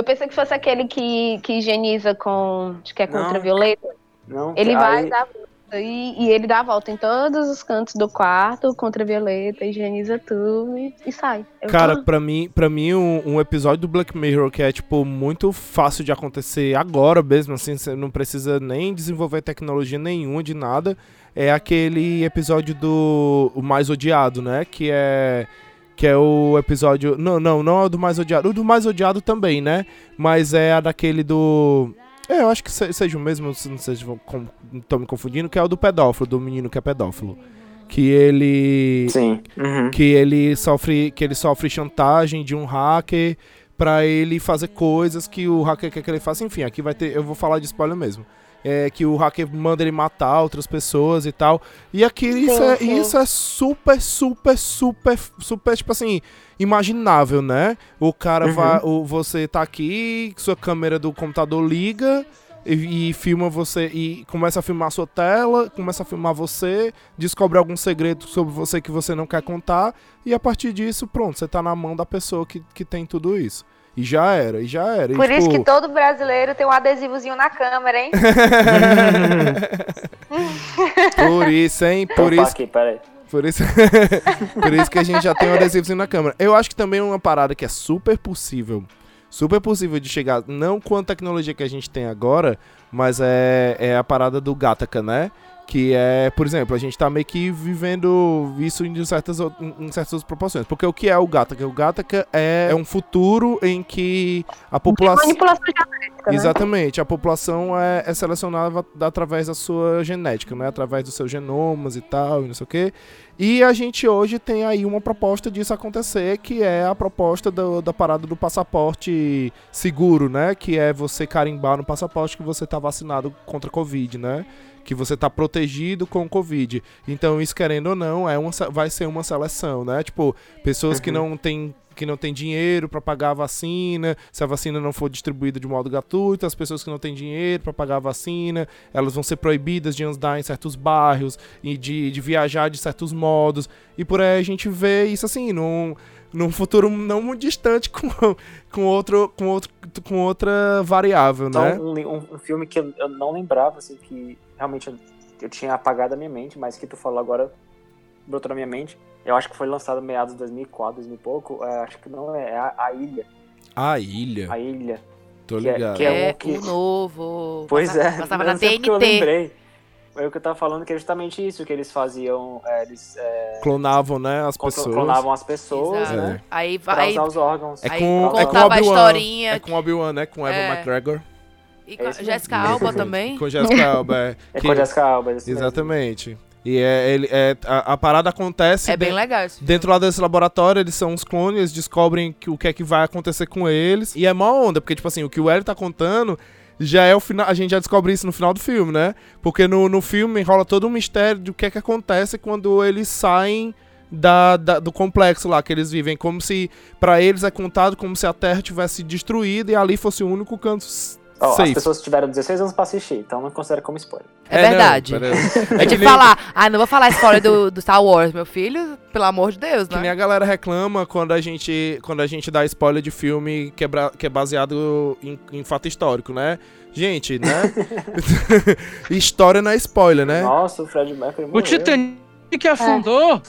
Eu pensei que fosse aquele que, que higieniza com. Acho que é Não. ultravioleta. Não, Ele aí- vai dar a volta. E, e ele dá a volta em todos os cantos do quarto, com ultravioleta, higieniza tudo e, e sai. Eu Cara, tô- pra mim, pra mim um, um episódio do Black Mirror que é, tipo, muito fácil de acontecer agora mesmo, assim, você não precisa nem desenvolver tecnologia nenhuma de nada, é aquele episódio do o Mais Odiado, né? Que é... Que é o episódio... Não, não, não é o do Mais Odiado. O do Mais Odiado também, né? Mas é a daquele do... É, eu acho que se- seja o mesmo, se não seja, estão me confundindo, que é o do pedófilo, do menino que é pedófilo. Que ele Sim. Uhum. que ele sofre que ele sofre chantagem de um hacker pra ele fazer coisas que o hacker quer que ele faça. Enfim, aqui vai ter, eu vou falar de spoiler mesmo. É que o hacker manda ele matar outras pessoas e tal. E aqui isso, é, sim. isso é super, super, super, super, tipo assim, imaginável, né? O cara Uhum. vai. O, você tá aqui, sua câmera do computador liga. E, e filma você e começa a filmar a sua tela, começa a filmar você, descobre algum segredo sobre você que você não quer contar, e a partir disso, pronto, você tá na mão da pessoa que, que tem tudo isso. E já era, e já era. E, Por isso que tipo, todo brasileiro tem um adesivozinho na câmera, hein? Por isso, hein? Por Opa, isso, aqui, peraí. por isso, por isso que a gente já tem um adesivozinho na câmera. Eu acho que também é uma parada que é super possível, super possível de chegar, não com a tecnologia que a gente tem agora, mas é, é a parada do Gattaca, né? Que é, por exemplo, a gente tá meio que vivendo isso em certas, em certas proporções. Porque o que é o Gattaca? O Gattaca é, é um futuro em que a população... Manipulação genética, né? Exatamente, a população é, é selecionada através da sua genética, né? Através dos seus genomas e tal, e não sei o quê. E a gente hoje tem aí uma proposta disso acontecer, que é a proposta do- da parada do passaporte seguro, né? Que é você carimbar no passaporte que você tá vacinado contra a Covid, né? Que você tá protegido com o Covid. Então, isso querendo ou não, é uma, vai ser uma seleção, né? Tipo, pessoas que Uhum. não têm que não tem dinheiro para pagar a vacina, se a vacina não for distribuída de modo gratuito, as pessoas que não têm dinheiro para pagar a vacina, elas vão ser proibidas de andar em certos bairros e de, de viajar de certos modos. E por aí a gente vê isso assim, num, num futuro não muito distante com, com, outro, com, outro, com outra variável, Então, né? um, li- um- um filme que eu, eu não lembrava, assim, que realmente eu, tinha apagado da minha mente, mas que tu falou agora, brotou na minha mente. Eu acho que foi lançado meados de 2004, 2000 e pouco. é, acho que não é, é a, a Ilha. A ilha, A Ilha. tô que é- ligado. que é É um que- o novo. Pois é, Passava na porque eu TNT. lembrei. É o que eu tava falando, que é justamente isso, que eles faziam, é, eles é, Clonavam, né, as pessoas. clonavam as pessoas, Exato. né? Aí Pra vai. usar os órgãos. É Aí com, é com a Obi-Wan. historinha. É com Obi-Wan, né? Com Evan É. McGregor. E É com Jessica mesmo. Alba também. Com Jessica Alba. É, É que- com a Jessica Alba. mesmo. Exatamente. E é, ele, é, a, a parada acontece É bem de- legal dentro lá desse laboratório, eles são os clones, eles descobrem que, o que é que vai acontecer com eles. E é mó onda, porque, tipo assim, o que o Hélio tá contando já é o final. A gente já descobre isso no final do filme, né? Porque no, no filme rola todo um mistério de o que é que acontece quando eles saem. Da, da- do complexo lá que eles vivem, como se pra eles é contado como se a Terra tivesse destruída e ali fosse o único canto Ó, as pessoas tiveram 16 anos pra assistir, então não considera como spoiler. É, não, verdade. pera- É nem- falar, ah, não vou falar a história do, do Star Wars, meu filho, pelo amor de Deus, Que nem né? a galera reclama quando a gente, quando a gente dá spoiler de filme que é, que é baseado em, em fato histórico, né? Gente, né? História não é spoiler, né? Nossa, o Fred Mercury O morreu. Titanic afundou.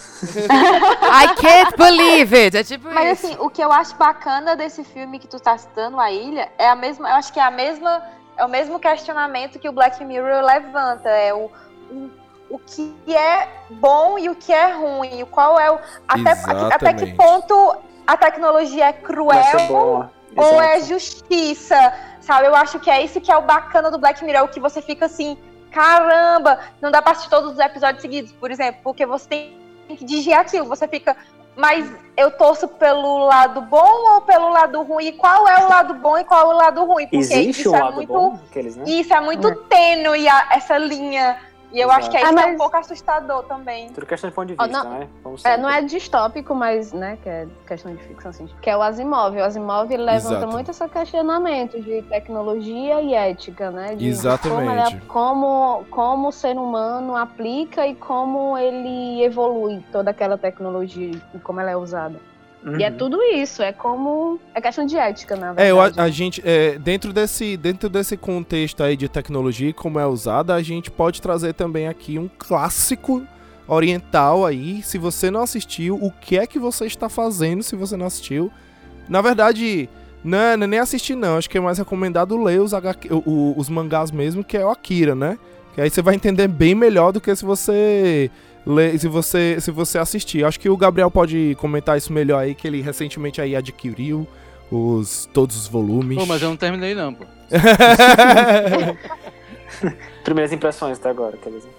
I can't believe it! É tipo Mas isso. assim, o que eu acho bacana desse filme que tu tá citando, A Ilha, é a mesma, eu acho que é a mesma, é o mesmo questionamento que o Black Mirror levanta, é o, o, o que é bom e o que é ruim, o qual é o até, até que ponto a tecnologia é cruel ou é justiça, sabe? Eu acho que é isso que é o bacana do Black Mirror, o que você fica assim, caramba, não dá pra assistir todos os episódios seguidos, por exemplo, porque você tem que digerir aquilo, você fica, mas eu torço pelo lado bom ou pelo lado ruim? E qual é o lado bom e qual é o lado ruim? Porque Existe isso um é lado muito, bom? Aqueles, né? isso é muito tênue a- essa linha. E eu acho que é Ah, que é um mas- pouco assustador também. Tudo questão de ponto de vista, não- né? É, não é distópico, mas, né, que é questão de ficção científica, que é o Asimov. O Asimov ele levanta Exato. muito esse questionamento de tecnologia e ética, né? De Exatamente. Como, como, como o ser humano aplica e como ele evolui toda aquela tecnologia e como ela é usada. E é Uhum. tudo isso, é como. É questão de ética, na verdade. É, eu, a, a gente, é, dentro, desse, dentro desse contexto aí de tecnologia e como é usada, a gente pode trazer também aqui um clássico oriental aí. Se você não assistiu, o que é que você está fazendo se você não assistiu? Na verdade, não é, não é nem assistir não, acho que é mais recomendado ler os, HQ, os mangás mesmo, que é o Akira, né? Que aí você vai entender bem melhor do que se você ler, se você se você assistir. Acho que o Gabriel pode comentar isso melhor aí, que ele recentemente aí adquiriu os todos os volumes. Pô, mas eu não terminei não, pô. Primeiras impressões até agora, aqueles. né?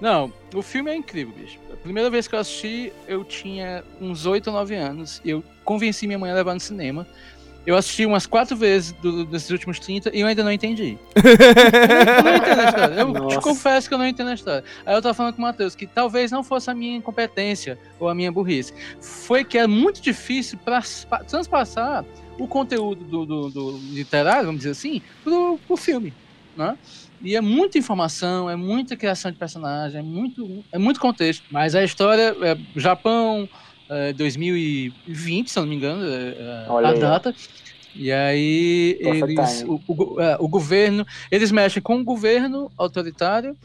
Não, o filme é incrível, bicho. A primeira vez que eu assisti, eu tinha uns 8 ou 9 anos. Eu convenci minha mãe a levar no cinema. Eu assisti umas quatro vezes do- desses últimos 30 e eu ainda não entendi. Eu não entendo a história. Eu te Nossa. confesso que eu não entendo a história. Aí eu tava falando com o Matheus que talvez não fosse a minha incompetência ou a minha burrice. Foi que é muito difícil pra, pra transpassar o conteúdo do, do- do literário, vamos dizer assim, pro, pro filme. Né? E é muita informação, é muita criação de personagem, é muito, é muito contexto. Mas a história é Japão, é, 2020, se eu não me engano, Olha a data. E aí eles, o, o é, o governo, eles mexem com o governo autoritário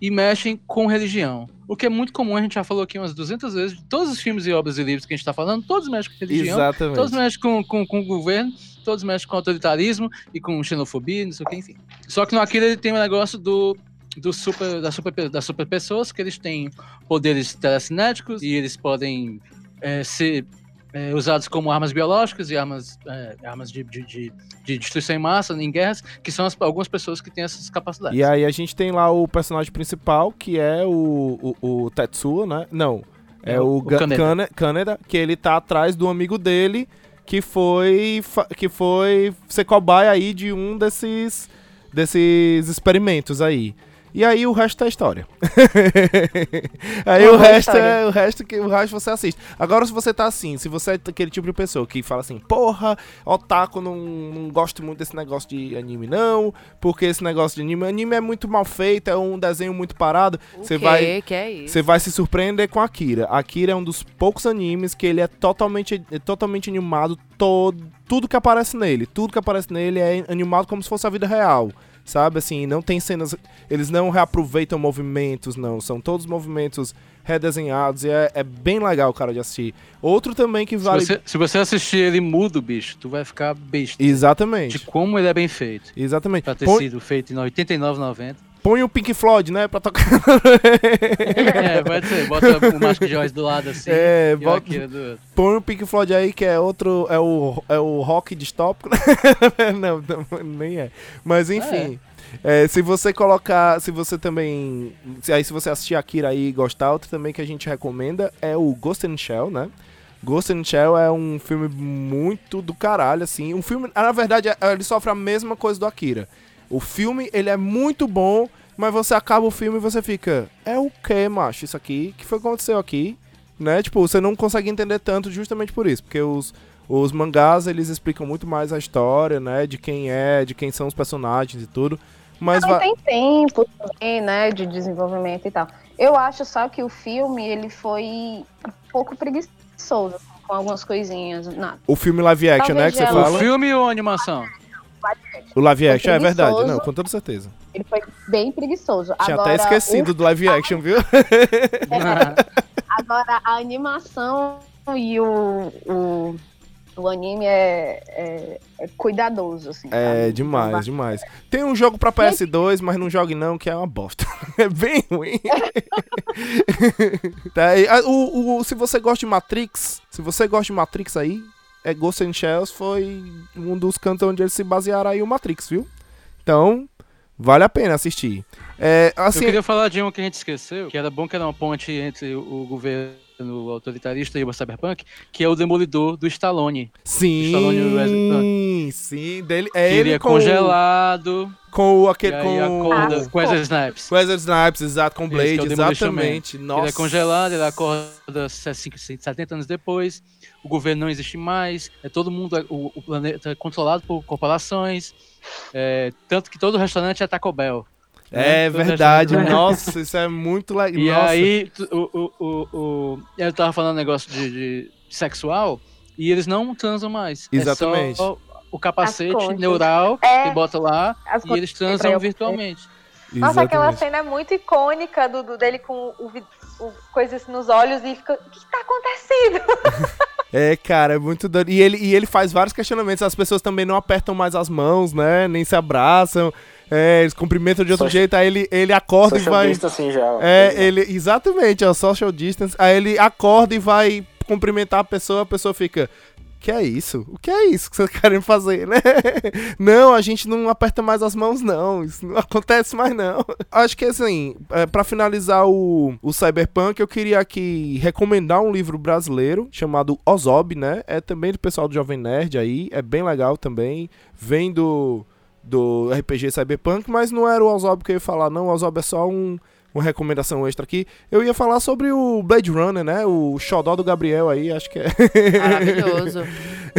e mexem com religião. O que é muito comum, a gente já falou aqui umas 200 vezes, de todos os filmes e obras e livros que a gente está falando, todos mexem com religião, Exatamente. todos mexem com, com, com o governo, todos mexem com autoritarismo e com xenofobia, não sei o que, enfim. Só que no Akira ele tem um negócio do, do super, da, super, das super pessoas, que eles têm poderes telecinéticos e eles podem é, ser é, usados como armas biológicas e armas, é, armas de, de, de, de destruição em massa em guerras, que são as- algumas pessoas que têm essas capacidades. E aí a gente tem lá o personagem principal, que é o, o, o Tetsuo, né? Não, é, É o, o- Kaneda, que ele tá atrás do amigo dele, que foi, que foi ser cobaia aí de um desses, desses experimentos aí. E aí o resto é história. aí o Uhum, resto história. é o resto que o resto você assiste. Agora se você tá assim, se você é aquele tipo de pessoa que fala assim, porra, otaku não, não gosto muito desse negócio de anime não, porque esse negócio de anime, anime é muito mal feito, é um desenho muito parado. O Você vai Que é isso? você vai se surpreender com Akira. Akira é um dos poucos animes que ele é totalmente, é totalmente animado, todo, tudo que aparece nele. Tudo que aparece nele é animado como se fosse a vida real. Sabe, assim, não tem cenas. Eles não reaproveitam movimentos, não. São todos movimentos redesenhados e é, é bem legal, cara, de assistir. Outro também que Se vale. você, se você assistir ele mudo, bicho, tu vai ficar besta de Exatamente. como ele é bem feito. Exatamente. Pra ter sido feito em 89, 90. Põe o Pink Floyd, né? Pra tocar. É, pode ser. Bota o Mask Joyce do lado assim. É, bota- do. Põe o Pink Floyd aí, que é outro. É o, é o rock distópico. não, não, nem é. Mas enfim. é, se você colocar. Se você também. Se, aí, se você assistir Akira aí e gostar, outro também que a gente recomenda é o Ghost in Shell, né? Ghost in Shell é um filme muito do caralho, assim. Um filme. ah, Na verdade, é- ele sofre a mesma coisa do Akira. O filme, ele é muito bom, mas você acaba o filme e você fica. É o que, macho? Isso aqui? O que foi que aconteceu aqui? né? Tipo, você não consegue entender tanto justamente por isso, porque os, os mangás, eles explicam muito mais a história, né? De quem é, de quem são os personagens e tudo. Mas Não va- tem tempo também, né, de desenvolvimento e tal. Eu acho só que o filme, ele foi um pouco preguiçoso com algumas coisinhas. Na, o filme live action, né? Talvez Que você ela- O fala. filme ou O live action, é verdade. Não, com toda certeza. ele foi bem preguiçoso. Tinha Agora, até esquecido do live action, viu? o- agora, a animação e o, o, o anime é, é- é cuidadoso, assim. É demais, Então, demais. Tem um jogo pra PS2, mas não jogue não, que é uma bosta. É bem ruim. tá aí. Ah, o, o- se você gosta de Matrix, se você gosta de Matrix aí, é Ghost in Shells foi um dos cantos onde eles se basearam aí o Matrix, viu? Então, vale a pena assistir. É, Eu assim, queria falar de um que a gente esqueceu, que era bom que era uma ponte entre o governo autoritarista e o cyberpunk, que é o Demolidor do Stallone. Stallone e o sim, sim, dele, é ele ele é com, congelado, com aquele com acorda Ah, com Wesley Snipes. Wesley Snipes, exato, com Esse Blade, é exatamente. Nossa. Ele é congelado, ele acorda 5, 70 anos depois, o governo não existe mais, é todo mundo, o, o planeta é controlado por corporações, é, tanto que todo restaurante é Taco Bell. É né? Todo verdade, restaurante- nossa, isso é muito legal. E nossa. aí, o, o, o, o, eu tava falando negócio de, de sexual, e eles não transam mais. Exatamente. É só o capacete neural É. que bota lá, As e eles transam eu- virtualmente. Nossa, aquela cena é muito icônica do, do- dele com o, o coisas nos olhos e fica. O que tá acontecendo? É, cara, é muito doido. E ele, e ele faz vários questionamentos. As pessoas também não apertam mais as mãos, né? Nem se abraçam. É, eles cumprimentam de outro Social- jeito. Aí ele, ele acorda e Social vai. distance já. É, ele. Exatamente, é o social distance. Aí ele acorda e vai cumprimentar a pessoa, a pessoa fica. Que é isso? O que é isso que vocês querem fazer, né? Não, a gente não aperta mais as mãos, não. Isso não acontece mais, não. Acho que assim, é, para finalizar o, o Cyberpunk, eu queria aqui recomendar um livro brasileiro chamado Ozob, né? É também do pessoal do Jovem Nerd aí. É bem legal também. Vem do, do RPG Cyberpunk, mas não era o Ozob que eu ia falar, não. O Ozob é só um, uma recomendação extra aqui. Eu ia falar sobre o Blade Runner, né? O xodó do Gabriel aí, acho que é. Maravilhoso.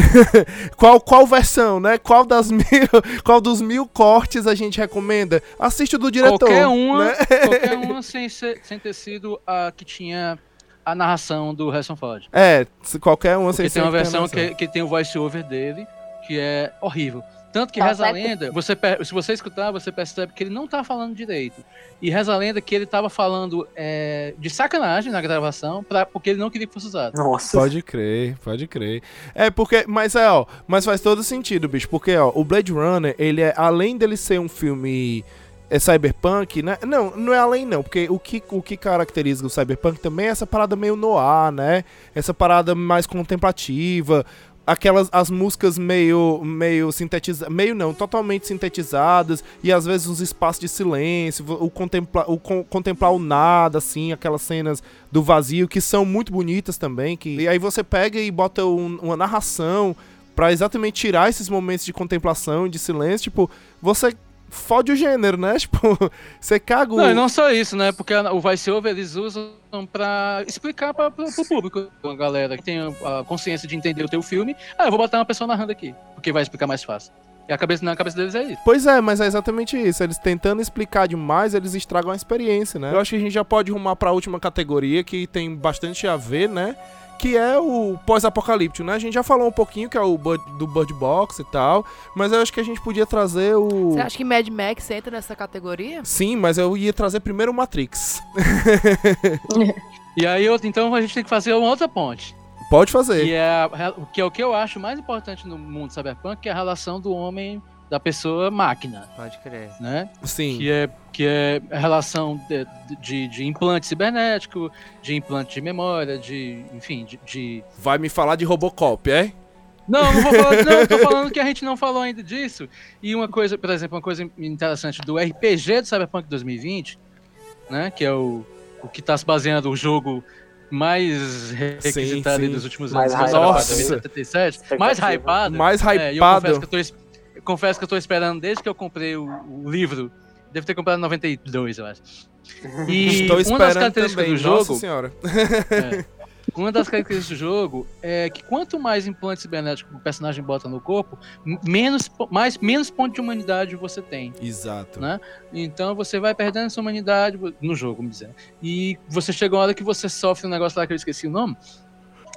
qual, qual versão, né? Qual das mil, qual dos mil cortes a gente recomenda? Assiste o do diretor. Qualquer uma, né? qualquer uma sem, ser- sem ter sido a que tinha a narração do Harrison Ford. É, se qualquer uma Porque sem tem uma versão que, que tem o voice over dele, que é horrível. Tanto que Tá Reza a certo. Lenda, você, se você escutar, você percebe que ele não tá falando direito. E Reza a Lenda que ele tava falando é, de sacanagem na gravação, pra, porque ele não queria que fosse usado. Nossa. Pode crer, pode crer. É porque, mas é, ó, mas faz todo sentido, bicho, porque ó, o Blade Runner, ele é além dele ser um filme é cyberpunk, né? Não, não é além não, porque o que, o que caracteriza o cyberpunk também é essa parada meio noir, né? Essa parada mais contemplativa, aquelas as músicas meio meio sintetizadas, meio não, totalmente sintetizadas e às vezes uns espaços de silêncio, o contemplar o con- contemplar o nada assim, aquelas cenas do vazio que são muito bonitas também, que e aí você pega e bota um- uma narração pra exatamente tirar esses momentos de contemplação, de silêncio, tipo, você fode o gênero, né? Tipo, você caga o Não, e não só isso, né? Porque o voice-over eles usam pra explicar pra, pro, pro público, a galera que tem a consciência de entender o teu filme. Ah, eu vou botar uma pessoa narrando aqui, porque vai explicar mais fácil. E a cabeça, na cabeça deles é isso. Pois é, mas é exatamente isso. Eles tentando explicar demais, eles estragam a experiência, né? Eu acho que a gente já pode rumar pra última categoria, que tem bastante a ver, né? Que é o pós-apocalíptico, né? A gente já falou um pouquinho que é o Bird- do Bird Box e tal, mas eu acho que a gente podia trazer o. Você acha que Mad Max entra nessa categoria? Sim, mas eu ia trazer primeiro o Matrix. E aí, então, a gente tem que fazer uma outra ponte. Pode fazer. Que é, que é o que eu acho mais importante no mundo cyberpunk, que é a relação do homem, da pessoa máquina, Pode crer. né? Sim. Que é, que é a relação de, de, de implante cibernético, de implante de memória, de, enfim, de, de... Vai me falar de Robocop, é? Não, não vou falar, não, tô falando que a gente não falou ainda disso. E uma coisa, por exemplo, uma coisa interessante do RPG do Cyberpunk 2020, né, que é o, o que tá se baseando o jogo mais requisitado aí sim. dos últimos Mais anos, que é o hypado. Cyberpunk 2077, mais hypado. Mais É, e eu confesso hypado. que eu tô, eu confesso que eu tô esperando desde que eu comprei o, o livro. Devo ter comprado em 92, eu acho. E Estou uma das características também, do jogo, nossa senhora. é, uma das características do jogo é que quanto mais implantes cibernéticos o personagem bota no corpo, menos, mais, menos ponto de humanidade você tem. Exato. Né? Então você vai perdendo sua humanidade no jogo, vamos dizer. E você chega uma hora que você sofre um negócio lá que eu esqueci o nome.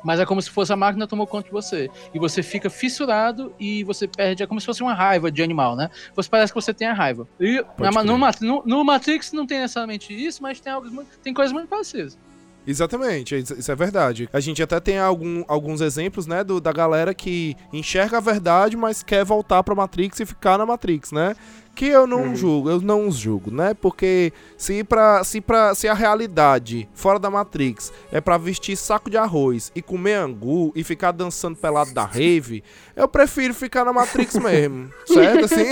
Mas é como se fosse a máquina tomou conta de você. E você fica fissurado e você perde. É como se fosse uma raiva de animal, né? Você parece que você tem a raiva. E na- no, no- no Matrix não tem necessariamente isso, mas tem, algo, tem coisas muito parecidas. Exatamente, isso isso é verdade. A gente até tem algum- alguns exemplos, né, do- da galera que enxerga a verdade, mas quer voltar pra Matrix e ficar na Matrix, né? Que eu não Uhum. julgo, eu não os julgo, né? Porque se pra, se pra, se a realidade fora da Matrix é pra vestir saco de arroz e comer angu e ficar dançando pelado da rave, eu prefiro ficar na Matrix mesmo, certo? Assim,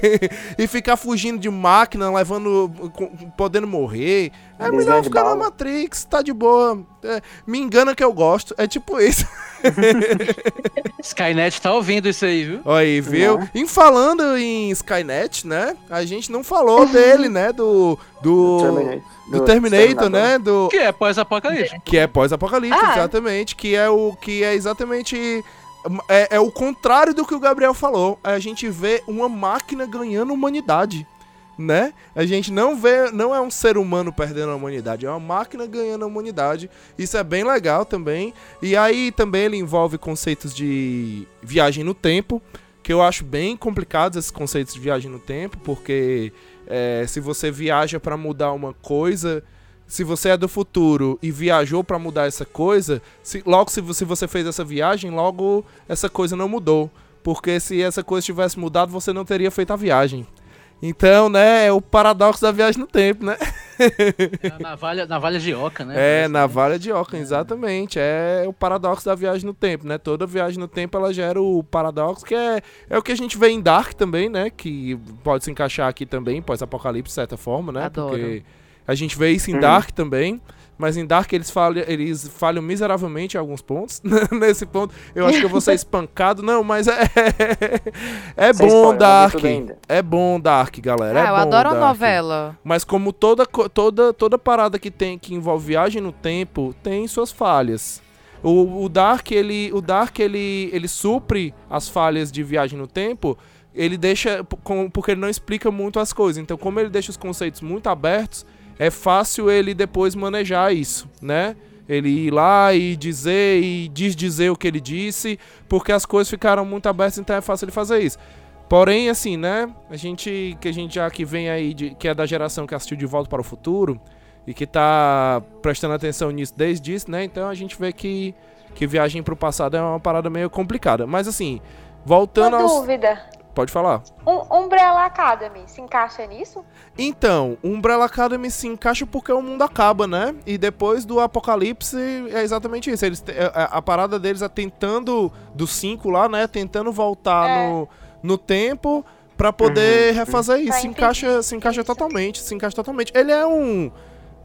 e ficar fugindo de máquina, levando, podendo morrer. É melhor ficar na. Matrix, tá de boa. É, me engana que eu gosto, é tipo isso. Skynet tá ouvindo isso aí, viu? Olha aí, viu? Né? Em falando em Skynet, né? A gente não falou dele, né? Do. Do. Terminator. Do Terminator, né? Do. Que é pós-apocalipse. Que é pós-apocalipse, Ah. exatamente. Que é o. Que é exatamente. É, é o contrário do que o Gabriel falou. A gente vê uma máquina ganhando humanidade. Né? A gente não vê, não é um ser humano perdendo a humanidade, é uma máquina ganhando a humanidade. Isso é bem legal também. E aí também ele envolve conceitos de viagem no tempo, que eu acho bem complicados esses conceitos de viagem no tempo, porque é, se você viaja para mudar uma coisa, se você é do futuro e viajou para mudar essa coisa, se, logo se, vo- se você fez essa viagem, logo essa coisa não mudou. Porque se essa coisa tivesse mudado, você não teria feito a viagem. Então, né, é o paradoxo da viagem no tempo, né? É a navalha, navalha de oca, né? É, Parece, na né? valha de Ockham, exatamente. É o paradoxo da viagem no tempo, né? Toda viagem no tempo ela gera o paradoxo, que é, é o que a gente vê em Dark também, né? Que pode se encaixar aqui também, pós-apocalipse, de certa forma, né? Adoro. Porque a gente vê isso em Uhum. Dark também. Mas em Dark eles falham, eles falham miseravelmente em alguns pontos. Nesse ponto, eu acho que eu vou ser espancado. Não, mas é. É bom Dark. É bom Dark, galera. Ah, é eu bom adoro a Dark. novela. Mas como toda, toda, toda parada que tem que envolve viagem no tempo tem suas falhas. O, o Dark, ele, o Dark ele, ele supre as falhas de viagem no tempo, ele deixa porque ele não explica muito as coisas. Então, como ele deixa os conceitos muito abertos, é fácil ele depois manejar isso, né? Ele ir lá e dizer e desdizer o que ele disse, porque as coisas ficaram muito abertas, então é fácil ele fazer isso. Porém, assim, né? A gente que a gente já que vem aí de, que é da geração que assistiu De Volta para o Futuro e que tá prestando atenção nisso desde isso, né? Então a gente vê que que viagem pro passado é uma parada meio complicada. Mas assim, voltando Uma aos dúvida. Pode falar. Um, Umbrella Academy se encaixa nisso? Então, Umbrella Academy se encaixa porque o mundo acaba, né? E depois do apocalipse é exatamente isso. Eles, te- é- a parada deles é tentando, dos cinco lá, né? Tentando voltar É. no, no tempo pra poder Uhum, refazer isso. Pra Se encaixa, se encaixa isso. totalmente, se encaixa totalmente. Ele é um.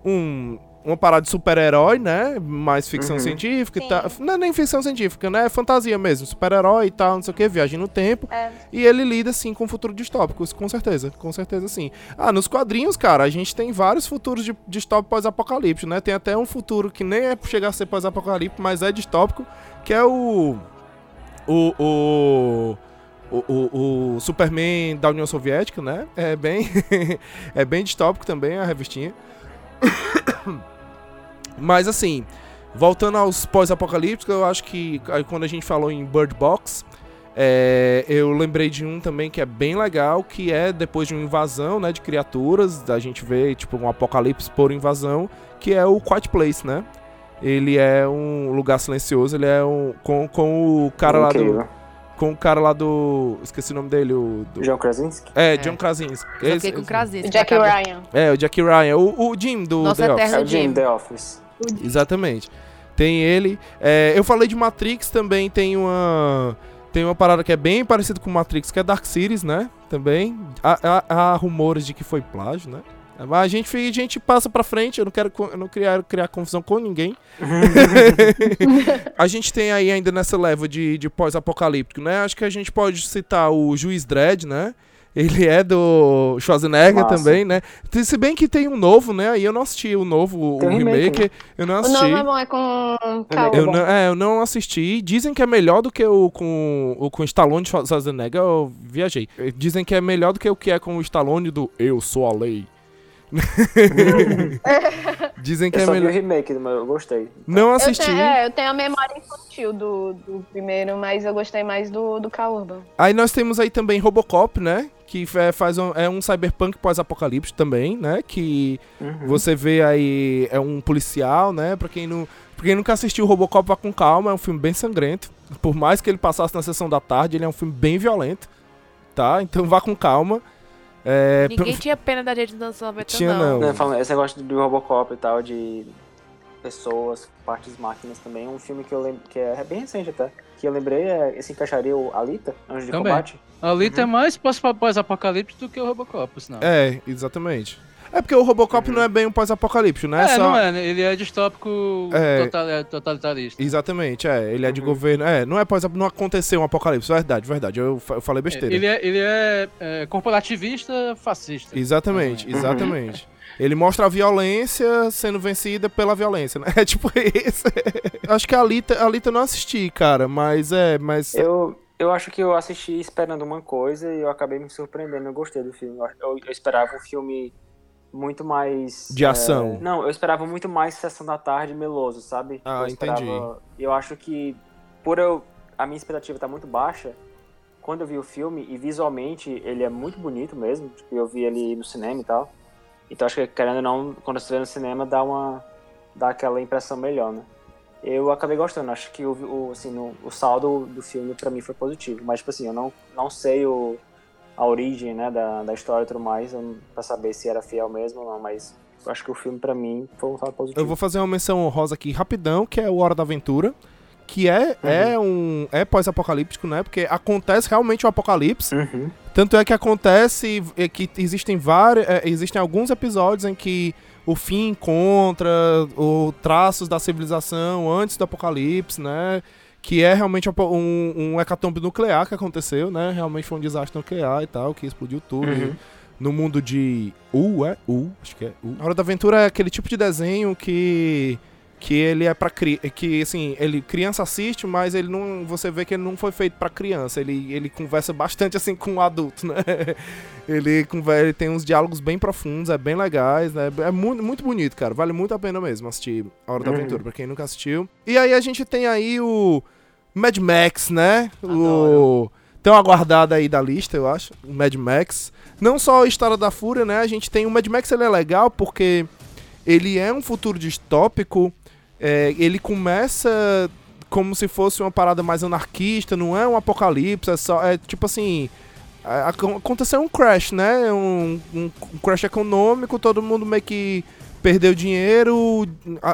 um uma parada de super-herói, né? Mais ficção Uhum. científica e Sim. tal. Não é nem ficção científica, né? É fantasia mesmo. Super-herói e tal, não sei o que, viagem no tempo. É. E ele lida, sim, com futuro distópico, isso com certeza, com certeza sim. Ah, nos quadrinhos, cara, a gente tem vários futuros de distópico pós-apocalipse, né? Tem até um futuro que nem é chegar a ser pós-apocalipse, mas é distópico, que é o... O... o o, o, o Superman da União Soviética, né? É bem, é bem distópico também a revistinha. Mas assim, voltando aos pós-apocalípticos, eu acho que aí quando a gente falou em Bird Box, é, eu lembrei de um também que é bem legal, que é depois de uma invasão, né, de criaturas, a gente vê tipo um apocalipse por invasão, que é o Quiet Place, né? Ele é um lugar silencioso, ele é um com, com o cara lá do com o cara lá do, esqueci o nome dele, o do, John Krasinski? é, É. John Krasinski. Eu Esse- fiquei com Krasinski. Jack. Ryan. É, o Jack Ryan, o, o Jim do Nosso The Office. É o Jim Jim. The Office. Exatamente. Tem ele. É, eu falei de Matrix também, tem uma. Tem uma parada que é bem parecida com Matrix, que é Dark Series, né? Também. Há, há- há rumores de que foi plágio, né? Mas a gente, a gente passa pra frente, eu não quero eu não criar, criar confusão com ninguém. a gente tem aí ainda nessa leva de, de pós-apocalíptico, né? Acho que a gente pode citar o Juiz Dredd, né? Ele é do Schwarzenegger Massa. também, né? Se bem que tem um novo, né? Aí eu não assisti o novo, o Tem remake. Eu não O assisti. nome é bom, é com Remake. Eu não, é, eu não assisti. Dizem que é melhor do que o com o com o Stallone de Schwarzenegger. Eu viajei. Dizem que é melhor do que o que é com o Stallone do Eu Sou a Lei. Dizem que Eu é só vi o melhor. remake, mas eu gostei. Não Eu assisti. tenho, é, eu tenho a memória infantil do, do primeiro, mas eu gostei mais do, do K Urban. Aí nós temos aí também Robocop, né? Que é, faz um, é um cyberpunk pós-apocalipse também, né? Que Uhum. você vê aí é um policial, né? Pra quem não, pra quem nunca assistiu Robocop, vá com calma, é um filme bem sangrento. Por mais que ele passasse na sessão da tarde, ele é um filme bem violento, tá? Então vá com calma. É, Ninguém tinha pena da gente nos anos 90, Tinha, não. não. Falando, esse negócio do Robocop e tal, de pessoas, partes máquinas também, um filme que eu lembro, que é bem recente até, que eu lembrei, é, esse encaixaria o Alita, Anjo de Também. Combate. A Alita é mais pós- pós-apocalipse do que o Robocop, sinal. É, exatamente. É porque o Robocop não é bem um pós-apocalíptico, né? É, Só- não é, né? ele é distópico É. total- é totalitarista. Exatamente, é. Ele é de Uhum. governo. É, não é pós não aconteceu um apocalipse, verdade, verdade. Eu, eu falei besteira. Ele é, ele é, é, corporativista fascista. Exatamente, Uhum. exatamente. Ele mostra a violência sendo vencida pela violência, né? É tipo isso. Acho que a Alita, a Alita eu não assisti, cara, mas é, mas Eu, eu acho que eu assisti esperando uma coisa e eu acabei me surpreendendo, eu gostei do filme. Eu, eu esperava um filme muito mais... De ação. é, não, eu esperava muito mais Sessão da Tarde meloso, sabe? Ah, eu esperava- entendi. Eu acho que, por eu... A minha expectativa tá muito baixa, quando eu vi o filme, e visualmente ele é muito bonito mesmo, tipo, eu vi ele no cinema e tal. Então acho que, querendo ou não, quando você vê no cinema, dá uma... dá aquela impressão melhor, né? Eu acabei gostando, acho que o, o, assim, no- o saldo do filme pra mim foi positivo. Mas, tipo assim, eu não, não sei o, a origem, né, da, da história e tudo mais, pra saber se era fiel mesmo ou não, mas eu acho que o filme, pra mim, foi um saldo positivo. eu vou fazer uma menção honrosa aqui rapidão, que é o Hora da Aventura, que é, é um é pós-apocalíptico, né? Porque acontece realmente o apocalipse. Uhum. Tanto é que acontece é, que existem vários, é, existem alguns episódios em que o fim encontra o traços da civilização antes do apocalipse, né? Que é realmente um, um hecatombe nuclear que aconteceu, né? Realmente foi um desastre nuclear e tal, que explodiu tudo. Uhum. No mundo de U, é? U, acho que é U. A Hora da Aventura é aquele tipo de desenho que que ele é para que assim, ele criança assiste, mas ele não, você vê que ele não foi feito pra criança. Ele, ele conversa bastante assim com o adulto, né? Ele, ele tem uns diálogos bem profundos, é bem legais, né? É muito, muito bonito, cara. Vale muito a pena mesmo assistir A Hora da Uhum. Aventura, pra quem nunca assistiu. E aí a gente tem aí o Mad Max, né? O Adoro. tão aguardado aí da lista, eu acho, o Mad Max. Não só a história da Fúria, né? A gente tem o Mad Max, ele é legal porque ele é um futuro distópico. é, ele começa como se fosse uma parada mais anarquista, não é um apocalipse, é só é tipo assim, aconteceu um crash, né? Um, um- um crash econômico, todo mundo meio que perdeu dinheiro,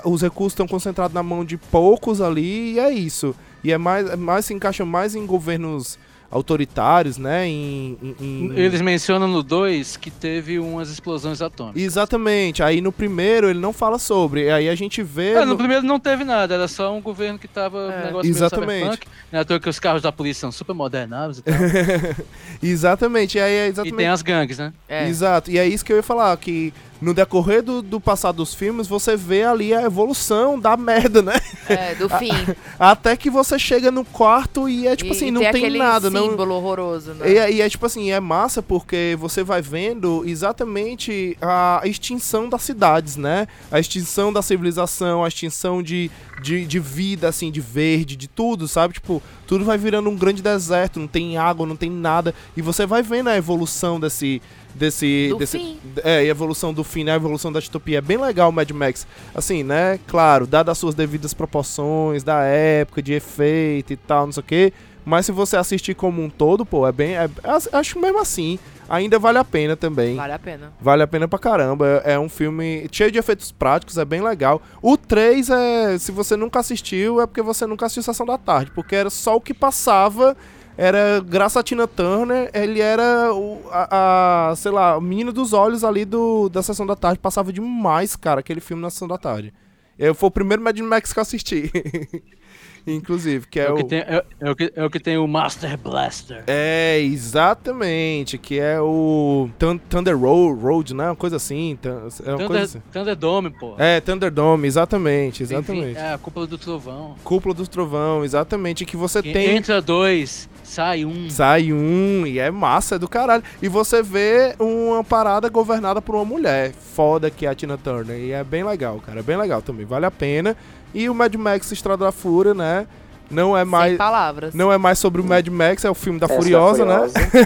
os recursos estão concentrados na mão de poucos ali, e é isso. E é mais, é mais se encaixa mais em governos autoritários, né? Em, em- em- Eles mencionam no 2 que teve umas explosões atômicas. Exatamente. Aí no primeiro ele não fala sobre. Aí a gente vê. É, no no- primeiro não teve nada, era só um governo que tava É. um negócio Exatamente. meio é toa que os carros da polícia são super modernados e tal. Exatamente. E aí é e exatamente. tem as gangues, né? É. Exato. E é isso que eu ia falar, que no decorrer do, do passado dos filmes, você vê ali a evolução da merda, né? É, do fim. Até que você chega no quarto e é tipo E- assim, e não tem, aquele nada. Não... símbolo horroroso, né? E, é- e é tipo assim, é massa porque você vai vendo exatamente a extinção das cidades, né? A extinção da civilização, a extinção de, de, de vida, assim, de verde, de tudo, sabe? Tipo, tudo vai virando um grande deserto, não tem água, não tem nada. E você vai vendo a evolução desse. Desse, Do desse, fim. É, e a evolução do fim, né? A evolução da distopia. É bem legal o Mad Max. Assim, né? Claro, dadas as suas devidas proporções, da época, de efeito e tal, não sei o quê. Mas se você assistir como um todo, pô, é bem. é- acho mesmo assim, ainda vale a pena também. Vale a pena. Vale a pena pra caramba. É, é um filme cheio de efeitos práticos, é bem legal. O 3 é. Se você nunca assistiu, é porque você nunca assistiu Sessão da Tarde. Porque era só o que passava. Era, graças a Tina Turner, ele era o, a, a, sei lá, o menino dos olhos ali do, da Sessão da Tarde. Passava demais, cara, aquele filme na Sessão da Tarde. Eu, foi o primeiro Mad Max que eu assisti. Inclusive, que é, É, o que tem, é, é o que, é o que tem o Master Blaster. É, exatamente, que é o Thun- Thunder Ro- Road, né? Uma coisa assim. É uma coisa Thunder, assim. Thunderdome, pô. É, Thunderdome, exatamente, exatamente. É, a cúpula do trovão. Cúpula dos Trovão, exatamente, que você Que tem... Entra dois, sai um. Sai um, e é massa é do caralho. E você vê uma parada governada por uma mulher foda que é a Tina Turner. E é bem legal, cara. É bem legal também. Vale a pena. E o Mad Max Estrada da Fúria, né? Não é mais... Sem palavras. Não é mais sobre o Mad Max, é o filme da Essa Furiosa, né?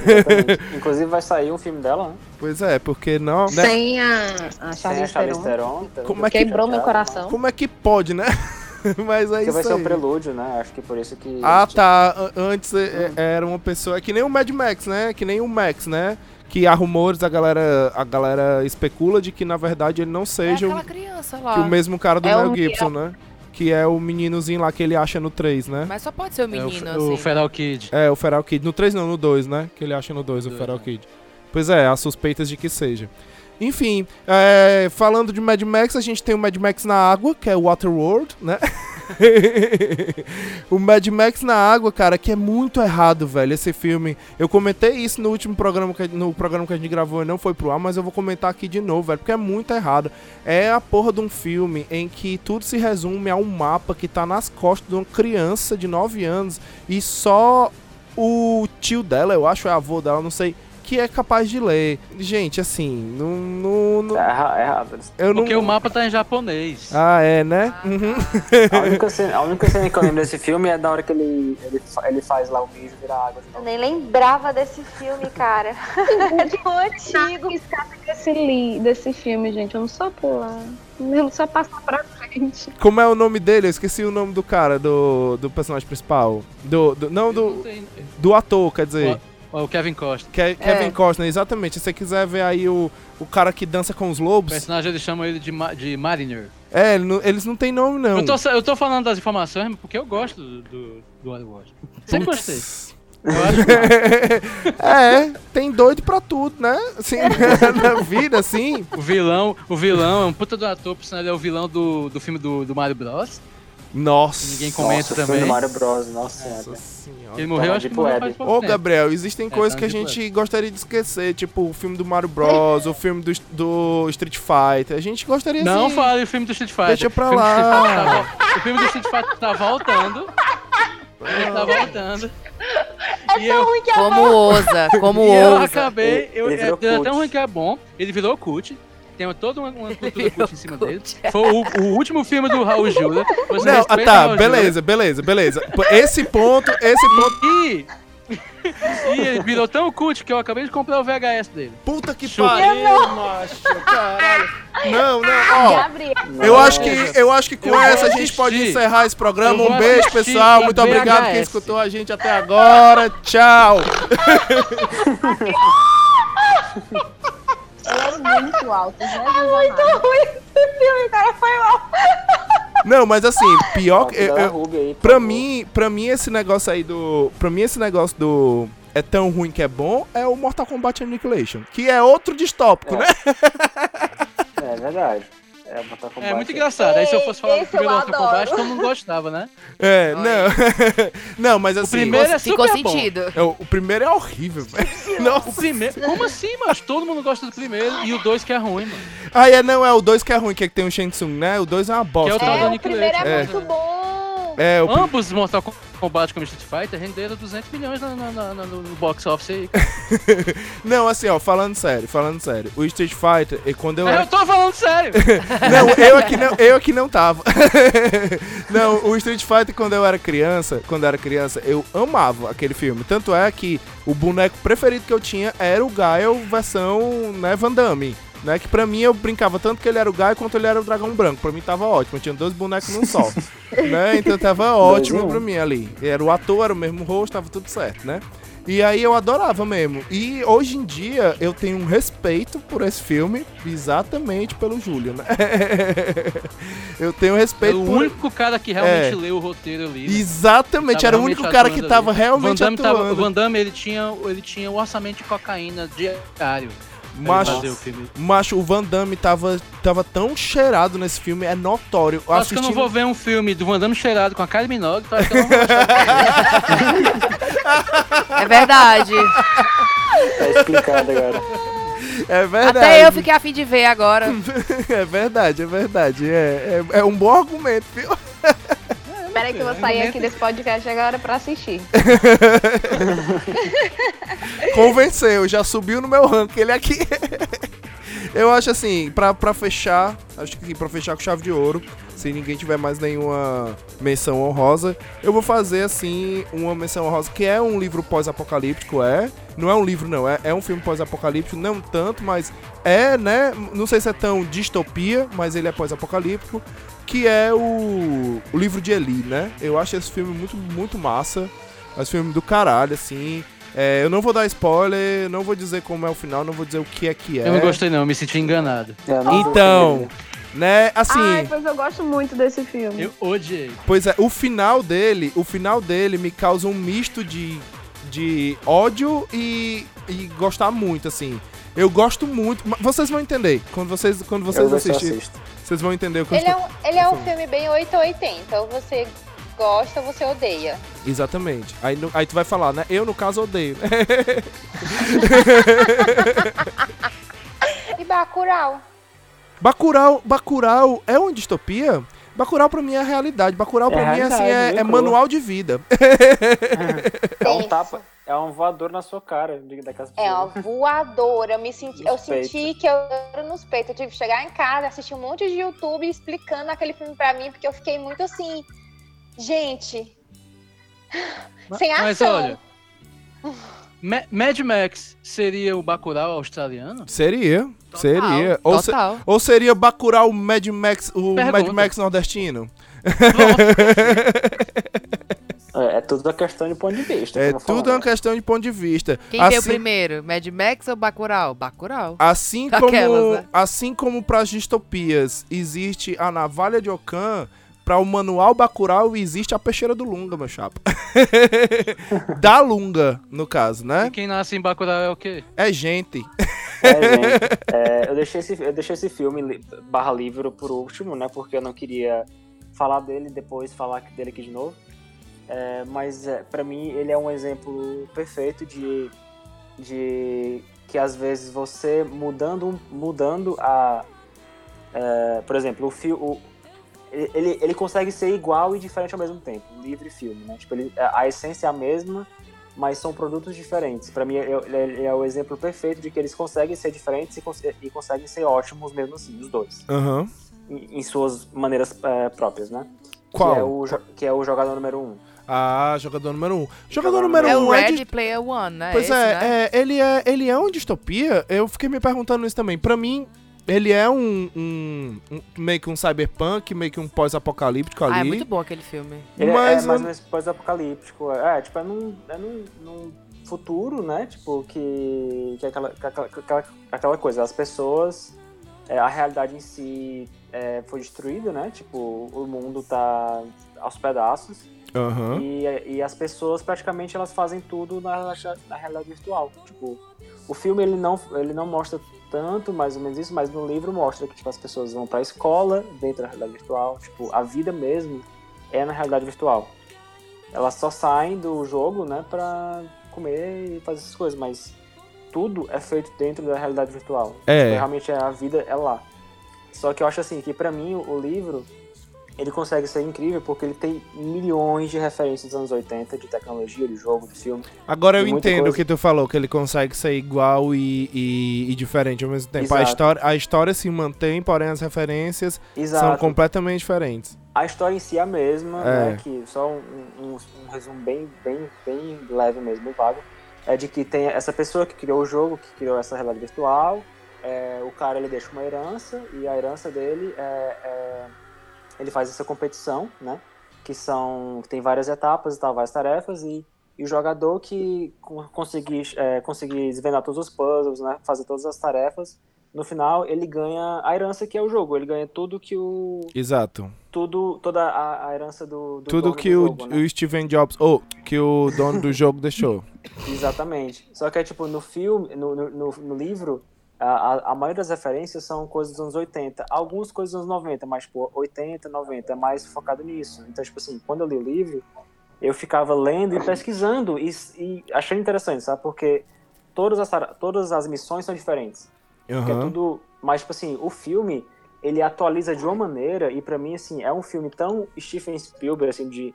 Inclusive vai sair um filme dela, né? Pois é, porque não... né? Sem a, a Charlize Theron. Então Como é que- Quebrou meu chateado, coração. Como é que pode, né? Mas é Porque vai isso ser aí. um prelúdio, né? Acho que por isso que. Ah, tá. A- Antes é- é- era uma pessoa. É que nem o Mad Max, né? Que nem o Max, né? que há rumores, a galera, a galera especula de que na verdade ele não É seja aquela o, criança que lá. o mesmo cara do É Mel o- Gibson, né? Que é o meninozinho lá que ele acha no 3, né? Mas só pode ser o É, o, menino, o assim. Feral Kid. É, o Feral Kid. No 3 não, no 2, né? Que ele acha no 2, o Feral né? Kid. Pois é, há suspeitas de que seja. Enfim, é, falando de Mad Max, a gente tem o Mad Max na água, que é o Waterworld, né? o Mad Max na água, cara, que é muito errado, velho, esse filme. Eu comentei isso no último programa que, no programa que a gente gravou e não foi pro ar, mas eu vou comentar aqui de novo, velho, porque é muito errado. É a porra de um filme em que tudo se resume a um mapa que tá nas costas de uma criança de 9 anos e só o tio dela, eu acho, é avô dela, não sei, que é capaz de ler. Gente, assim, não. não, não- É erra- é errado. eu não. Porque o mapa tá em japonês. Ah, é, né? Uhum. A única, cena, a única cena que eu lembro desse filme é da hora que ele, ele, ele faz lá o mijo virar água Eu nem lembrava desse filme, cara. É tão antigo. Desse, li, desse filme, gente, eu não só pular. Eu não só passar pra frente. Como é o nome dele? Eu esqueci o nome do cara, do, do personagem principal. Do, do- não, Não do, tem- do ator, quer dizer. Ó, O Kevin Costa. Ke- Kevin Costner, exatamente. Se você quiser ver aí o, o cara que dança com os O lobos. personagem eles chamam ele de, Ma- de Mariner. É, não- eles não têm nome, não. Eu, tô, eu tô falando das informações porque eu gosto do, do, do Waterworld. Sempre gostei. É, tem doido pra tudo, né? Assim, na vida, assim. o vilão, o vilão é um puta do ator, por sinal ele é o vilão do, do filme do, do Mario Bros. Nossa. Ninguém comenta Nossa, o filme também. do Mario Bros. Nossa Nossa senhora. senhora. Ele morreu, acho que morreu web. faz pouco Ô. Gabriel, existem É, coisas que a gente gostaria de esquecer, tipo o filme do Mario Bros, o filme do, do Street Fighter. A gente gostaria Não fale o filme do Street Fighter. Deixa pra O filme do lá. Street Fighter tá o filme do Street Fighter tá voltando. Ele tá voltando. e eu, Ruim que é Como ousa, como e eu ousa. acabei. Eu, Ele é, é tão ruim que é bom. Ele virou cult. Tem toda uma, uma cultura cult em cima dele. Foi o, o último filme do Raul Júlia. Você Não, ah, tá, Raul beleza, beleza, beleza. Esse ponto, esse ponto. E, e ele virou tão cult que eu acabei de comprar o VHS dele. Puta que Chupa. pariu, macho. Caralho. Não, não, ó. Gabriel. Eu acho que, eu acho que com Eu essa a gente pode encerrar esse programa. Um beijo, assistir pessoal. Muito obrigado quem VHS. escutou a gente até agora. Tchau. É muito alto. Jesus muito amado. ruim esse filme, cara. Foi mal. Não, mas assim, pior que. eu- eu- aí, Pra mim, pra mim esse negócio aí do, pra mim esse negócio do é tão ruim que é bom é o Mortal Kombat Annihilation, que é outro distópico, É. né? É verdade. É, Mortal Kombat. É muito engraçado. Aí se eu fosse falar do primeiro eu Mortal. Kombat, todo mundo gostava, né? É, não. não, mas assim, primeiro é Ficou super bom. sentido. é, o, o primeiro é horrível, velho. O Nossa. primeiro. Como assim, mas todo mundo gosta do primeiro e o dois que é ruim, mano. Ah, é, não, é o 2 que é ruim, que é que tem o Shang Tsung, né? O 2 é uma Que é o bosta. tal É, o primeiro é, É. muito bom. É, o, Ambos Mortal Kombat como Street Fighter renderam 200 milhões na- na- na- na- no, box office aí. Não, assim, ó, falando sério, falando sério. O Street Fighter, quando eu Eu era tô falando sério. Não, eu aqui não, eu aqui não tava. não, o Street Fighter quando eu era criança, quando eu era criança, eu amava aquele filme. Tanto é que o boneco preferido que eu tinha era o Gaio versão, né, Van Damme. Né, que pra mim eu brincava tanto que ele era o Gaio quanto ele era o Dragão Branco. Pra mim tava ótimo, eu tinha dois bonecos num só. né, então tava ótimo pra mim ali. Era o ator, era o mesmo rosto, tava tudo certo, né? E aí eu adorava mesmo. E hoje em dia eu tenho um respeito por esse filme, exatamente pelo Júlio, né? eu tenho É respeito o por... único cara que realmente É. leu o roteiro ali. né? Exatamente, Tava era o único cara que tava ali. realmente Van Damme tava- atuando. o Van Damme, ele tinha, ele tinha o orçamento de cocaína diário. Macho, o macho, o Van Damme tava, tava tão cheirado nesse filme, é notório. Eu acho que eu não Assistindo- vou ver um filme do Van Damme cheirado com a Kylie Minogue, então acho que eu não vou gostar. É verdade. Tá explicado agora. É verdade. Até eu fiquei afim de ver agora. É verdade, é verdade. É, é, é um bom argumento, viu? Espera aí que eu vou sair aqui desse podcast agora pra assistir. Convenceu, já subiu no meu ranking ele aqui. Eu acho assim, pra, pra fechar, acho que pra fechar com chave de ouro, se ninguém tiver mais nenhuma menção honrosa, eu vou fazer assim uma menção honrosa que é um livro pós-apocalíptico, é. Não é um livro, não, é, é um filme pós-apocalíptico, não tanto, mas é, né? Não sei se é tão distopia, mas ele é pós-apocalíptico, que é o, o livro de Eli, né? Eu acho esse filme muito, muito massa. Esse filme do caralho, assim. É, eu não vou dar spoiler, não vou dizer como é o final, não vou dizer o que é que é. Eu não gostei não, eu me senti enganado. É, eu Então, né, assim, Ai, pois eu gosto muito desse filme. Eu odiei. pois é, o final dele, o final dele me causa um misto de, de ódio e, e gostar muito, assim. Eu gosto muito, mas vocês vão entender, quando vocês, quando vocês eu eu assistirem, assisto. vocês vão entender o que eu Ele é estou... um, ele é um filme bem 880. Ou você gosta você odeia. Exatamente. Aí, no- aí tu vai falar, né? Eu, no caso, odeio. E Bacurau? Bacurau, Bacurau é uma distopia? Bacurau pra mim é a realidade. Bacurau pra É a mim assim, é, bem é manual de vida. É um tapa, é um voador na sua cara É uma voadora. Eu me senti, eu senti que eu era nos peitos. Eu tive que chegar em casa, assistir um monte de YouTube explicando aquele filme pra mim, porque eu fiquei muito assim. Gente. sem ação. Mas olha, Ma- Mad Max seria o Bacurau australiano? Seria, seria. Ou, se- Total. ou seria Bacurau o Mad Max, o Mad Pergunta. Max nordestino? É, é tudo uma questão de ponto de vista. É como tudo uma questão de ponto de vista. Quem veio assim, primeiro? Mad Max ou Bacurau? Bacurau. assim como, Aquelas, né? assim como para as distopias existe a navalha de Ocan, para o manual Bacurau existe a peixeira do Lunga, meu chapa. da Lunga, no caso, né? E quem nasce em Bacurau é o quê? É gente. É, gente, é, eu, deixei esse, eu deixei esse filme li- barra livro por último, né? Porque eu não queria falar dele e depois falar dele aqui de novo. É, mas é, para mim ele é um exemplo perfeito de, de que às vezes você mudando, mudando a. é, por exemplo, o filme. Ele, ele consegue ser igual e diferente ao mesmo tempo, livro e filme, né? Tipo, ele, a essência é a mesma, mas são produtos diferentes. Pra mim, é- ele é o exemplo perfeito de que eles conseguem ser diferentes e, cons- e conseguem ser ótimos mesmo assim, os dois, Aham. em, em suas maneiras é, próprias, né? Qual? Que é, o, que é o jogador número um. Ah, jogador número um. Jogador Jogador número É um o é Red de... Player One, né? Pois Esse, é, né? é, ele é, ele é uma distopia. Eu fiquei me perguntando isso também. Pra mim, ele é um, um- um- meio que um cyberpunk, meio que um pós-apocalíptico ali. Ah, é muito bom aquele filme. Ele Mas é mais eu- um pós-apocalíptico. É, tipo, é num, é num, num futuro, né? Tipo, que, que é aquela, que é aquela, aquela, aquela coisa, as pessoas, é, a realidade em si é, foi destruída, né? Tipo, o mundo tá aos pedaços. Aham. E, e as pessoas praticamente elas fazem tudo na, na realidade virtual. Tipo, o filme ele não, ele não mostra tanto mais ou menos isso, mas no livro mostra que tipo, as pessoas vão pra escola dentro da realidade virtual. Tipo, a vida mesmo é na realidade virtual. Elas só saem do jogo, né, pra comer e fazer essas coisas, mas tudo é feito dentro da realidade virtual. É. Realmente a vida é lá. Só que eu acho assim, que pra mim o livro ele consegue ser incrível porque ele tem milhões de referências dos anos 80 de tecnologia, de jogo, de filme. Agora eu entendo o que tu falou, que ele consegue ser igual e, e- e diferente ao mesmo tempo. A história, a história se mantém, porém as referências são Exato. completamente diferentes. A história em si é a mesma, É. né? Que só um, um- um resumo bem, bem, bem leve mesmo, bem vago. É de que tem essa pessoa que criou o jogo, que criou essa realidade virtual. é, o cara ele deixa uma herança e a herança dele é, é- ele faz essa competição, né? Que são tem várias etapas e tal, várias tarefas e, e o jogador que co- conseguir é, conseguir desvendar todos os puzzles, né? Fazer todas as tarefas, no final ele ganha a herança que é o jogo. Ele ganha tudo que o Exato. tudo, toda a, a herança do, do Tudo que do o, jogo, né? o Steven Jobs, ou que o dono do jogo deixou. Exatamente. Só que é tipo, no filme, no, no- no livro, a, a- maioria das referências são coisas dos anos 80. Algumas coisas dos anos 90, mas, tipo, 80, 90 é mais focado nisso. Então, tipo assim, quando eu li o livro, eu ficava lendo e pesquisando e, e achando interessante, sabe? Porque todas as, todas as missões são diferentes. Que é tudo. Mas, tipo assim, o filme, ele atualiza de uma maneira, e pra mim, assim, é um filme tão Stephen Spielberg, assim, de.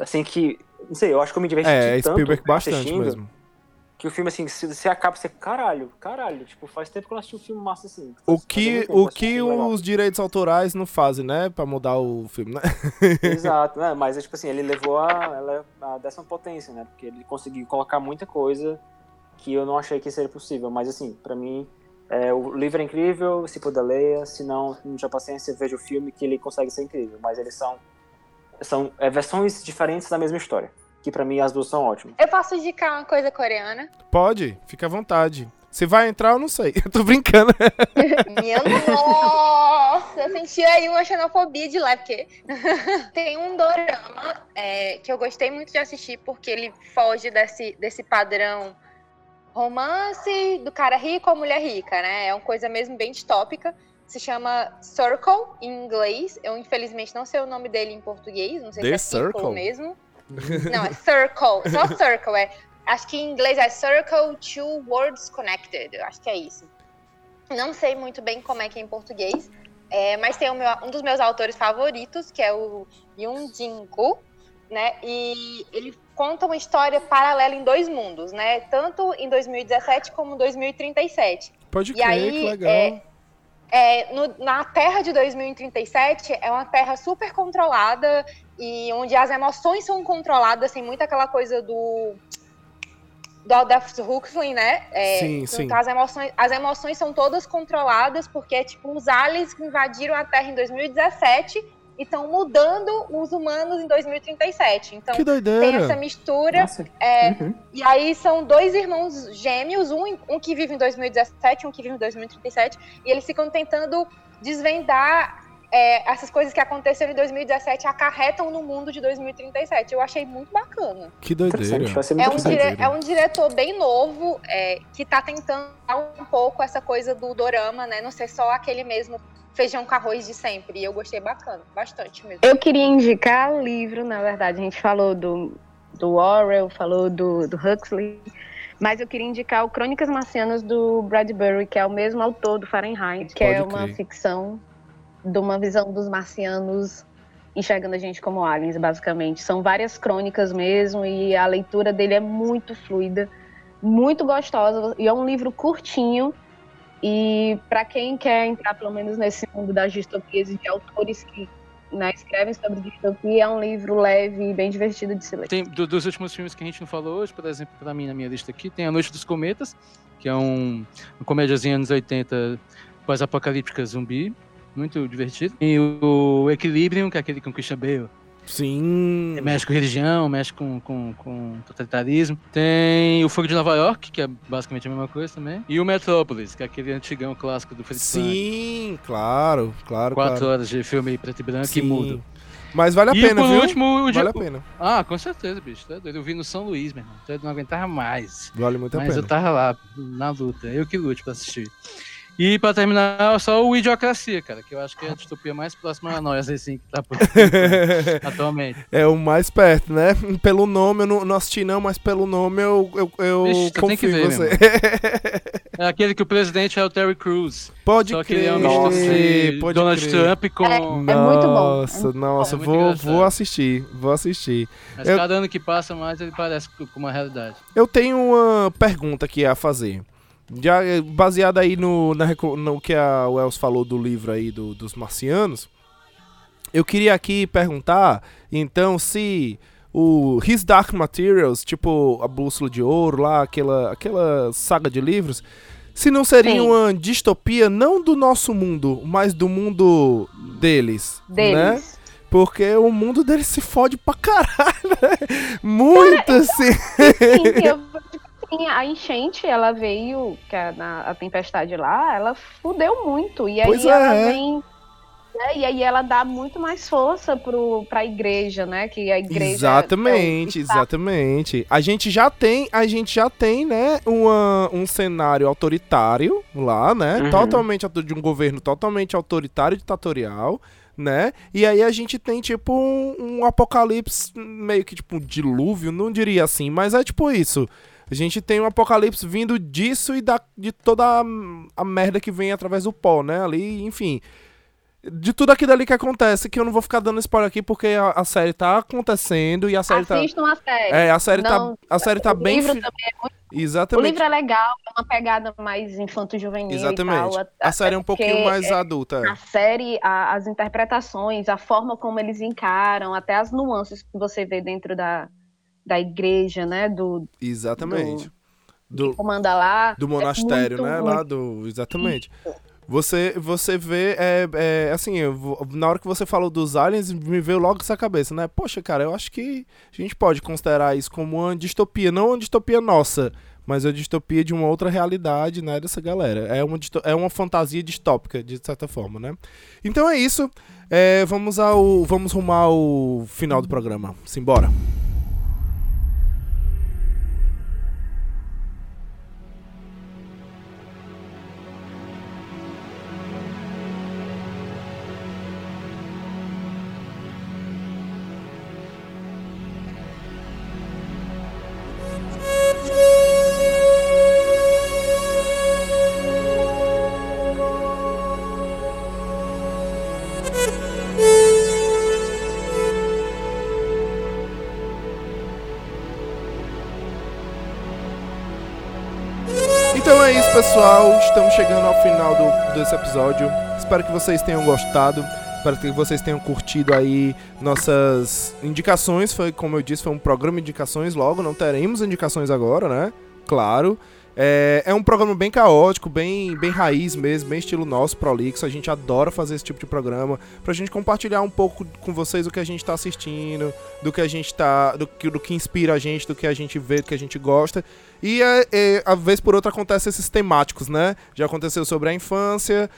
Assim que. Não sei, eu acho que eu me diverti É, tanto Spielberg bastante mesmo. Que o filme, assim, se, se acaba, você. Caralho, caralho. Tipo, faz tempo que eu não assisti um filme massa assim. O que, o que legal. os direitos autorais não fazem, né? Pra mudar o filme, né? Exato, né? Mas, é, tipo assim, ele levou a, ela, a décima potência, né? Porque ele conseguiu colocar muita coisa que eu não achei que seria possível. Mas, assim, pra mim, é, o livro é incrível, se puder leia. Se não, não tiver paciência, veja o filme que ele consegue ser incrível. Mas eles são, são é, versões diferentes da mesma história. Que pra mim as duas são ótimas. Eu posso indicar uma coisa coreana? Pode, fica à vontade. Se vai entrar, eu não sei. Eu tô brincando. Minha nossa, eu senti aí uma xenofobia de lá, porque tem um dorama é, que eu gostei muito de assistir, porque ele foge desse, desse padrão romance do cara rico ou mulher rica, né? É uma coisa mesmo bem distópica. Se chama Circle, em inglês. Eu, infelizmente, não sei o nome dele em português. Não sei The se é Circle? mesmo. Não, é Circle. Só Circle. É, acho que em inglês é Circle Two Words Connected. Acho que é isso. Não sei muito bem como é que é em português. é, mas tem meu- um dos meus autores favoritos, que é o Yoon Jin-gu, né? E ele conta uma história paralela em dois mundos, né? Tanto em 2017 como em 2037. Pode E crer, aí, que legal. é, é, no- na Terra de 2037 é uma Terra super controlada e onde as emoções são controladas, tem muito aquela coisa do do Aldous Huxley, né? É, Sim, sim. As emoções, as emoções são todas controladas porque tipo os aliens que invadiram a Terra em 2017 e estão mudando os humanos em 2037. Então que tem essa doideira. mistura é, Uhum. e aí são dois irmãos gêmeos, um, um que vive em 2017, um que vive em 2037, e eles ficam tentando desvendar é, essas coisas que aconteceram em 2017 e acarretam no mundo de 2037. Eu achei muito bacana. Que doideira. É muito um, dire- é um diretor bem novo é, que tá tentando dar um pouco essa coisa do dorama, né? Não ser só aquele mesmo feijão com arroz de sempre. E eu gostei bacana, bastante mesmo. Eu queria indicar livro, na verdade. A gente falou do, do Orwell, falou do, do Huxley. Mas eu queria indicar o Crônicas Marcianas do Bradbury, que é o mesmo autor do Fahrenheit, que Pode é uma crer. ficção de uma visão dos marcianos enxergando a gente como aliens, basicamente. São várias crônicas mesmo, e a leitura dele é muito fluida, muito gostosa. E é um livro curtinho. E para quem quer entrar, pelo menos, nesse mundo das distopias e de autores que né, escrevem sobre distopia, é um livro leve e bem divertido de se ler. Tem, do- dos últimos filmes que a gente não falou hoje, por exemplo, pra mim, na minha lista aqui, tem A Noite dos Cometas, que é um, uma comédiazinha anos 80, pós-apocalíptica zumbi, muito divertido. E o, Equilibrium, que é aquele com Christian Bale, Sim. mexe com religião, mexe com, com, com totalitarismo. Tem o Fogo de Nova York, que é basicamente a mesma coisa também. E o Metrópolis, que é aquele antigão clássico do Fritz. Sim, claro, claro, Quatro claro. horas de filme preto e branco Sim. e mudo. Mas vale a e pena, por viu? último, o Vale a pena. Ah, com certeza, bicho. Tá doido. Eu vi no São Luís, meu irmão. Então eu não aguentava mais. Vale muito a Mas pena. eu tava lá, na luta. Eu que lute pra assistir. E pra terminar, só o Idiocracia, cara, que eu acho que é a distopia mais próxima a nós, assim, que tá por atualmente. É o mais perto, né? Pelo nome, eu não, não assisti não, mas pelo nome eu, eu, eu Vixe, que confio em ver, você. É aquele que o presidente é o Terry Crews. Pode só que crer, ele é um Nossa. misto de pode Donald crer. Trump com... É. muito bom. Nossa, nossa, É vou, engraçado. vou assistir, vou assistir. Mas Eu- cada ano que passa mais ele parece com com uma realidade. Eu tenho uma pergunta aqui a fazer. Já eh, baseada aí no, na no que a Wells falou do livro aí do- dos marcianos, eu queria aqui perguntar, então, se o His Dark Materials, tipo a Bússola de Ouro lá, aquela, aquela saga de livros, se não seria Sim. uma distopia não do nosso mundo, mas do mundo deles, né? Deles. Porque o mundo deles se fode pra caralho, né? Muito assim. Sim, eu, sim, a enchente, ela veio, que a, na, a tempestade lá, ela fudeu muito. E aí Pois ela é. vem. né, e aí ela dá muito mais força pro, pra igreja, né? Que a igreja. Exatamente, é exatamente. A gente já tem, a gente já tem, né, uma, um cenário autoritário lá, né? Uhum. Totalmente de um governo totalmente autoritário e ditatorial, né? E aí a gente tem tipo um, um apocalipse meio que tipo um dilúvio, não diria assim, mas é tipo isso. A gente tem um apocalipse vindo disso e da, de toda a, a merda que vem através do pó, né? Ali, enfim. De tudo aquilo ali que acontece, que eu não vou ficar dando spoiler aqui, porque a, a série tá acontecendo e a série tá. Assistam a série. É, a série Não, tá. A série tá o bem. livro também é muito- O Exatamente. livro é legal, é uma pegada mais infanto-juvenil Exatamente. tal. A série é um pouquinho mais é- adulta. é. A série, a- as interpretações, a forma como eles encaram, até as nuances que você vê dentro da, da igreja, né? Do, Exatamente. que Do, comanda lá. do monastério, muito, né? muito- Lá do. Exatamente. Você, você vê, é, é, assim, eu na hora que você falou dos aliens, me veio logo essa cabeça, né? Poxa, cara, eu acho que a gente pode considerar isso como uma distopia, não uma distopia nossa, mas uma distopia de uma outra realidade, né, dessa galera. É uma, é uma fantasia distópica, de certa forma, né? Então é isso, é, vamos ao, vamos rumar ao final do programa, simbora. Estamos chegando ao final do, desse episódio. Espero que vocês tenham gostado. Espero que vocês tenham curtido aí nossas indicações. Foi, como eu disse, foi um programa de indicações. Logo, não teremos indicações agora, né? Claro. É, é um programa bem caótico, bem, bem raiz mesmo, bem estilo nosso, Prolixo. A gente adora fazer esse tipo de programa pra gente compartilhar um pouco com vocês o que a gente tá assistindo, do que a gente tá. do que, do que inspira a gente, do que a gente vê, do que a gente gosta. E é, a vez por outra acontece esses temáticos, né? Já aconteceu sobre a infância,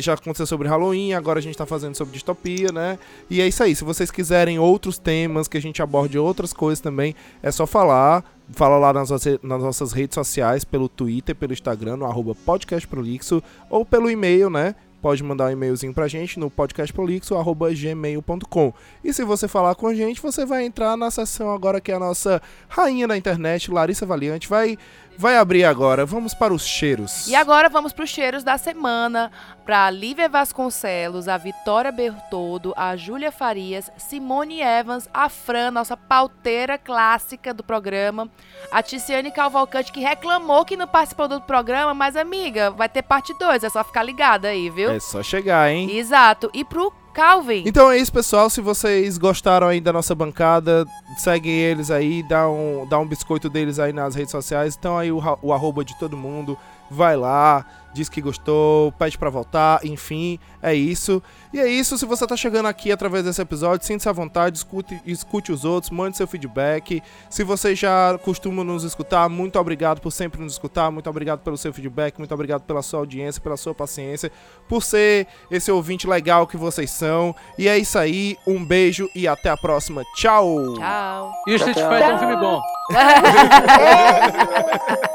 já aconteceu sobre Halloween, agora a gente tá fazendo sobre distopia, né? E é isso aí. Se vocês quiserem outros temas, que a gente aborde outras coisas também, é só falar. Fala lá nas, nas nossas redes sociais, pelo Twitter, pelo Instagram, no arroba podcastprolixo, ou pelo e-mail, né? Pode mandar um e-mailzinho pra gente no podcastprolixo.gmail.com. E se você falar com a gente, você vai entrar na sessão agora que é a nossa rainha da internet, Larissa Valiante, vai, vai abrir agora. Vamos para os cheiros. E agora vamos para os cheiros da semana. Para a Lívia Vasconcelos, a Vitória Bertoldo, a Júlia Farias, Simone Evans, a Fran, nossa pauteira clássica do programa, a Ticiane Calvalcante, que reclamou que não participou do programa, mas amiga, vai ter parte 2, é só ficar ligada aí, viu? É só chegar, hein? Exato. E pro Calvin. Então é isso, pessoal. Se vocês gostaram aí da nossa bancada, seguem eles aí, dá um, dá um biscoito deles aí nas redes sociais. Então aí o, o arroba de todo mundo. Vai lá, diz que gostou, pede pra voltar, enfim, é isso. E é isso, se você tá chegando aqui através desse episódio, sinta-se à vontade, escute, escute os outros, mande seu feedback. Se você já costuma nos escutar, muito obrigado por sempre nos escutar, muito obrigado pelo seu feedback, muito obrigado pela sua audiência, pela sua paciência, por ser esse ouvinte legal que vocês são. E é isso aí, um beijo e até a próxima. Tchau! Tchau. E o Street Fighter é um filme bom. É.